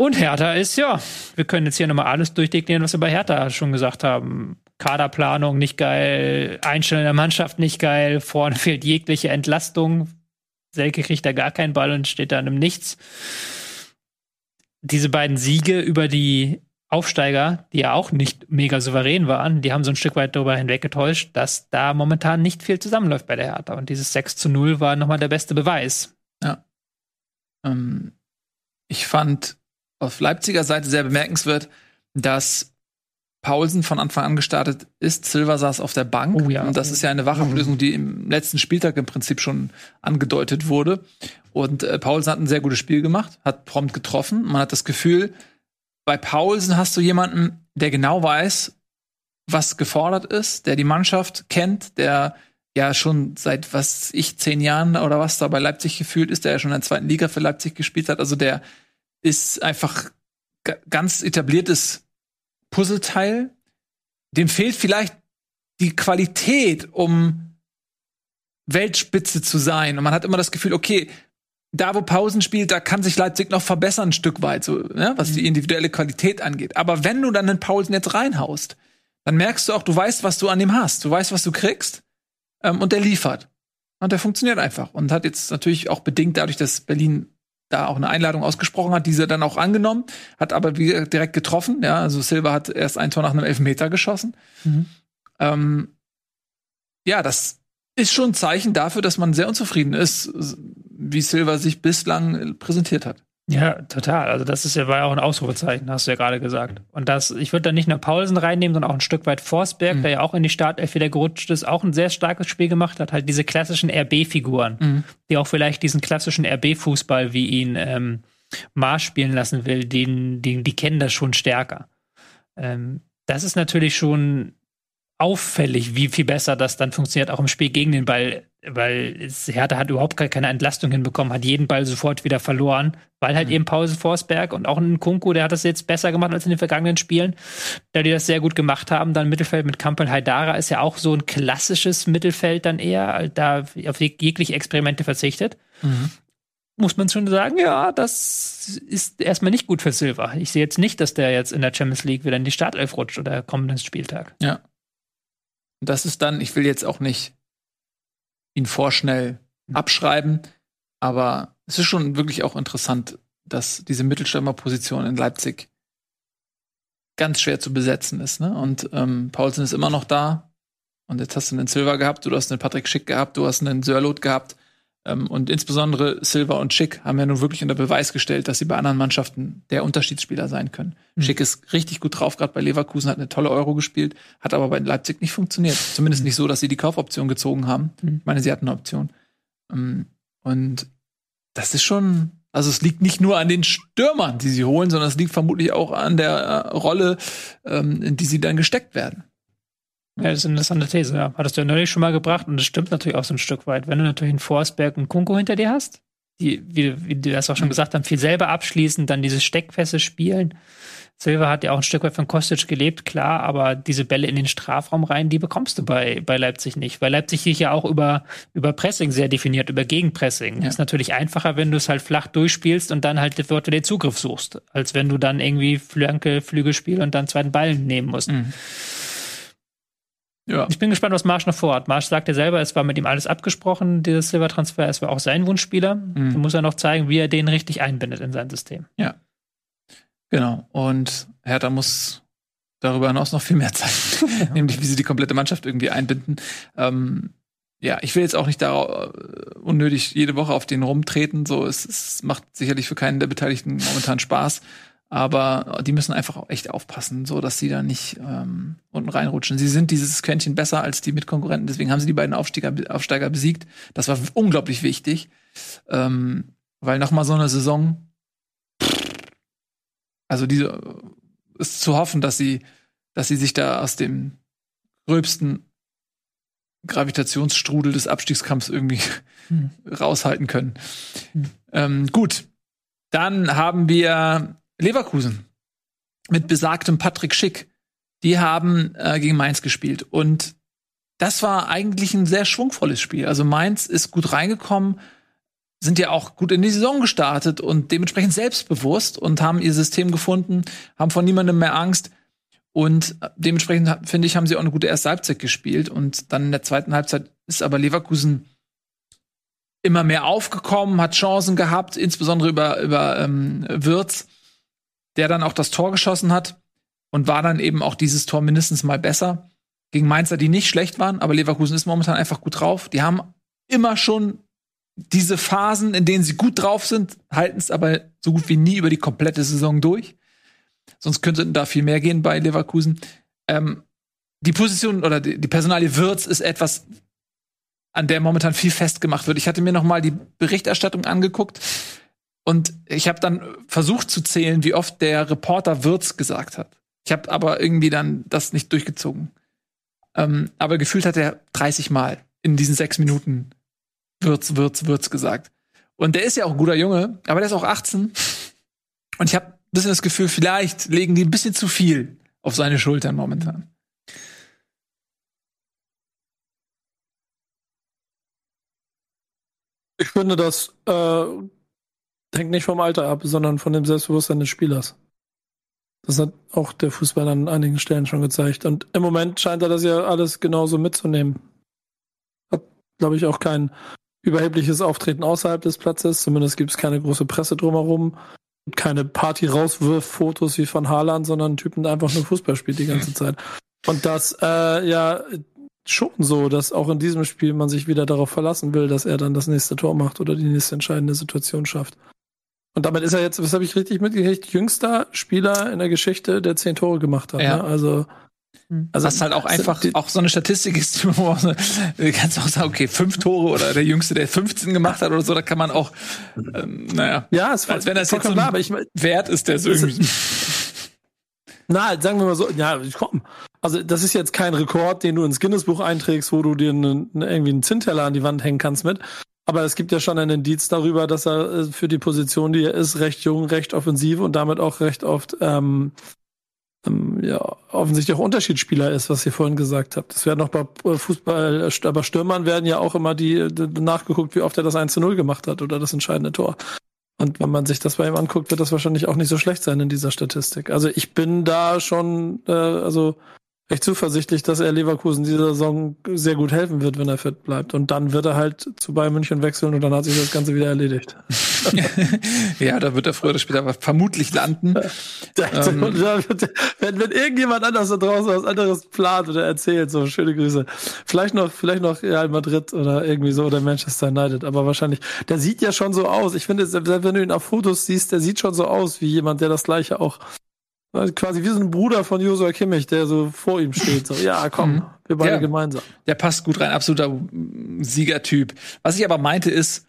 Und Hertha ist, ja, wir können jetzt hier nochmal alles durchdeklinieren, was wir bei Hertha schon gesagt haben. Kaderplanung nicht geil, Einstellung der Mannschaft nicht geil, vorne fehlt jegliche Entlastung. Selke kriegt da gar keinen Ball und steht da in einem Nichts. Diese beiden Siege über die Aufsteiger, die ja auch nicht mega souverän waren, die haben so ein Stück weit darüber hinweggetäuscht, dass da momentan nicht viel zusammenläuft bei der Hertha. Und dieses 6 zu 0 war nochmal der beste Beweis. Ja. Ähm, ich fand auf Leipziger Seite sehr bemerkenswert, dass Paulsen von Anfang an gestartet ist. Silva saß auf der Bank. Oh ja. Und das ist ja eine Wachablösung, die im letzten Spieltag im Prinzip schon angedeutet wurde. Und äh, Paulsen hat ein sehr gutes Spiel gemacht, hat prompt getroffen. Man hat das Gefühl, bei Paulsen hast du jemanden, der genau weiß, was gefordert ist, der die Mannschaft kennt, der ja schon seit was ich zehn Jahren oder was da bei Leipzig gefühlt ist, der ja schon in der zweiten Liga für Leipzig gespielt hat. Also der ist einfach ganz etabliertes Puzzleteil. Dem fehlt vielleicht die Qualität, um Weltspitze zu sein. Und man hat immer das Gefühl, okay, da wo Pausen spielt, da kann sich Leipzig noch verbessern ein Stück weit, so, ne, was die mhm. individuelle Qualität angeht. Aber wenn du dann den Pausen jetzt reinhaust, dann merkst du auch, du weißt, was du an ihm hast. Du weißt, was du kriegst. Ähm, und der liefert. Und der funktioniert einfach. Und hat jetzt natürlich auch bedingt dadurch, dass Berlin da auch eine Einladung ausgesprochen hat, diese dann auch angenommen, hat aber direkt getroffen. Ja, also Silva hat erst ein Tor nach einem Elfmeter geschossen. Mhm. Ähm, ja, das ist schon ein Zeichen dafür, dass man sehr unzufrieden ist, wie Silva sich bislang präsentiert hat. Ja, total. Also das ist ja, war ja auch ein Ausrufezeichen, hast du ja gerade gesagt. Und das, ich würde da nicht nur Paulsen reinnehmen, sondern auch ein Stück weit Forsberg, mhm. der ja auch in die Startelf wieder gerutscht ist, auch ein sehr starkes Spiel gemacht hat, halt diese klassischen RB-Figuren, mhm. die auch vielleicht diesen klassischen RB-Fußball, wie ihn ähm, Mars spielen lassen will, den, den, die kennen das schon stärker. Ähm, das ist natürlich schon auffällig, wie viel besser das dann funktioniert, auch im Spiel gegen den Ball, weil Hertha hat überhaupt keine Entlastung hinbekommen, hat jeden Ball sofort wieder verloren, weil halt mhm. eben Pause Forsberg und auch ein Kunku, der hat das jetzt besser gemacht als in den vergangenen Spielen, da die das sehr gut gemacht haben. Dann Mittelfeld mit Kampel Haidara ist ja auch so ein klassisches Mittelfeld dann eher, da auf jegliche Experimente verzichtet. Mhm. muss man schon sagen, ja, das ist erstmal nicht gut für Silva. Ich sehe jetzt nicht, dass der jetzt in der Champions League wieder in die Startelf rutscht oder kommenden Spieltag. Ja. Das ist dann, ich will jetzt auch nicht ihn vorschnell abschreiben, aber es ist schon wirklich auch interessant, dass diese Mittelstürmerposition in Leipzig ganz schwer zu besetzen ist. Ne? Und ähm, Paulsen ist immer noch da. Und jetzt hast du einen Silva gehabt, du hast einen Patrick Schick gehabt, du hast einen Sörlot gehabt. Ähm, und insbesondere Silva und Schick haben ja nun wirklich unter Beweis gestellt, dass sie bei anderen Mannschaften der Unterschiedsspieler sein können. Mhm. Schick ist richtig gut drauf, gerade bei Leverkusen hat eine tolle Euro gespielt, hat aber bei Leipzig nicht funktioniert. Zumindest mhm. nicht so, dass sie die Kaufoption gezogen haben. Mhm. Ich meine, sie hatten eine Option. Ähm, und das ist schon, also es liegt nicht nur an den Stürmern, die sie holen, sondern es liegt vermutlich auch an der äh, Rolle, ähm, in die sie dann gesteckt werden. Ja, das ist eine interessante These, ja. Hattest du ja neulich schon mal gebracht und das stimmt natürlich auch so ein Stück weit. Wenn du natürlich einen Forsberg und Kunko hinter dir hast, die, wie, wie die das auch schon mhm. gesagt haben, viel selber abschließen, dann diese Steckpässe spielen. Silva hat ja auch ein Stück weit von Kostic gelebt, klar, aber diese Bälle in den Strafraum rein, die bekommst du bei, bei Leipzig nicht. Weil Leipzig sich ja auch über, über Pressing sehr definiert, über Gegenpressing. Ja. Ist natürlich einfacher, wenn du es halt flach durchspielst und dann halt dort den Zugriff suchst, als wenn du dann irgendwie Flanke, Flügelspiel und dann zweiten Ball nehmen musst. Mhm. Ja. Ich bin gespannt, was Marsch noch vorhat. Marsch sagt ja selber, es war mit ihm alles abgesprochen, dieses Silbertransfer. Es war auch sein Wunschspieler. Mhm. Da muss er noch zeigen, wie er den richtig einbindet in sein System. Ja. Genau. Und Hertha muss darüber hinaus noch viel mehr zeigen. Ja. Nämlich, wie sie die komplette Mannschaft irgendwie einbinden. Ähm, ja, ich will jetzt auch nicht da uh, unnötig jede Woche auf den rumtreten. So, es, es macht sicherlich für keinen der Beteiligten momentan Spaß. Aber die müssen einfach auch echt aufpassen, so dass sie da nicht ähm, unten reinrutschen. Sie sind dieses Quäntchen besser als die Mitkonkurrenten, deswegen haben sie die beiden Aufsteiger, Aufsteiger besiegt. Das war unglaublich wichtig, ähm, weil noch mal so eine Saison, also diese ist zu hoffen, dass sie, dass sie sich da aus dem gröbsten Gravitationsstrudel des Abstiegskampfs irgendwie hm. raushalten können. Hm. Ähm, gut, dann haben wir Leverkusen mit besagtem Patrick Schick. Die haben äh, gegen Mainz gespielt und das war eigentlich ein sehr schwungvolles Spiel. Also Mainz ist gut reingekommen, sind ja auch gut in die Saison gestartet und dementsprechend selbstbewusst und haben ihr System gefunden, haben von niemandem mehr Angst. Und dementsprechend, finde ich, haben sie auch eine gute erste Halbzeit gespielt. Und dann in der zweiten Halbzeit ist aber Leverkusen immer mehr aufgekommen, hat Chancen gehabt, insbesondere über, über ähm, Wirtz der dann auch das Tor geschossen hat und war dann eben auch dieses Tor mindestens mal besser. Gegen Mainzer, die nicht schlecht waren, aber Leverkusen ist momentan einfach gut drauf. Die haben immer schon diese Phasen, in denen sie gut drauf sind, halten es aber so gut wie nie über die komplette Saison durch. Sonst könnte da viel mehr gehen bei Leverkusen. Ähm, die Position oder die, die Personalie Wirtz ist etwas, an der momentan viel festgemacht wird. Ich hatte mir noch mal die Berichterstattung angeguckt und ich habe dann versucht zu zählen, wie oft der Reporter Wirtz gesagt hat. Ich habe aber irgendwie dann das nicht durchgezogen. Ähm, aber gefühlt hat er 30 Mal in diesen sechs Minuten Wirtz, Wirtz, Wirtz gesagt. Und der ist ja auch ein guter Junge, aber der ist auch 18. Und ich habe ein bisschen das Gefühl, vielleicht legen die ein bisschen zu viel auf seine Schultern momentan. Ich finde, dass äh, hängt nicht vom Alter ab, sondern von dem Selbstbewusstsein des Spielers. Das hat auch der Fußball an einigen Stellen schon gezeigt. Und im Moment scheint er das ja alles genauso mitzunehmen. Hat, glaube ich, auch kein überhebliches Auftreten außerhalb des Platzes. Zumindest gibt es keine große Presse drumherum. Keine Party-Rauswurf-Fotos wie von Haaland, sondern Typen, der einfach nur Fußball spielt die ganze Zeit. Und das, äh, ja, schon so, dass auch in diesem Spiel man sich wieder darauf verlassen will, dass er dann das nächste Tor macht oder die nächste entscheidende Situation schafft. Und damit ist er jetzt, was habe ich richtig mitgekriegt, jüngster Spieler in der Geschichte, der zehn Tore gemacht hat. Ja. Ne? Also hm. also was halt auch einfach auch so eine Statistik ist, wo man kannst auch sagen, okay, fünf Tore oder der Jüngste, der 15 gemacht hat oder so, da kann man auch, ähm, naja, ja, es als wenn das jetzt so klar, aber ich mein, wert ist, der so irgendwie. Na, sagen wir mal so, ja, komm. Also das ist jetzt kein Rekord, den du ins Guinness-Buch einträgst, wo du dir ne, irgendwie einen Zinnteller an die Wand hängen kannst mit. Aber es gibt ja schon einen Indiz darüber, dass er äh, für die Position, die er ist, recht jung, recht offensiv und damit auch recht oft ähm, ähm, ja, offensichtlich auch Unterschiedsspieler ist, was ihr vorhin gesagt habt. Das werden noch bei äh, Fußball, äh, aber Stürmern werden ja auch immer die, die nachgeguckt, wie oft er das 1 zu 0 gemacht hat oder das entscheidende Tor. Und wenn man sich das bei ihm anguckt, wird das wahrscheinlich auch nicht so schlecht sein in dieser Statistik. Also ich bin da schon, äh, also echt zuversichtlich, dass er Leverkusen diese Saison sehr gut helfen wird, wenn er fit bleibt. Und dann wird er halt zu Bayern München wechseln und dann hat sich das Ganze wieder erledigt. ja, da wird er früher oder später vermutlich landen. ähm. wenn, wenn irgendjemand anders da draußen was anderes plant oder erzählt, so schöne Grüße. Vielleicht noch, vielleicht noch Real Madrid oder irgendwie so oder Manchester United, aber wahrscheinlich. Der sieht ja schon so aus. Ich finde, selbst wenn du ihn auf Fotos siehst, der sieht schon so aus wie jemand, der das gleiche auch Quasi wie so ein Bruder von Josua Kimmich, der so vor ihm steht. So, ja, komm, wir beide ja, gemeinsam. Der passt gut rein, absoluter Siegertyp. Was ich aber meinte ist,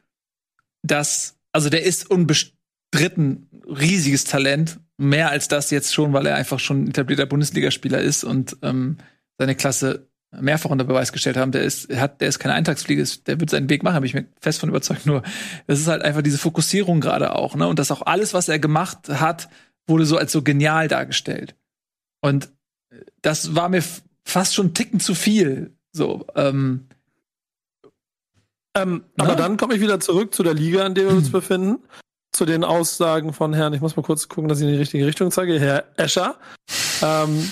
dass, also der ist unbestritten riesiges Talent. Mehr als das jetzt schon, weil er einfach schon etablierter Bundesligaspieler ist und ähm, seine Klasse mehrfach unter Beweis gestellt haben, der ist, hat, der ist keine Eintagsfliege, der wird seinen Weg machen, bin ich mir fest von überzeugt. Nur, es ist halt einfach diese Fokussierung gerade auch, ne? Und dass auch alles, was er gemacht hat, wurde so als so genial dargestellt. Und das war mir fast schon ein Ticken zu viel. So, ähm, ähm, aber dann komme ich wieder zurück zu der Liga, in der wir uns hm. befinden. Zu den Aussagen von Herrn, ich muss mal kurz gucken, dass ich in die richtige Richtung zeige, Herr Escher. ähm,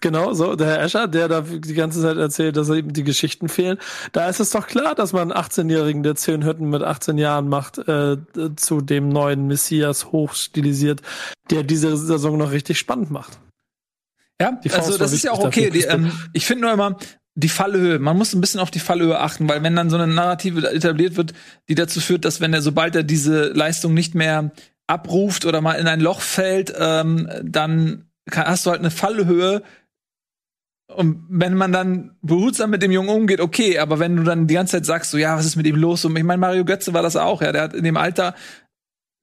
Genau, so, der Herr Escher, der da die ganze Zeit erzählt, dass eben die Geschichten fehlen. Da ist es doch klar, dass man einen 18-Jährigen, der zehn Hütten mit 18 Jahren macht, äh, zu dem neuen Messias hochstilisiert, der diese Saison noch richtig spannend macht. Ja, also das ist ja auch okay. Die, ähm, ich finde nur immer, die Fallhöhe, man muss ein bisschen auf die Fallhöhe achten, weil wenn dann so eine Narrative etabliert wird, die dazu führt, dass wenn er, sobald er diese Leistung nicht mehr abruft oder mal in ein Loch fällt, ähm, dann hast du halt eine Fallhöhe, und wenn man dann behutsam mit dem Jungen umgeht, okay, aber wenn du dann die ganze Zeit sagst, so ja, was ist mit ihm los? Und ich meine, Mario Götze war das auch, ja, der hat in dem Alter,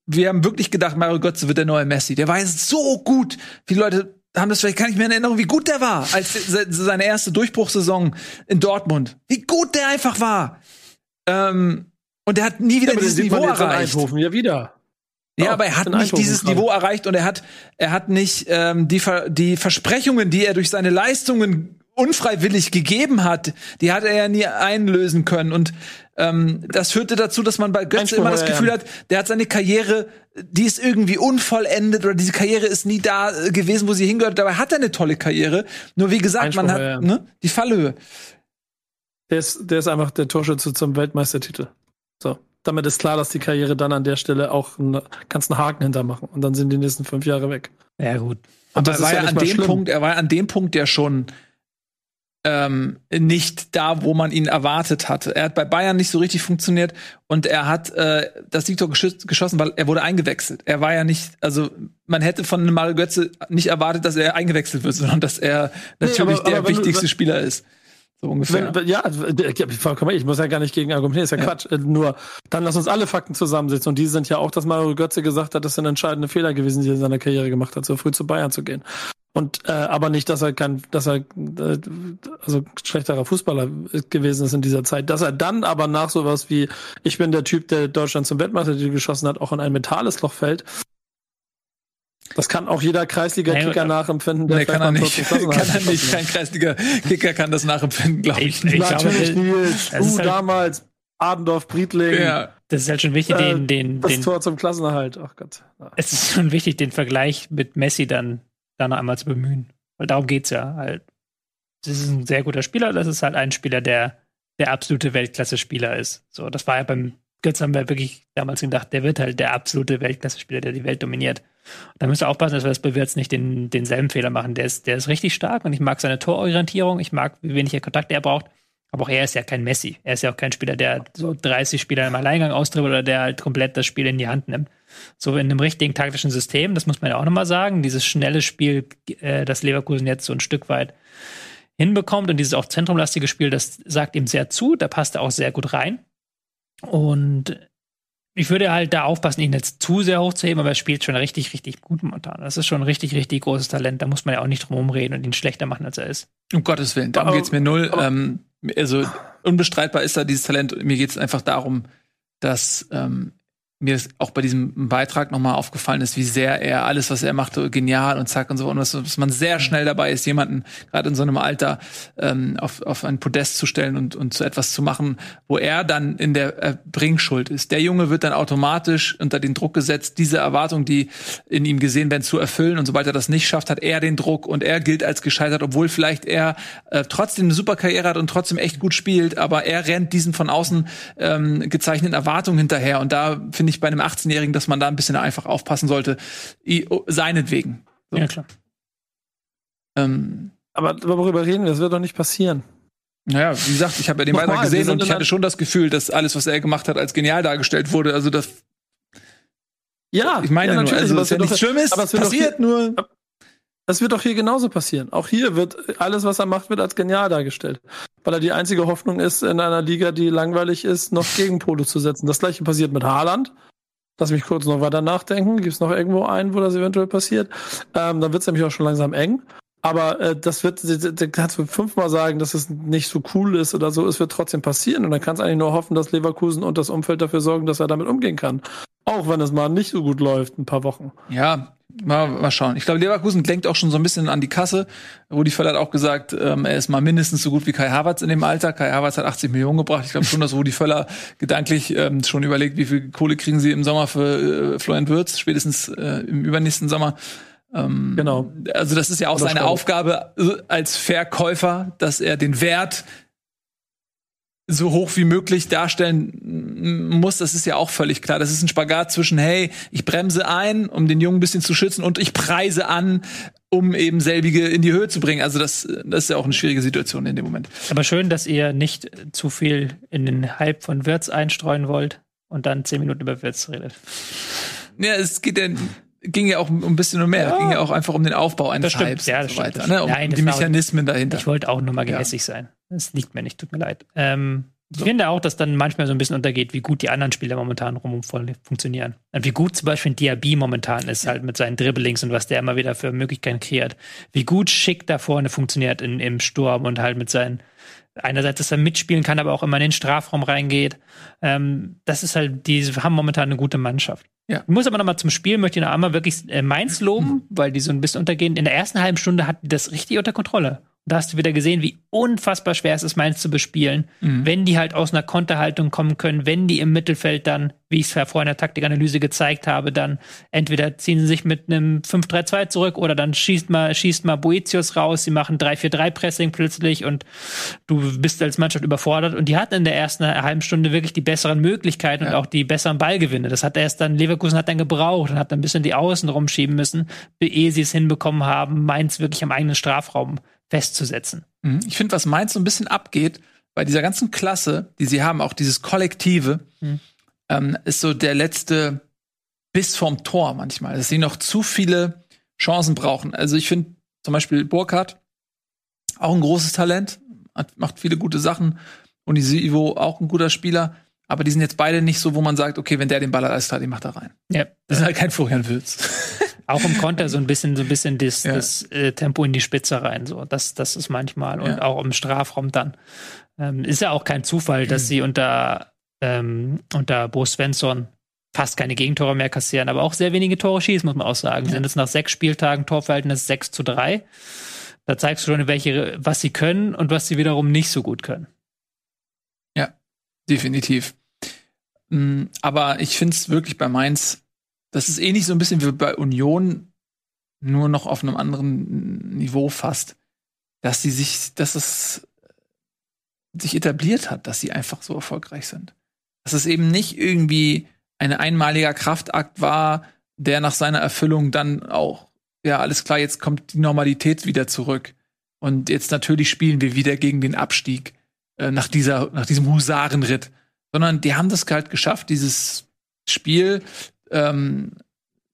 wir haben wirklich gedacht, Mario Götze wird der neue Messi. Der war jetzt so gut. Viele Leute haben das vielleicht gar nicht mehr in Erinnerung, wie gut der war, als seine erste Durchbruchssaison in Dortmund. Wie gut der einfach war. Ähm, und der hat nie wieder ja, dieses Niveau erreicht. Ja, wieder. Ja, aber er hat nicht dieses gerade. Niveau erreicht und er hat, er hat nicht ähm, die, die Versprechungen, die er durch seine Leistungen unfreiwillig gegeben hat, die hat er ja nie einlösen können. Und ähm, das führte dazu, dass man bei Götze immer das Gefühl hat, der hat seine Karriere, die ist irgendwie unvollendet oder diese Karriere ist nie da äh, gewesen, wo sie hingehört. Dabei hat er eine tolle Karriere. Nur wie gesagt, Einspruch, man hat ja. ne, die Fallhöhe. Der ist, der ist einfach der Torschütze zum Weltmeistertitel. So damit ist klar, dass die Karriere dann an der Stelle auch einen, einen Haken hintermachen und dann sind die nächsten fünf Jahre weg. Ja, gut. Und Aber er war ja, an dem schlimm. Punkt, er war an dem Punkt ja schon ähm, nicht da, wo man ihn erwartet hatte. Er hat bei Bayern nicht so richtig funktioniert und er hat äh, das Siegtor geschossen, weil er wurde eingewechselt. Er war ja nicht, also man hätte von Mario Götze nicht erwartet, dass er eingewechselt wird, sondern dass er natürlich nee, aber, der aber wichtigste du, Spieler ist. So ungefähr. Wenn, ja, ich muss ja gar nicht gegen argumentieren, ist ja, ja, Quatsch. Äh, nur, dann lass uns alle Fakten zusammensetzen. Und die sind ja auch, dass Mario Götze gesagt hat, das sind entscheidende Fehler gewesen, die er in seiner Karriere gemacht hat, so früh zu Bayern zu gehen. Und äh, aber nicht, dass er kein, dass er äh, also schlechterer Fußballer gewesen ist in dieser Zeit. Dass er dann aber nach sowas wie, ich bin der Typ, der Deutschland zum Weltmeistertitel geschossen hat, auch in ein mentales Loch fällt, das kann auch jeder Kreisliga-Kicker nachempfinden. Der nee, kann er nicht. Kann er nicht. Kein Kreisliga-Kicker kann das nachempfinden, glaube ich. ich. Natürlich glaube, Nils. Du halt damals, Adendorf, Briedling. Ja. Das ist halt schon wichtig, den, äh, den, das den, Tor zum Klassenerhalt. Ach Gott. Ja. Es ist schon wichtig, den Vergleich mit Messi dann, dann noch einmal zu bemühen. Weil darum geht's ja halt. Das ist ein sehr guter Spieler. Das ist halt ein Spieler, der der absolute Weltklasse-Spieler ist. So, das war ja beim Götz haben wir wirklich damals gedacht, der wird halt der absolute Weltklasse-Spieler, der die Welt dominiert. Da müsst ihr aufpassen, dass wir das bei Wirtz nicht den, denselben Fehler machen. Der ist, der ist richtig stark und ich mag seine Tororientierung, ich mag, wie wenig er Kontakt er braucht. Aber auch er ist ja kein Messi. Er ist ja auch kein Spieler, der so 30 Spieler im Alleingang austribbelt oder der halt komplett das Spiel in die Hand nimmt. So in einem richtigen taktischen System, das muss man ja auch nochmal sagen, dieses schnelle Spiel, äh, das Leverkusen jetzt so ein Stück weit hinbekommt und dieses auch zentrumlastige Spiel, das sagt ihm sehr zu, da passt er auch sehr gut rein. Und ich würde halt da aufpassen, ihn jetzt zu sehr hochzuheben, aber er spielt schon richtig, richtig gut momentan. Das ist schon ein richtig, richtig großes Talent. Da muss man ja auch nicht drum rumreden und ihn schlechter machen, als er ist. Um Gottes Willen, darum geht's mir null. Ähm, also unbestreitbar ist da dieses Talent. Mir geht's einfach darum, dass ähm, mir ist auch bei diesem Beitrag nochmal aufgefallen ist, wie sehr er alles, was er machte, genial und zack und so, und was, dass man sehr schnell dabei ist, jemanden gerade in so einem Alter ähm, auf, auf ein Podest zu stellen und, und zu etwas zu machen, wo er dann in der Bringschuld ist. Der Junge wird dann automatisch unter den Druck gesetzt, diese Erwartung, die in ihm gesehen werden, zu erfüllen. Und sobald er das nicht schafft, hat er den Druck und er gilt als gescheitert, obwohl vielleicht er äh, trotzdem eine super Karriere hat und trotzdem echt gut spielt, aber er rennt diesen von außen ähm, gezeichneten Erwartungen hinterher. Und da finde ich bei einem 18-Jährigen, dass man da ein bisschen einfach aufpassen sollte. I, oh, seinetwegen. So. Ja, klar. Ähm, aber worüber reden wir? Das wird doch nicht passieren. Naja, wie gesagt, ich habe ja den Beitrag gesehen und ich hatte schon das Gefühl, dass alles, was er gemacht hat, als genial dargestellt wurde. Also das. Ja, ich meine ja, nur, also es ist ja nichts Schlimmes, aber es passiert nur. Das wird doch hier genauso passieren. Auch hier wird alles, was er macht, wird als genial dargestellt. Weil er die einzige Hoffnung ist, in einer Liga, die langweilig ist, noch Gegenpole zu setzen. Das gleiche passiert mit Haaland. Lass mich kurz noch weiter nachdenken. Gibt es noch irgendwo einen, wo das eventuell passiert? Ähm, dann wird es nämlich auch schon langsam eng. Aber äh, das wird, der kannst du fünfmal sagen, dass es nicht so cool ist oder so. Es wird trotzdem passieren. Und dann kannst du eigentlich nur hoffen, dass Leverkusen und das Umfeld dafür sorgen, dass er damit umgehen kann. Auch wenn es mal nicht so gut läuft, ein paar Wochen. Ja, Mal, mal schauen. Ich glaube, Leverkusen denkt auch schon so ein bisschen an die Kasse. Rudi Völler hat auch gesagt, ähm, er ist mal mindestens so gut wie Kai Havertz in dem Alter. Kai Havertz hat 80 Millionen gebracht. Ich glaube schon, dass Rudi Völler gedanklich ähm, schon überlegt, wie viel Kohle kriegen sie im Sommer für äh, Florian Würz, spätestens äh, im übernächsten Sommer. Ähm, genau. Also das ist ja auch Oder seine. Aufgabe äh, als Verkäufer, dass er den Wert so hoch wie möglich darstellen muss, das ist ja auch völlig klar. Das ist ein Spagat zwischen, hey, ich bremse ein, um den Jungen ein bisschen zu schützen, und ich preise an, um eben selbige in die Höhe zu bringen. Also das, das ist ja auch eine schwierige Situation in dem Moment. Aber schön, dass ihr nicht zu viel in den Hype von Wirtz einstreuen wollt und dann zehn Minuten über Wirtz redet. Ja, es geht ja ging ja auch um ein bisschen mehr. Ja. Ging ja auch einfach um den Aufbau eines Hypes ja, und so weiter. Ne? Um Nein, die Mechanismen dahinter. Ich wollte auch nur mal gehässig ja. sein. Das liegt mir nicht, tut mir leid. Ähm, ich finde auch, dass dann manchmal so ein bisschen untergeht, wie gut die anderen Spieler momentan rum funktionieren. Und wie gut zum Beispiel ein Diaby momentan ist, halt mit seinen Dribblings und was der immer wieder für Möglichkeiten kreiert. Wie gut Schick da vorne funktioniert in, im Sturm und halt mit seinen, einerseits, dass er mitspielen kann, aber auch immer in den Strafraum reingeht. Ähm, das ist halt, die haben momentan eine gute Mannschaft. Ja. Ich muss aber noch mal zum Spiel, möchte ich noch einmal wirklich äh, Mainz loben, mhm. weil die so ein bisschen untergehen. In der ersten halben Stunde hat die das richtig unter Kontrolle da hast du wieder gesehen, wie unfassbar schwer es ist, Mainz zu bespielen, mhm. wenn die halt aus einer Konterhaltung kommen können, wenn die im Mittelfeld dann, wie ich es ja vorher in der Taktikanalyse gezeigt habe, dann entweder ziehen sie sich mit einem 5-3-2 zurück oder dann schießt mal, schießt mal Boetius raus, sie machen 3-4-3-Pressing plötzlich und du bist als Mannschaft überfordert und die hatten in der ersten halben Stunde wirklich die besseren Möglichkeiten ja. und auch die besseren Ballgewinne. Das hat erst dann, Leverkusen hat dann gebraucht und hat dann ein bisschen die Außen rumschieben müssen, ehe sie es hinbekommen haben, Mainz wirklich am eigenen Strafraum festzusetzen. Mhm. Ich finde, was Mainz so ein bisschen abgeht, bei dieser ganzen Klasse, die sie haben, auch dieses Kollektive, mhm. ähm, ist so der letzte Biss vom Tor manchmal, dass sie noch zu viele Chancen brauchen. Also ich finde zum Beispiel Burkhardt auch ein großes Talent, hat, macht viele gute Sachen. Und Ivo auch ein guter Spieler. Aber die sind jetzt beide nicht so, wo man sagt, okay, wenn der den Ball hat, alles klar, den macht er rein. Ja. Das ist halt kein Florian Würz. Auch im Konter so ein bisschen, so ein bisschen das, ja. das äh, Tempo in die Spitze rein. So, das, das ist manchmal und ja. auch im Strafraum dann. Ähm, ist ja auch kein Zufall, dass mhm. sie unter ähm, unter Bo Svensson fast keine Gegentore mehr kassieren, aber auch sehr wenige Tore schießen, muss man auch sagen. Ja. Sind es nach sechs Spieltagen Torverhältnis 6 zu 3. Da zeigst du schon, welche, was sie können und was sie wiederum nicht so gut können. Ja, definitiv. Mm, aber ich finde es wirklich bei Mainz das ist ähnlich so ein bisschen wie bei Union, nur noch auf einem anderen Niveau fast, dass sie sich, dass es sich etabliert hat, dass sie einfach so erfolgreich sind. Dass es eben nicht irgendwie ein einmaliger Kraftakt war, der nach seiner Erfüllung dann auch, ja, alles klar, jetzt kommt die Normalität wieder zurück. Und jetzt natürlich spielen wir wieder gegen den Abstieg äh, nach dieser, nach diesem Husarenritt. Sondern die haben das halt geschafft, dieses Spiel ähm,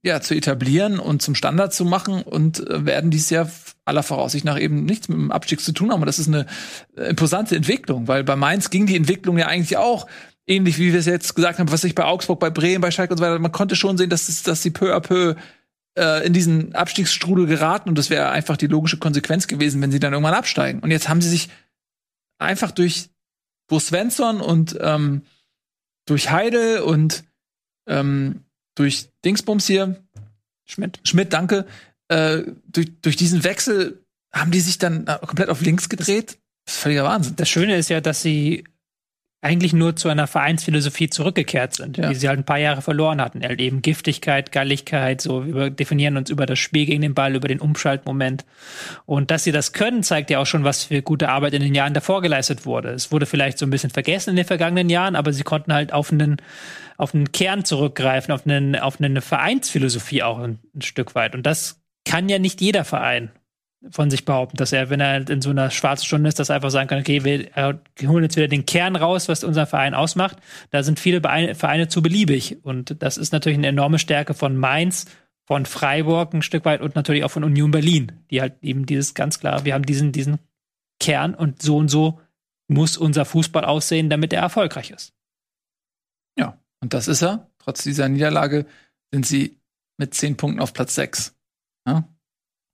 ja, zu etablieren und zum Standard zu machen und äh, werden dies Jahr aller Voraussicht nach eben nichts mit dem Abstieg zu tun haben. Und das ist eine äh, imposante Entwicklung, weil bei Mainz ging die Entwicklung ja eigentlich auch ähnlich, wie wir es jetzt gesagt haben, was ich bei Augsburg, bei Bremen, bei Schalke und so weiter. Man konnte schon sehen, dass, es, dass sie peu à peu äh, in diesen Abstiegsstrudel geraten und das wäre einfach die logische Konsequenz gewesen, wenn sie dann irgendwann absteigen. Und jetzt haben sie sich einfach durch Bo Svensson und ähm, durch Heidel und ähm, durch Dingsbums hier, Schmidt, Schmidt, danke, äh, durch, durch diesen Wechsel haben die sich dann äh, komplett auf links gedreht. Das ist völliger Wahnsinn. Das Schöne ist ja, dass sie eigentlich nur zu einer Vereinsphilosophie zurückgekehrt sind, ja. die sie halt ein paar Jahre verloren hatten. Halt eben Giftigkeit, Galligkeit, so wir definieren uns über das Spiel gegen den Ball, über den Umschaltmoment. Und dass sie das können, zeigt ja auch schon, was für gute Arbeit in den Jahren davor geleistet wurde. Es wurde vielleicht so ein bisschen vergessen in den vergangenen Jahren, aber sie konnten halt auf einen, auf einen Kern zurückgreifen, auf, einen, auf eine Vereinsphilosophie auch ein, ein Stück weit. Und das kann ja nicht jeder Verein von sich behaupten, dass er, wenn er in so einer schwarzen Stunde ist, dass er einfach sagen kann, okay, wir holen jetzt wieder den Kern raus, was unser Verein ausmacht. Da sind viele Vereine zu beliebig. Und das ist natürlich eine enorme Stärke von Mainz, von Freiburg ein Stück weit und natürlich auch von Union Berlin, die halt eben dieses ganz klar, wir haben diesen, diesen Kern und so und so muss unser Fußball aussehen, damit er erfolgreich ist. Ja, und das ist er. Trotz dieser Niederlage sind sie mit zehn Punkten auf Platz sechs. Ja?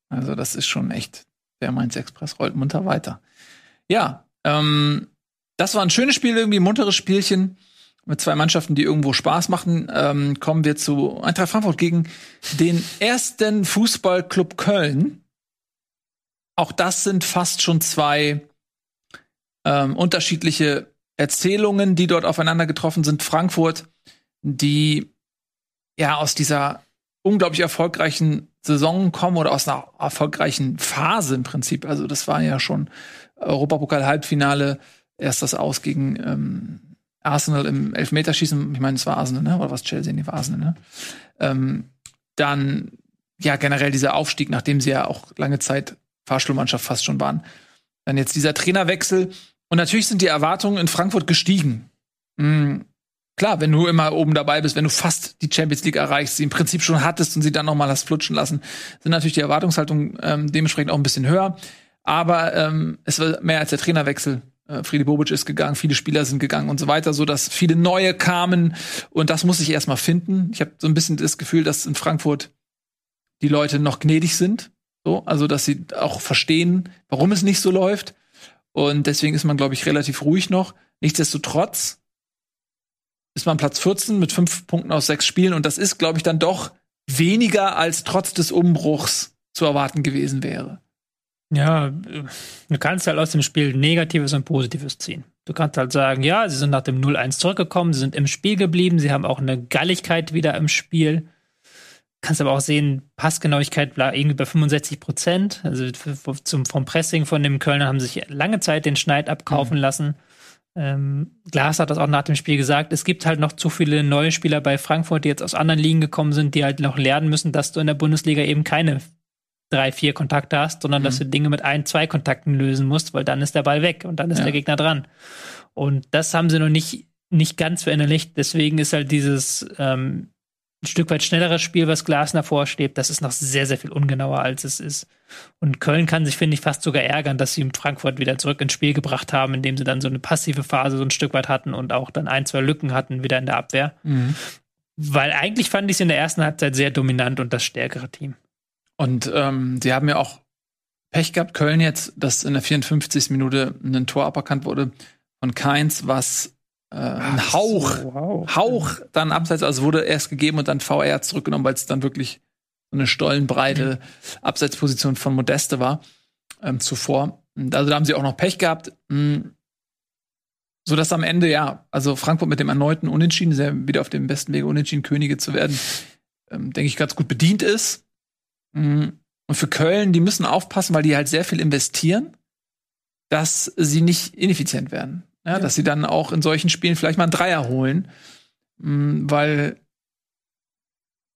Also das ist schon echt, der Mainz Express rollt munter weiter. Ja, ähm, das war ein schönes Spiel, irgendwie ein munteres Spielchen mit zwei Mannschaften, die irgendwo Spaß machen. Ähm, kommen wir zu Eintracht Frankfurt gegen den ersten Fußballclub Köln. Auch das sind fast schon zwei ähm, unterschiedliche Erzählungen, die dort aufeinander getroffen sind. Frankfurt, die ja aus dieser unglaublich erfolgreichen Saison kommen oder aus einer erfolgreichen Phase im Prinzip. Also das war ja schon Europapokal-Halbfinale, erst das Aus gegen ähm, Arsenal im Elfmeterschießen. Ich meine, es war Arsenal, ne? Oder was Chelsea? Nee, war Arsenal, ne? Ähm, dann ja generell dieser Aufstieg, nachdem sie ja auch lange Zeit Fahrstuhlmannschaft fast schon waren. Dann jetzt dieser Trainerwechsel. Und natürlich sind die Erwartungen in Frankfurt gestiegen. Mhm klar, wenn du immer oben dabei bist, wenn du fast die Champions League erreichst, sie im Prinzip schon hattest und sie dann noch mal hast flutschen lassen, sind natürlich die Erwartungshaltungen ähm, dementsprechend auch ein bisschen höher. Aber ähm, es war mehr als der Trainerwechsel. Äh, Friede Bobic ist gegangen, viele Spieler sind gegangen und so weiter, so dass viele neue kamen und das muss ich erstmal finden. Ich habe so ein bisschen das Gefühl, dass in Frankfurt die Leute noch gnädig sind, so, also dass sie auch verstehen, warum es nicht so läuft und deswegen ist man glaube ich relativ ruhig noch. Nichtsdestotrotz ist man Platz 14 mit fünf Punkten aus sechs Spielen und das ist, glaube ich, dann doch weniger als trotz des Umbruchs zu erwarten gewesen wäre. Ja, du kannst halt aus dem Spiel Negatives und Positives ziehen. Du kannst halt sagen, ja, sie sind nach dem 0-1 zurückgekommen, sie sind im Spiel geblieben, sie haben auch eine Galligkeit wieder im Spiel. Kannst aber auch sehen, Passgenauigkeit war irgendwie bei 65 Prozent. Also zum, vom Pressing von dem Kölner haben sich lange Zeit den Schneid abkaufen mhm. lassen. Ähm, Glas hat das auch nach dem Spiel gesagt. Es gibt halt noch zu viele neue Spieler bei Frankfurt, die jetzt aus anderen Ligen gekommen sind, die halt noch lernen müssen, dass du in der Bundesliga eben keine drei, vier Kontakte hast, sondern mhm. dass du Dinge mit ein, zwei Kontakten lösen musst, weil dann ist der Ball weg und dann ist ja. der Gegner dran. Und das haben sie noch nicht, nicht ganz verinnerlicht. Deswegen ist halt dieses ähm, ein Stück weit schnelleres Spiel, was Glasner vorsteht, das ist noch sehr, sehr viel ungenauer, als es ist. Und Köln kann sich, finde ich, fast sogar ärgern, dass sie Frankfurt wieder zurück ins Spiel gebracht haben, indem sie dann so eine passive Phase so ein Stück weit hatten und auch dann ein, zwei Lücken hatten wieder in der Abwehr. Mhm. Weil eigentlich fand ich sie in der ersten Halbzeit sehr dominant und das stärkere Team. Und ähm, sie haben ja auch Pech gehabt, Köln jetzt, dass in der 54. Minute ein Tor aberkannt wurde von Keins, was äh, ein Hauch, so, wow. Hauch dann abseits, also wurde erst gegeben und dann VR zurückgenommen, weil es dann wirklich so eine stollenbreite mhm. Abseitsposition von Modeste war ähm, zuvor. Also da haben sie auch noch Pech gehabt. Mh, so dass am Ende ja, also Frankfurt mit dem erneuten Unentschieden, sehr wieder auf dem besten Wege Unentschieden Könige zu werden, ähm, denke ich ganz gut bedient ist. Mh, und für Köln, die müssen aufpassen, weil die halt sehr viel investieren, dass sie nicht ineffizient werden. Ja, ja. Dass sie dann auch in solchen Spielen vielleicht mal einen Dreier holen, mh, mm, weil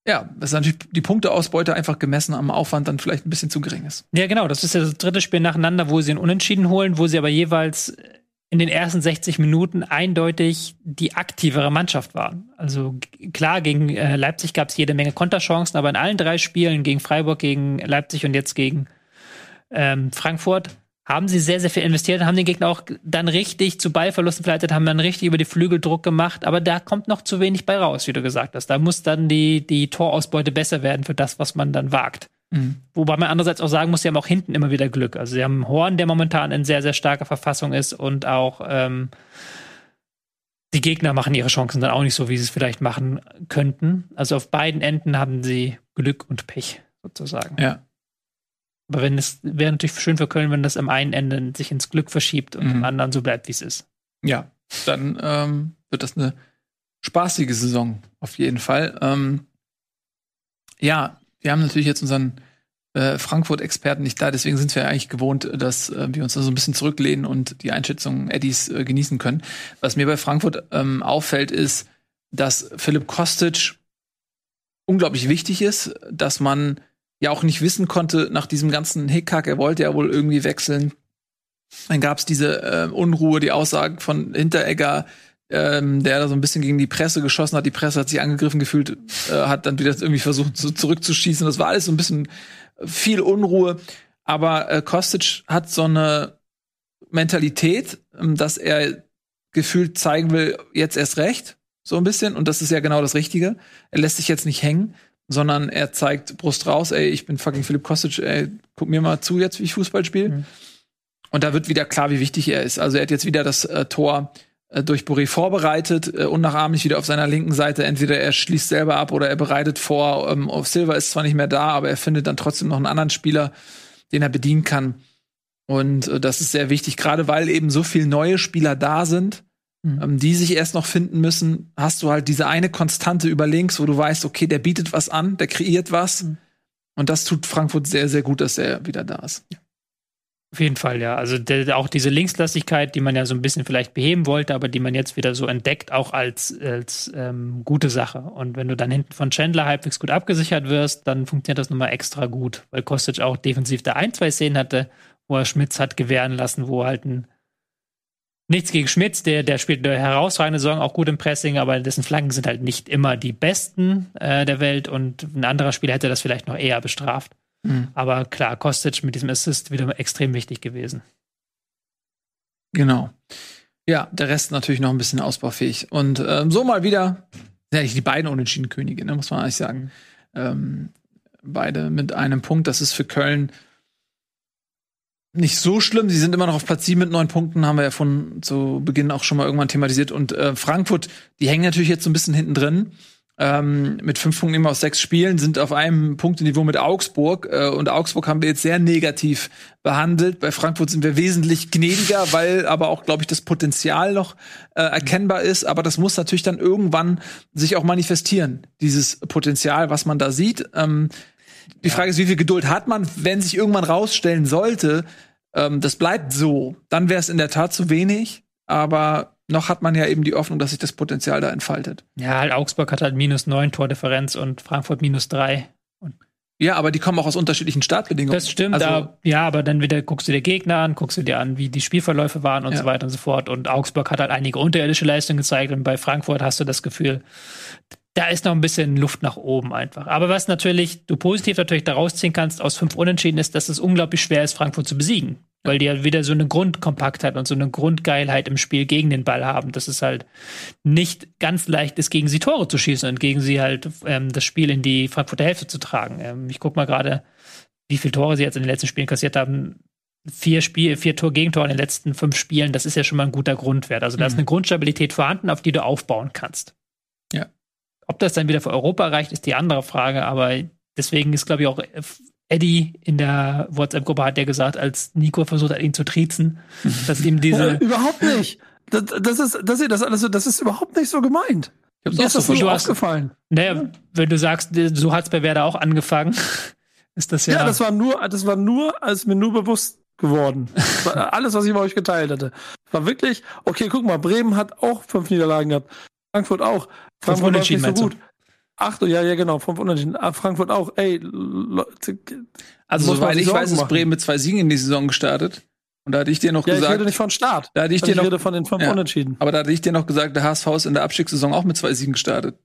ja, das ist natürlich die Punkteausbeute einfach gemessen am Aufwand dann vielleicht ein bisschen zu gering ist. Ja, genau. Das ist ja das dritte Spiel nacheinander, wo sie einen Unentschieden holen, wo sie aber jeweils in den ersten 60 Minuten eindeutig die aktivere Mannschaft waren. Also klar, gegen äh, Leipzig gab es jede Menge Konterchancen, aber in allen drei Spielen gegen Freiburg, gegen Leipzig und jetzt gegen ähm, Frankfurt haben sie sehr, sehr viel investiert, haben den Gegner auch dann richtig zu Ballverlusten verleitet, haben dann richtig über die Flügel Druck gemacht, aber da kommt noch zu wenig bei raus, wie du gesagt hast. Da muss dann die, die Torausbeute besser werden für das, was man dann wagt. Mhm. Wobei man andererseits auch sagen muss, sie haben auch hinten immer wieder Glück. Also sie haben einen Horn, der momentan in sehr, sehr starker Verfassung ist und auch ähm, die Gegner machen ihre Chancen dann auch nicht so, wie sie es vielleicht machen könnten. Also auf beiden Enden haben sie Glück und Pech sozusagen. Ja. Aber wenn es wäre natürlich schön für Köln, wenn das am einen Ende sich ins Glück verschiebt und Mhm. am anderen so bleibt, wie es ist. Ja, dann ähm, wird das eine spaßige Saison auf jeden Fall. Ähm, ja, wir haben natürlich jetzt unseren äh, Frankfurt-Experten nicht da, deswegen sind wir eigentlich gewohnt, dass äh, wir uns da so ein bisschen zurücklehnen und die Einschätzung Eddies äh, genießen können. Was mir bei Frankfurt ähm, auffällt, ist, dass Philipp Kostic unglaublich wichtig ist, dass man ja auch nicht wissen konnte nach diesem ganzen Hickhack, er wollte ja wohl irgendwie wechseln. Dann gab es diese äh, Unruhe, die Aussagen von Hinteregger, ähm, der da so ein bisschen gegen die Presse geschossen hat. Die Presse hat sich angegriffen gefühlt, äh, hat dann wieder irgendwie versucht, so zurückzuschießen. Das war alles so ein bisschen viel Unruhe. Aber äh, Kostic hat so eine Mentalität, ähm, dass er gefühlt zeigen will, jetzt erst recht, so ein bisschen. Und das ist ja genau das Richtige. Er lässt sich jetzt nicht hängen, sondern er zeigt Brust raus, ey, ich bin fucking Philipp Kostic, ey, guck mir mal zu jetzt, wie ich Fußball spiele. Mhm. Und da wird wieder klar, wie wichtig er ist. Also er hat jetzt wieder das äh, Tor äh, durch Boré vorbereitet, äh, unnachahmlich wieder auf seiner linken Seite. Entweder er schließt selber ab oder er bereitet vor. Ähm, auf Silva ist zwar nicht mehr da, aber er findet dann trotzdem noch einen anderen Spieler, den er bedienen kann. Und äh, das ist sehr wichtig, gerade weil eben so viele neue Spieler da sind, Mhm. ähm, die sich erst noch finden müssen. Hast du halt diese eine Konstante über links, wo du weißt, okay, der bietet was an, der kreiert was. Mhm. Und das tut Frankfurt sehr, sehr gut, dass er wieder da ist. Auf jeden Fall, ja. Also der, auch diese Linkslastigkeit, die man ja so ein bisschen vielleicht beheben wollte, aber die man jetzt wieder so entdeckt, auch als, als ähm, gute Sache. Und wenn du dann hinten von Chandler halbwegs gut abgesichert wirst, dann funktioniert das nochmal extra gut, weil Kostic auch defensiv da ein, zwei Szenen hatte, wo er Schmitz hat gewähren lassen, wo halt ein Nichts gegen Schmitz, der, der spielt eine herausragende Saison, auch gut im Pressing, aber dessen Flanken sind halt nicht immer die besten äh, der Welt und ein anderer Spieler hätte das vielleicht noch eher bestraft. Mhm. Aber klar, Kostic mit diesem Assist wieder extrem wichtig gewesen. Genau. Ja, der Rest natürlich noch ein bisschen ausbaufähig. Und ähm, so mal wieder, ja, die beiden unentschieden Könige, ne, muss man eigentlich sagen. Ähm, beide mit einem Punkt. Das ist für Köln nicht so schlimm. Sie sind immer noch auf Platz 7 mit neun Punkten, haben wir ja von zu Beginn auch schon mal irgendwann thematisiert. Und äh, Frankfurt, die hängen natürlich jetzt so ein bisschen hinten drin. Ähm, mit fünf Punkten immer aus sechs Spielen, sind auf einem Punkteniveau mit Augsburg. Äh, und Augsburg haben wir jetzt sehr negativ behandelt. Bei Frankfurt sind wir wesentlich gnädiger, weil aber auch, glaube ich, das Potenzial noch äh, erkennbar ist. Aber das muss natürlich dann irgendwann sich auch manifestieren, dieses Potenzial, was man da sieht. Ähm, die Frage ist, wie viel Geduld hat man, wenn sich irgendwann rausstellen sollte, ähm, das bleibt so, dann wäre es in der Tat zu wenig, aber noch hat man ja eben die Hoffnung, dass sich das Potenzial da entfaltet. Ja, halt Augsburg hat halt minus neun Tordifferenz und Frankfurt minus drei. Ja, aber die kommen auch aus unterschiedlichen Startbedingungen. Das stimmt, Also, aber, ja, aber dann wieder guckst du dir Gegner an, guckst du dir an, wie die Spielverläufe waren und Ja. so weiter und so fort. Und Augsburg hat halt einige unterirdische Leistungen gezeigt und bei Frankfurt hast du das Gefühl, da ist noch ein bisschen Luft nach oben einfach. Aber was natürlich, du positiv natürlich daraus ziehen kannst aus fünf Unentschieden, ist, dass es unglaublich schwer ist, Frankfurt zu besiegen. Weil die ja wieder so eine Grundkompaktheit und so eine Grundgeilheit im Spiel gegen den Ball haben, dass es halt nicht ganz leicht ist, gegen sie Tore zu schießen und gegen sie halt ähm, das Spiel in die Frankfurter Hälfte zu tragen. Ähm, ich guck mal gerade, wie viele Tore sie jetzt in den letzten Spielen kassiert haben. Vier Spiel, vier Tor Gegentore in den letzten fünf Spielen, das ist ja schon mal ein guter Grundwert. Also da ist Mhm. eine Grundstabilität vorhanden, auf die du aufbauen kannst. Ja. Ob das dann wieder für Europa reicht, ist die andere Frage, aber deswegen ist, glaube ich, auch Eddie in der WhatsApp-Gruppe hat ja gesagt, als Nico versucht hat, ihn zu triezen, dass ihm diese. überhaupt nicht. Das, das ist, das ist das alles so, das ist überhaupt nicht so gemeint. ich hab's Mir auch ist so das hast- aufgefallen. Naja, wenn du sagst, so hat's bei Werder auch angefangen, ist das ja. Ja, das war nur, das war nur, als mir nur bewusst geworden. Alles, was ich bei euch geteilt hatte. War wirklich, okay, guck mal, Bremen hat auch fünf Niederlagen gehabt. Frankfurt auch. Frankfurt läuft Unentschieden, nicht so meinst gut. Ach, ja, ja, genau, fünf Unentschieden. Ah, Frankfurt auch. Ey, Leute, also soweit ich Sorgen weiß, ist machen. Bremen mit zwei Siegen in die Saison gestartet. Und da hatte ich dir noch ja, ich gesagt, rede nicht von Start. da hatte ich Ich, dir noch, rede von den fünf Ja. Unentschieden. aber da hatte ich dir noch gesagt, der HSV ist in der Abstiegssaison auch mit zwei Siegen gestartet.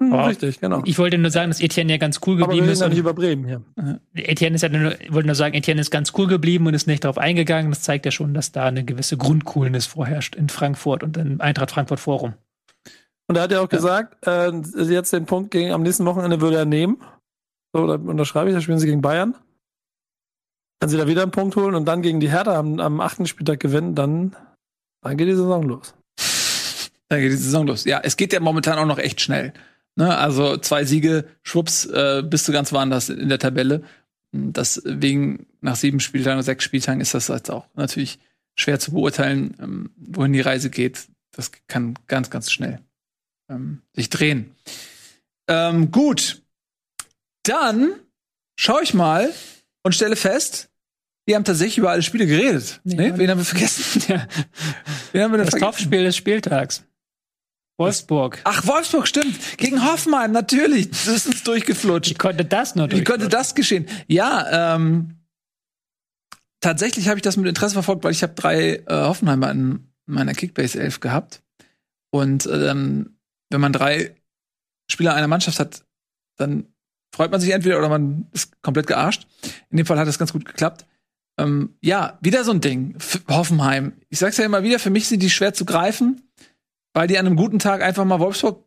Hm, Oh. Richtig, genau. Ich wollte nur sagen, dass Etienne ja ganz cool Aber wir geblieben reden ist. ja nicht Und über Bremen hier. Etienne ist ja nur, ich wollte nur sagen, Etienne ist ganz cool geblieben und ist nicht darauf eingegangen. Das zeigt ja schon, dass da eine gewisse Grundcoolness vorherrscht in Frankfurt und im Eintracht Frankfurt Forum. Und er hat ja auch gesagt, äh, jetzt den Punkt gegen am nächsten Wochenende würde er nehmen. So, da unterschreibe ich, da spielen sie gegen Bayern. Wenn sie da wieder einen Punkt holen und dann gegen die Hertha am, am achten Spieltag gewinnen, dann, dann geht die Saison los. Dann geht die Saison los. Ja, es geht ja momentan auch noch echt schnell. Ne? Also zwei Siege, schwupps, äh, bist du ganz woanders in der Tabelle. Deswegen nach sieben Spieltagen, sechs Spieltagen ist das jetzt auch natürlich schwer zu beurteilen, ähm, wohin die Reise geht. Das kann ganz, ganz schnell ähm, sich drehen. Ähm, gut. Dann schaue ich mal und stelle fest, wir haben tatsächlich über alle Spiele geredet. Nee, ne? Wen haben wir vergessen? Ja. Wen haben wir das Topspiel des Spieltags. Wolfsburg. Ach, Wolfsburg, stimmt. Gegen Hoffenheim, natürlich. Das ist uns durchgeflutscht. Wie konnte das nur Wie konnte das geschehen? Ja, ähm, tatsächlich habe ich das mit Interesse verfolgt, weil ich habe drei äh, Hoffenheimer in meiner Kickbase 11 gehabt. Und ähm, wenn man drei Spieler einer Mannschaft hat, dann freut man sich entweder oder man ist komplett gearscht. In dem Fall hat es ganz gut geklappt. Ähm, ja, wieder so ein Ding. F Hoffenheim. Ich sag's ja immer wieder, für mich sind die schwer zu greifen, weil die an einem guten Tag einfach mal Wolfsburg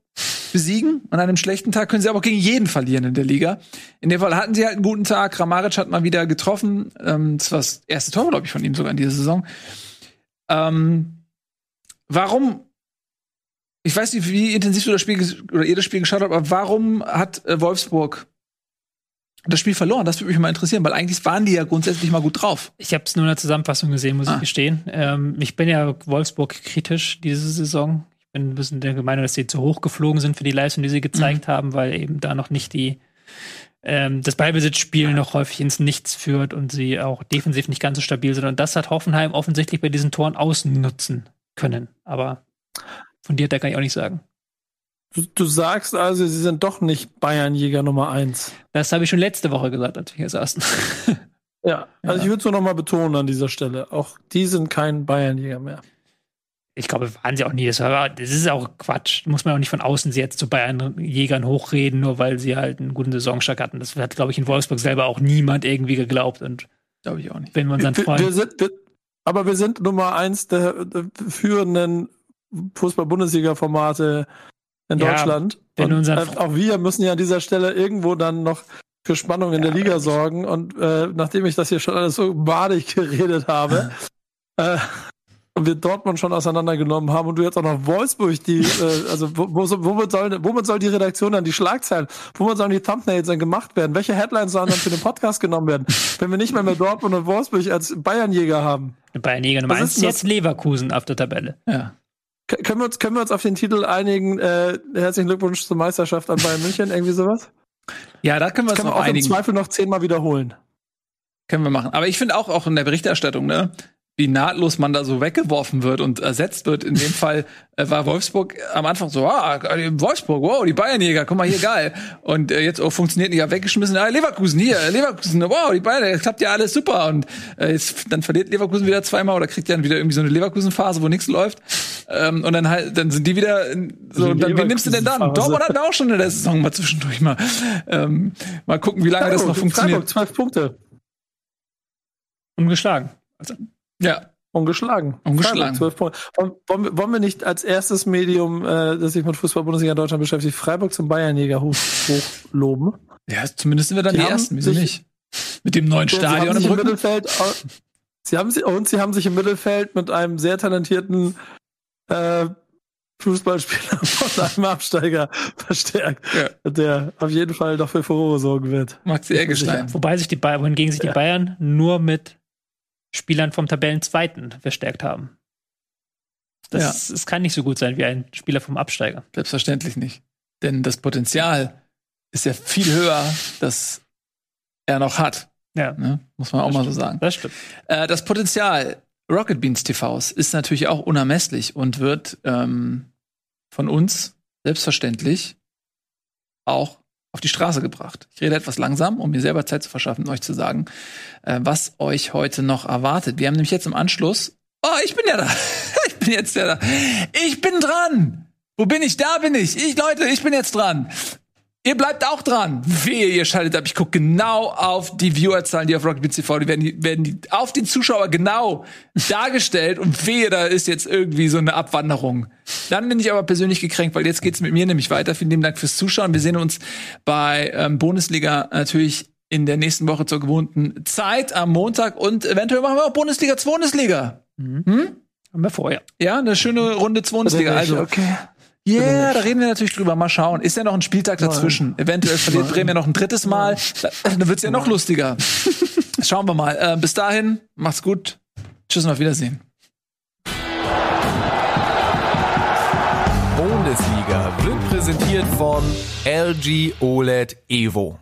besiegen und an einem schlechten Tag können sie aber auch gegen jeden verlieren in der Liga. In dem Fall hatten sie halt einen guten Tag. Kramaric hat mal wieder getroffen. Ähm, das war das erste Tor, glaube ich, von ihm sogar in dieser Saison. Ähm, warum ich weiß nicht, wie intensiv du das Spiel oder ihr das Spiel geschaut habt, aber warum hat äh, Wolfsburg das Spiel verloren? Das würde mich mal interessieren, weil eigentlich waren die ja grundsätzlich mal gut drauf. Ich habe es nur in der Zusammenfassung gesehen, muss ah. ich gestehen. Ähm, ich bin ja Wolfsburg kritisch diese Saison. Ich bin ein bisschen der Meinung, dass sie zu hoch geflogen sind für die Leistung, die sie gezeigt mhm. haben, weil eben da noch nicht die ähm, das Ballbesitzspiel noch häufig ins Nichts führt und sie auch defensiv nicht ganz so stabil sind. Und das hat Hoffenheim offensichtlich bei diesen Toren ausnutzen können. Aber von dir, der kann ich auch nicht sagen. Du, du sagst also, sie sind doch nicht Bayernjäger Nummer eins. Das habe ich schon letzte Woche gesagt, als wir hier saßen. ja, also ja. ich würde es nur noch mal betonen an dieser Stelle. Auch die sind kein Bayernjäger mehr. Ich glaube, waren sie auch nie. Das, war, das ist auch Quatsch. Muss man auch nicht von außen sie jetzt zu Bayern-Jägern hochreden, nur weil sie halt einen guten Saisonstart hatten. Das hat, glaube ich, in Wolfsburg selber auch niemand irgendwie geglaubt. Und glaube ich auch nicht. Wenn man Freund. Wir sind, wir, aber wir sind Nummer eins der, der führenden Fußball-Bundesliga-Formate in ja, Deutschland. Und auch wir müssen ja an dieser Stelle irgendwo dann noch für Spannung in ja, der Liga sorgen. Und äh, nachdem ich das hier schon alles so badig geredet habe, äh, und wir Dortmund schon auseinandergenommen haben und du jetzt auch noch Wolfsburg, die, äh, also wo, wo, womit, soll, womit soll die Redaktion dann die Schlagzeilen, womit sollen die Thumbnails dann gemacht werden? Welche Headlines sollen dann für den Podcast genommen werden, wenn wir nicht mehr mit Dortmund und Wolfsburg als Bayernjäger haben? Bayernjäger Nummer eins ist jetzt Leverkusen auf der Tabelle. Ja. Können wir, uns, können wir uns auf den Titel einigen? Äh, herzlichen Glückwunsch zur Meisterschaft an Bayern München, irgendwie sowas? Ja, da können wir uns können wir auch einigen. im Zweifel noch zehnmal wiederholen. Können wir machen. Aber ich finde auch, auch in der Berichterstattung, ne, wie nahtlos man da so weggeworfen wird und ersetzt wird. In dem Fall äh, war Wolfsburg am Anfang so, ah, Wolfsburg, wow, die Bayernjäger, guck mal hier, geil. Und äh, jetzt oh, funktioniert nicht, ja, weggeschmissen, ah, Leverkusen, hier, Leverkusen, wow, die Bayern, das klappt ja alles super. Und äh, jetzt, dann verliert Leverkusen wieder zweimal oder kriegt dann wieder irgendwie so eine Leverkusen-Phase, wo nichts läuft. Ähm, und dann halt, dann sind die wieder so, dann, wie nimmst du denn dann? Dortmund hat auch schon in der Saison mal zwischendurch mal. Ähm, mal gucken, wie lange Freiburg, das noch funktioniert. Freiburg, zwölf Punkte. Ungeschlagen. Also, ja. Ungeschlagen. Ungeschlagen. Freiburg, Punkte. Wollen, wir, wollen wir nicht als erstes Medium, äh, das sich mit Fußball-Bundesliga in Deutschland beschäftigt, Freiburg zum Bayernjäger hoch, hochloben? Ja, zumindest sind wir dann die, die Ersten, wieso nicht? Mit dem neuen Stadion im, im Mittelfeld. Sie haben sie und sie haben sich im Mittelfeld mit einem sehr talentierten äh, Fußballspieler von einem Absteiger verstärkt, ja. der auf jeden Fall doch für Furore sorgen wird. Maxi Eggestein. Wobei sich die Bayern, wohingegen sich die Bayern nur mit Spielern vom Tabellenzweiten verstärkt haben. Das, ja. das kann nicht so gut sein wie ein Spieler vom Absteiger. Selbstverständlich nicht. Denn das Potenzial ist ja viel höher, das er noch hat. Ja. Ne? Muss man auch mal so sagen. Das stimmt. Äh, das Potenzial Rocket Beans TVs ist natürlich auch unermesslich und wird ähm, von uns selbstverständlich auch auf die Straße gebracht. Ich rede etwas langsam, um mir selber Zeit zu verschaffen, euch zu sagen, äh, was euch heute noch erwartet. Wir haben nämlich jetzt im Anschluss. Oh, ich bin ja da. ich bin jetzt ja da. Ich bin dran. Wo bin ich? Da bin ich. Ich, Leute, ich bin jetzt dran. Ihr bleibt auch dran. Wehe, ihr schaltet ab. Ich gucke genau auf die Viewerzahlen, die auf Rocket Beats TV, die werden, die werden die auf den Zuschauer genau dargestellt und wehe, da ist jetzt irgendwie so eine Abwanderung. Dann bin ich aber persönlich gekränkt, weil jetzt geht's mit mir nämlich weiter. Vielen lieben Dank fürs Zuschauen. Wir sehen uns bei ähm, Bundesliga natürlich in der nächsten Woche zur gewohnten Zeit am Montag und eventuell machen wir auch Bundesliga, Bundesliga. Mhm. Hm? Haben wir vorher. Ja, eine schöne Runde Bundesliga. Also, okay. Yeah, da reden wir natürlich drüber. Mal schauen. Ist ja noch ein Spieltag dazwischen. Eventuell verliert Bremen ja noch ein drittes Mal. Dann wird's ja noch lustiger. Schauen wir mal. Äh, bis dahin, macht's gut. Tschüss und auf Wiedersehen. Bundesliga wird präsentiert von LG OLED Evo.